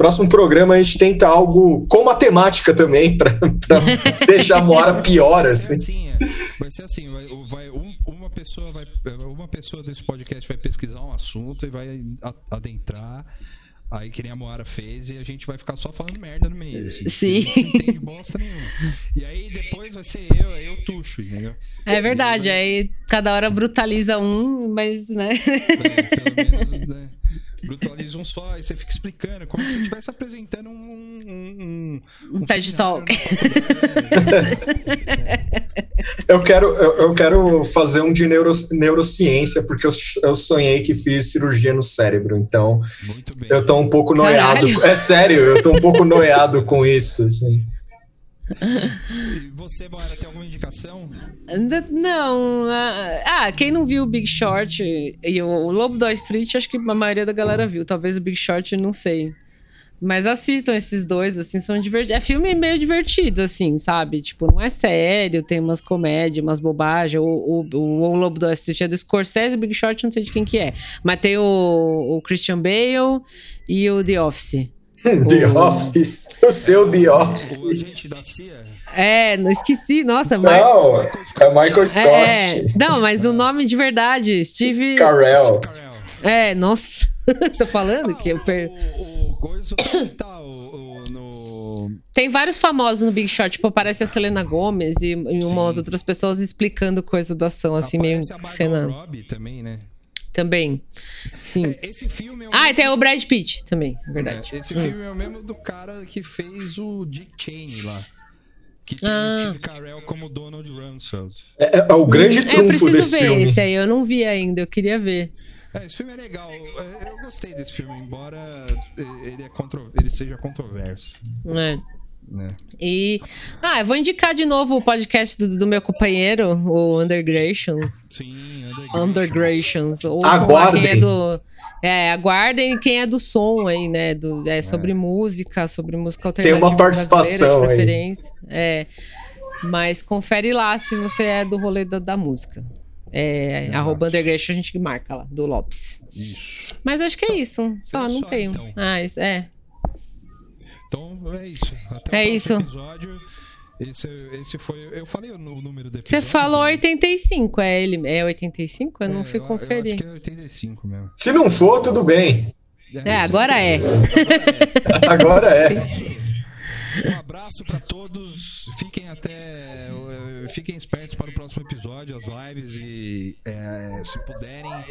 Próximo programa a gente tenta algo com matemática também, [laughs] para deixar a Moara pior, assim. Vai ser assim, vai, vai um, uma, pessoa vai, uma pessoa desse podcast vai pesquisar um assunto e vai adentrar. Aí que nem a Moara fez e a gente vai ficar só falando merda no meio. Assim, Sim. Não entende bosta nenhuma. E aí depois vai ser eu, aí eu tuxo, entendeu? É verdade, aí cada hora brutaliza um, mas, né? É, pelo menos, né? Brutaliza um só, e você fica explicando, como se você estivesse apresentando um. Um, um, um TED Talk. [laughs] eu, quero, eu, eu, quero fazer um de neuro, neurociência, porque eu, eu sonhei que fiz cirurgia no cérebro, então eu tô um pouco noiado. Caralho. É sério, eu tô um pouco noiado com isso, assim. Você, Bora, tem alguma indicação? Não. Ah, quem não viu o Big Short e o Lobo Wall Street, acho que a maioria da galera viu. Talvez o Big Short, não sei. Mas assistam esses dois, assim, são divertidos. É filme meio divertido, assim, sabe? Tipo, não é sério, tem umas comédias, umas bobagens. O, o, o, Lobo do Wall Street é do Scorsese, o Big Short não sei de quem que é. Mas tem o, o Christian Bale e o The Office. [laughs] The o... Office. O seu The Office. O agente da CIA. É, não esqueci. Nossa, Não, é Michael Scott. É, é, não, mas o nome de verdade, Steve. Carell. É, nossa. [laughs] Tô falando que eu per... o, tá, o, no... Tem vários famosos no Big Short, tipo, aparece a Selena Gomez e, e umas outras pessoas explicando coisa da ação, assim, meio cena. Robbie também, né? Também. Sim. É, esse filme é o Ah, mesmo... e tem o Brad Pitt também, é verdade. É, esse Hum. filme é o mesmo do cara que fez o Dick Cheney lá. Que tem Ah. o Steve Carell como Donald Rumsfeld. É, é o grande É, eu trunfo preciso desse ver filme. esse aí, eu não vi ainda, eu queria ver. É, esse filme é legal. É, Eu gostei desse filme, embora ele, é contro... ele seja controverso. né? Né? E. Ah, eu vou indicar de novo o podcast do, do meu companheiro, o Undergrations. Sim, Undergrations. Ouçam lá Aguardem. Quem é, do, é, aguardem quem é do som aí, né? Do, é sobre música, sobre música Tem alternativa. uma participação aí. de preferência. É. Mas confere lá se você é do rolê da, da música. É, arroba Undergration a gente marca lá, do Lopes. Isso. Mas acho que é isso. Só, É não só, tenho. então. Ah, isso, é. Então é isso. Até É isso. episódio. Esse, esse foi. Eu falei o número do Você falou né? 85, é ele? É 85? Eu não É, fui Eu, conferir. acho que é 85 mesmo. Se não for, tudo bem. É, agora é. Agora é. Sim. Um abraço pra todos. Fiquem até. Fiquem espertos para o próximo episódio, as lives e eh, se puderem,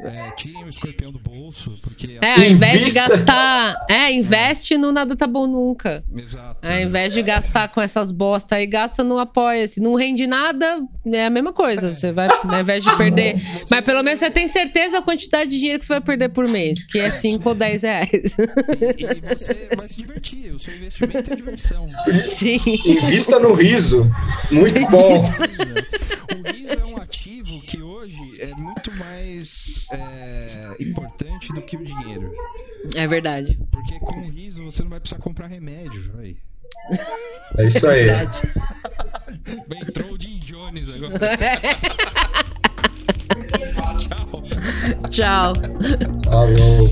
eh, tirem o escorpião do bolso, porque. É, ao invés de gastar. É, investe no Nada Tá Bom Nunca. Exato. Ao invés de gastar com essas bosta aí, gasta no Apoia-se. Não rende nada, é a mesma coisa. Você vai, ao invés de perder. Mas pelo menos você tem certeza a quantidade de dinheiro que você vai perder por mês, que é 5 ou 10 reais. E, e você vai se divertir. O seu investimento é diversão. Sim. Invista no riso. Muito [laughs] bom. O riso é um ativo que hoje é muito mais eh, importante do que o dinheiro. É verdade. Porque com o riso você não vai precisar comprar remédio. Aí. É isso aí. Entrou o Jim Jones agora. Tchau. [laughs] Tchau. Falou.